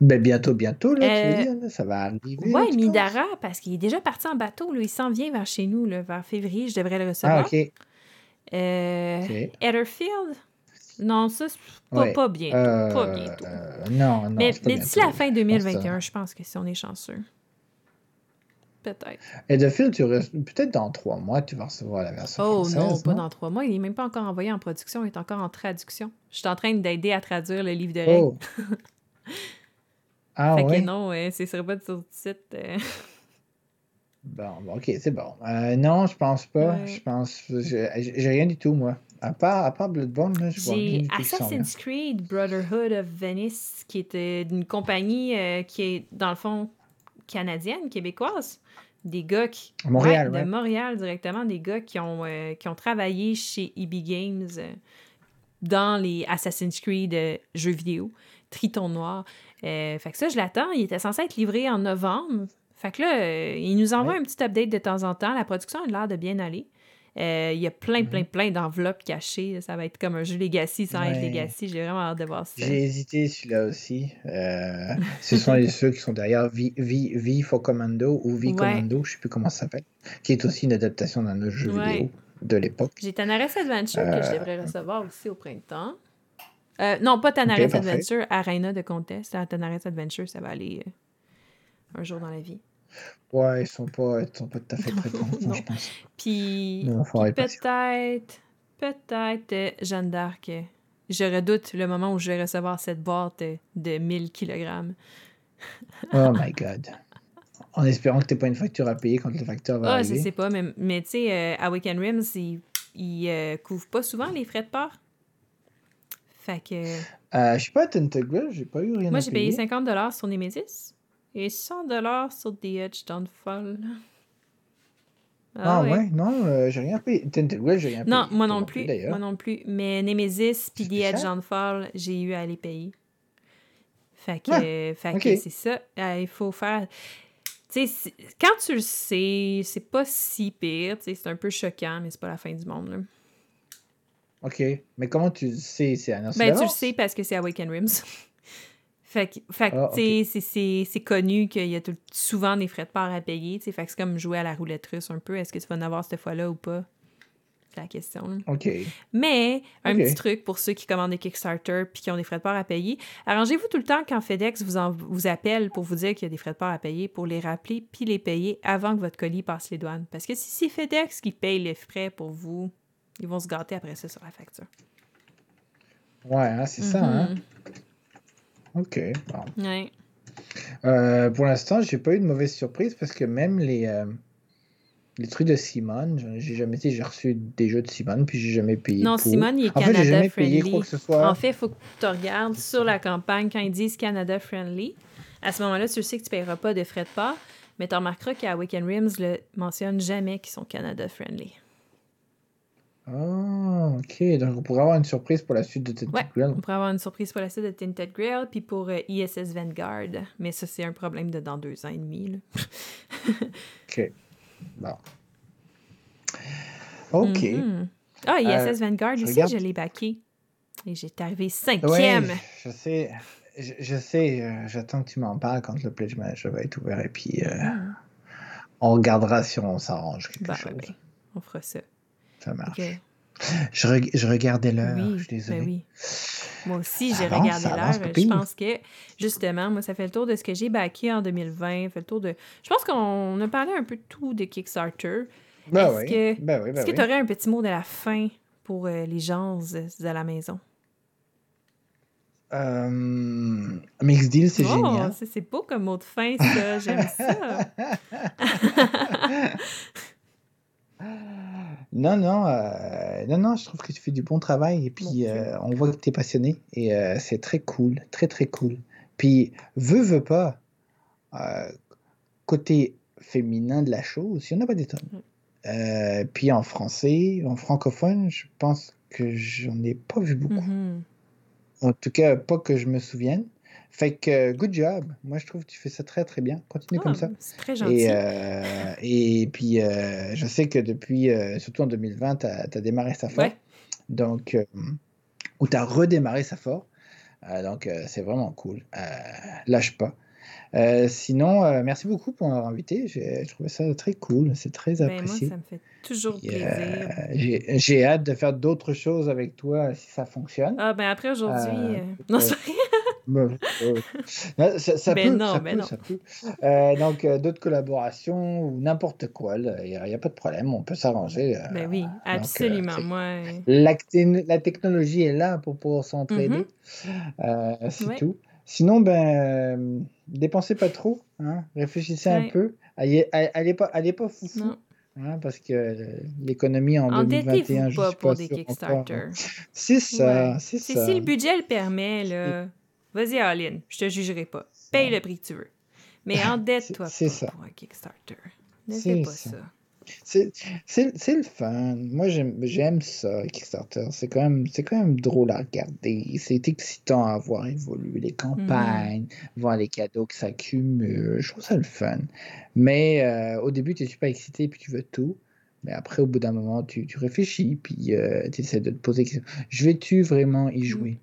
Ben, bientôt, bientôt, là, tu Euh, veux dire, là, ça va arriver. là, Ouais, penses? Midara, parce qu'il est déjà parti en bateau. Là. Il s'en vient vers chez nous, là, vers février. Je devrais le Ah, recevoir. ok. Euh, ok. Etherfield? Non, ça, c'est pas, Ouais. pas bientôt. Euh, Pas bientôt. euh, non, non, mais d'ici la fin Je pense 2021, je pense que si on est chanceux. Peut-être. Et de fil, tu peut-être dans trois mois, tu vas recevoir la version Oh française. non, pas dans trois mois. Il n'est même pas encore envoyé en production. Il est encore en traduction. Je suis en train d'aider à traduire le livre de règles. Oh. ah <laughs> fait ouais? que non, euh, c'est sur pas sur le site. euh. Bon, ok, c'est bon. Euh, non, je pense pas. Ouais. Je pense, j'ai rien du tout moi. À part, à part Bloodborne, là, je vois rien du tout. Assassin's Creed Brotherhood of Venice, qui était d'une compagnie euh, qui est, dans le fond, canadienne, québécoise. Des gars qui. Montréal, Ouais, ouais. De Montréal, directement. Des gars qui ont, euh, qui ont travaillé chez EB Games dans les Assassin's Creed jeux vidéo. Triton Noir. Fait que ça, je l'attends. Il était censé être livré en novembre. Fait que là, euh, il nous envoie Ouais. un petit update de temps en temps. La production a l'air de bien aller. Euh, il y a plein, Mhm. plein, plein d'enveloppes cachées. Ça va être comme un jeu Legacy sans être. Legacy. J'ai vraiment hâte de voir ça. J'ai hésité celui-là aussi. Euh, ce sont les <laughs> ceux qui sont derrière V, v, v for Commando ou V Ouais. Commando, je sais plus comment ça s'appelle, qui est aussi une adaptation d'un autre jeu Ouais. vidéo de l'époque. J'ai Tanaris Adventure que je devrais recevoir aussi au printemps. Non, pas Tanaris Ok, parfait. Adventure, Arena de Contest. Tanaris Adventure, ça va aller un jour dans la vie. Ouais, ils sont pas, ils sont pas tout à fait prêts pour <laughs> je pense. Puis, peut-être, peut-être euh, Jeanne d'Arc. euh, Je redoute le moment où je vais recevoir cette boîte euh, de 1000 kg. <laughs> Oh my god. En espérant que tu pas une facture à payer quand la facture va Ah, je arriver. sais pas, mais, mais tu sais, euh, à Weekend Rims, ils, ils euh, couvrent pas souvent les frais de port? Fait que. Euh, je sais pas, Tentacle, j'ai pas eu rien Moi, à j'ai payer. payé 50 sur Nemesis et 100 sur The Edge Downfall. Ah ouais, non, euh, j'ai rien payé. Tentacle, j'ai rien payé. Non, moi non plus. Moi non plus. Mais Nemesis puis The Edge? Downfall, j'ai eu à les payer. Fait que, Ah, euh, fait ok. que c'est ça. Euh, il faut faire. Tu sais, quand tu le sais, c'est pas si pire. tu sais, C'est un peu choquant, mais c'est pas la fin du monde. là. Ok, mais comment tu le sais C'est annoncé Ben, tu le sais parce que c'est à Weekend Rims. <laughs> fait que, fait Ah, tu sais, c'est- connu qu'il y a tout- souvent des frais de part à payer. Fait que c'est comme jouer à la roulette russe un peu. Est-ce que tu vas en avoir cette fois-là ou pas? C'est la question. OK. Mais, un petit truc pour ceux qui commandent des Kickstarter puis qui ont des frais de port à payer, arrangez-vous tout le temps quand FedEx vous, vous appelle pour vous dire qu'il y a des frais de port à payer pour les rappeler puis les payer avant que votre colis passe les douanes. Parce que si c'est FedEx qui paye les frais pour vous, ils vont se gâter après ça sur la facture. Ouais, hein, c'est ça. Hein? OK. Bon. Ouais. Euh, pour l'instant, j'ai pas eu de mauvaise surprise parce que même les, euh, les trucs de Simone, j'ai jamais j'ai reçu des jeux de Simone, puis j'ai jamais payé. Non, Simone, il est Canada friendly. En fait, il faut que tu regardes sur la campagne quand ils disent Canada friendly. À ce moment-là, tu sais que tu ne paieras pas de frais de port, mais tu remarqueras qu'à Weekend Rims le mentionne jamais qu'ils sont Canada friendly. Ah, ok. Donc, on pourrait avoir une surprise pour la suite de Tinted ouais, Grill. On pourrait avoir une surprise pour la suite de Tinted Grill, puis pour ISS euh, Vanguard. Mais ça, c'est un problème de dans deux ans et demi. <laughs> ok. Bon. OK. Mhm. Ah, ISS euh, Vanguard aussi, je l'ai backé. Et j'étais arrivé cinquième. je sais. Je, sais. Euh, j'attends que tu m'en parles quand le Pledge Manager va être ouvert. Et puis, mhm. on regardera si on s'arrange quelque bah, chose. on fera ça. Ça marche. Je, je, regardais l'heure, je suis désolée. Ben oui. Moi aussi, j'ai regardé l'heure. Je pense que, justement, moi, ça fait le tour de ce que j'ai backé en 2020. Fait le tour de... Je pense qu'on a parlé un peu de tout de Kickstarter. Ben est-ce que ben ben tu aurais un petit mot de la fin pour euh, les gens de la maison? Euh, mix deal, c'est oh, génial. C'est beau comme mot de fin, ça. J'aime ça. <laughs> <laughs> Non, non, euh, non, non, je trouve que tu fais du bon travail et puis euh, on voit que tu es passionné et euh, c'est très cool, très très cool. Puis, veux, veux pas, côté féminin de la chose, il n'y en a pas des tonnes. puis en français, en francophone, je pense que j'en ai pas vu beaucoup. Mm-hmm. En tout cas, pas que je me souvienne. Fait que, good job. Moi, je trouve que tu fais ça très, très bien. Continue comme ah, ça. C'est très gentil. Et, euh, et puis, euh, je sais que depuis, euh, surtout en 2020, tu as, démarré ça fort. Donc, ou tu as redémarré ça fort. donc, c'est vraiment cool. lâche pas. sinon, merci beaucoup pour m'avoir invité. J'ai trouvé ça très cool. C'est très ben, apprécié. moi, ça me fait toujours plaisir. J'ai hâte de faire d'autres choses avec toi si ça fonctionne. Ah, ben après aujourd'hui. non, c'est rien. Ça, peut, non, ça, peut. Euh, donc, euh, d'autres collaborations ou n'importe quoi, il n'y a, pas de problème, on peut s'arranger. Euh, ben oui, absolument. Moi... La, la, technologie est là pour pouvoir s'entraider. Mm-hmm. C'est tout. Sinon, ben, dépensez pas trop, hein, réfléchissez un peu. Allez, allez, pas, allez pas foufou. Hein, parce que l'économie en 2021, je pas suis pas pour des Kickstarter. C'est ça, c'est ça. Si le budget le permet, là, Vas-y, Aline, je te jugerai pas. Paye le prix que tu veux. Mais <laughs> endette-toi pas ça. pour un Kickstarter. Ne fais pas ça. C'est le fun. Moi, j'aime ça, Kickstarter. C'est quand, même, quand même drôle à regarder. C'est excitant à voir évoluer les campagnes, mm. voir les cadeaux qui s'accumulent. Je trouve ça le fun. Mais euh, au début, tu es super excité puis tu veux tout. Mais après, au bout d'un moment, tu, tu réfléchis puis euh, tu essaies de te poser question. Je vais-tu vraiment y mm. jouer?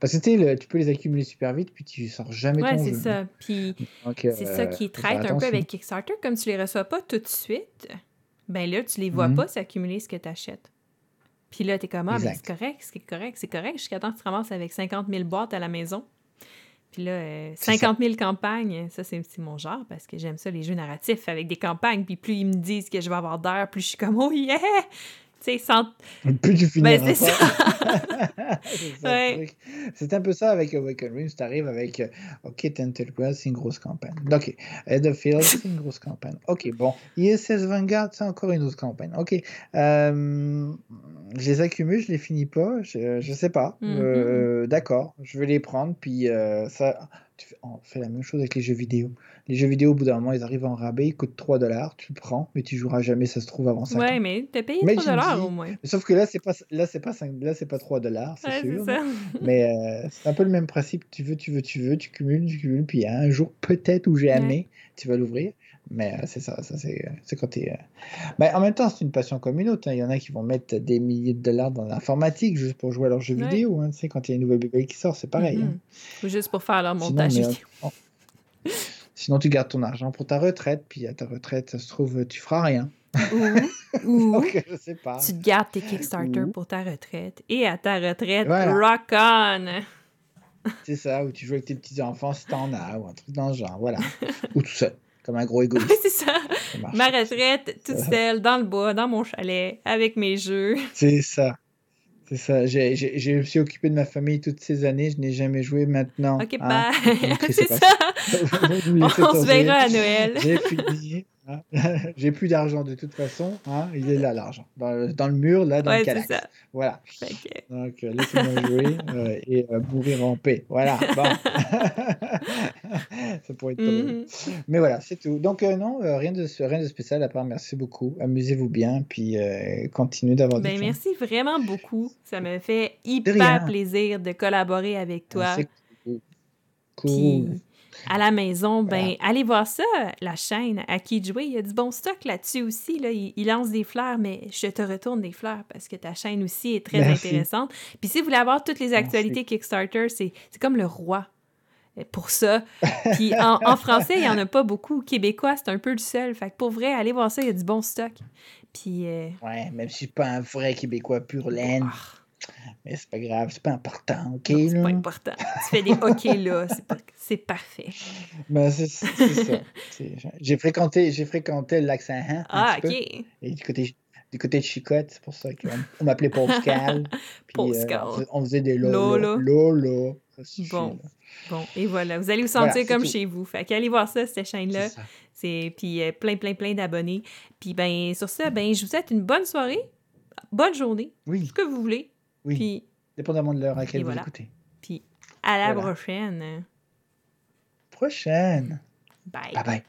Parce que tu peux les accumuler super vite, puis tu sors jamais ouais, c'est ça. Puis c'est ça qui traite un peu avec Kickstarter. Comme tu les reçois pas tout de suite, ben là, tu les vois mhm. pas s'accumuler ce que tu achètes. Puis là, tu es comme, ah, ben, c'est correct, c'est correct, c'est correct, jusqu'à temps que tu ramasses avec 50 000 boîtes à la maison. Puis là, 50 euh, 000 campagnes, ça, c'est mon genre parce que j'aime ça, les jeux narratifs avec des campagnes. Puis plus ils me disent que je vais avoir d'air, plus je suis comme, oh yeah! sais, sans... Plus tu finis ben, c'est ça. <laughs> c'est un peu ça avec Awaken Dreams. Tu arrives avec euh, OK, Grass, c'est une grosse campagne. OK, Field, <laughs> c'est une grosse campagne. OK, bon. ISS Vanguard, c'est encore une autre campagne. OK. Euh, je les accumule, je les finis pas. Je, je sais pas. Mm-hmm. Euh, d'accord, je vais les prendre. Puis ça on fait la même chose avec les jeux vidéo. Les jeux vidéo, au bout d'un moment, ils arrivent en rabais, ils coûtent 3 dollars, tu le prends, mais tu joueras jamais, ça se trouve avant 5 Ouais, mais t'as payé 3 dollars au moins. Sauf que là, c'est pas, là, c'est pas, 5, là, c'est pas 3 dollars, c'est sûr. Mais euh, c'est un peu le même principe. Tu veux, tu veux, tu veux, tu cumules, tu cumules, puis un jour, peut-être ou jamais, tu vas l'ouvrir. Mais euh, c'est ça, ça c'est euh, quand tu es. Mais en même temps, c'est une passion comme une autre. Hein. Il y en a qui vont mettre des milliers de dollars dans l'informatique juste pour jouer à leurs jeux vidéo. Hein. Tu sais, quand il y a une nouvelle bébé qui sort, c'est pareil. Hein. Ou juste pour faire leur montage Sinon, Sinon, tu gardes ton argent pour ta retraite, puis à ta retraite, ça se trouve, tu feras rien. Ou <laughs> je sais pas. tu te gardes tes Kickstarter pour ta retraite. Et à ta retraite, rock on! <laughs> C'est ça, où tu joues avec tes petits-enfants si t'en as, ou un truc dans le genre, voilà. <laughs> ou tout seul, comme un gros égoïste. c'est ça. Ma retraite, toute seule, dans le bois, dans mon chalet, avec mes jeux. C'est ça. C'est ça. J'ai, je me suis occupé de ma famille toutes ces années. Je n'ai jamais joué maintenant. Ok, hein? c'est ça. On se verra à Noël. J'ai fini. Hein. <laughs> J'ai plus d'argent de toute façon. Hein. Il est là, l'argent. Dans, le mur, là, dans le calax. Voilà. Donc, euh, laissez-moi jouer <laughs> euh, et euh, mourir en paix. Voilà. Bon. <laughs> ça pourrait être mm Mais voilà, c'est tout. Donc, non, rien, de, rien de spécial à part merci beaucoup. Amusez-vous bien, puis continuez d'avoir ben, Merci vraiment beaucoup. Ça me fait hyper plaisir de collaborer avec toi. cool. cool à la maison, ben allez voir ça, la chaîne à qui jouer. Il y a du bon stock là-dessus aussi. Là. Il, lance des fleurs, mais je te retourne des fleurs parce que ta chaîne aussi est très intéressante. Puis si vous voulez avoir toutes les actualités Kickstarter, c'est comme le roi euh, pour ça. Puis en, français, il n'y en a pas beaucoup. Québécois, c'est un peu le seul. Fait que pour vrai, allez voir ça, il y a du bon stock. Puis. Euh, ouais, même si je suis pas un vrai Québécois pur laine. Ah. Mais c'est pas grave, c'est pas important, OK? C'est pas important. Tu fais des OK là, c'est parfait. Ben, c'est ça. J'ai fréquenté, fréquenté le lac Saint-Jean. Ah, OK. Et du côté, du côté de Chicotte, c'est pour ça qu'on m'appelait Pascal. <laughs> puis, euh, on, faisait des lola. Lola. Bon. Bon, et voilà. Vous allez vous sentir comme chez vous. Fait qu'allez voir ça, cette chaîne-là. C'est puis euh, plein, plein, plein d'abonnés. Puis ben sur ça, ben je vous souhaite une bonne soirée, bonne journée, oui. ce que vous voulez. Oui. Puis, dépendamment de l'heure à laquelle vous écoutez. Puis à la prochaine. Prochaine. Bye. Bye bye.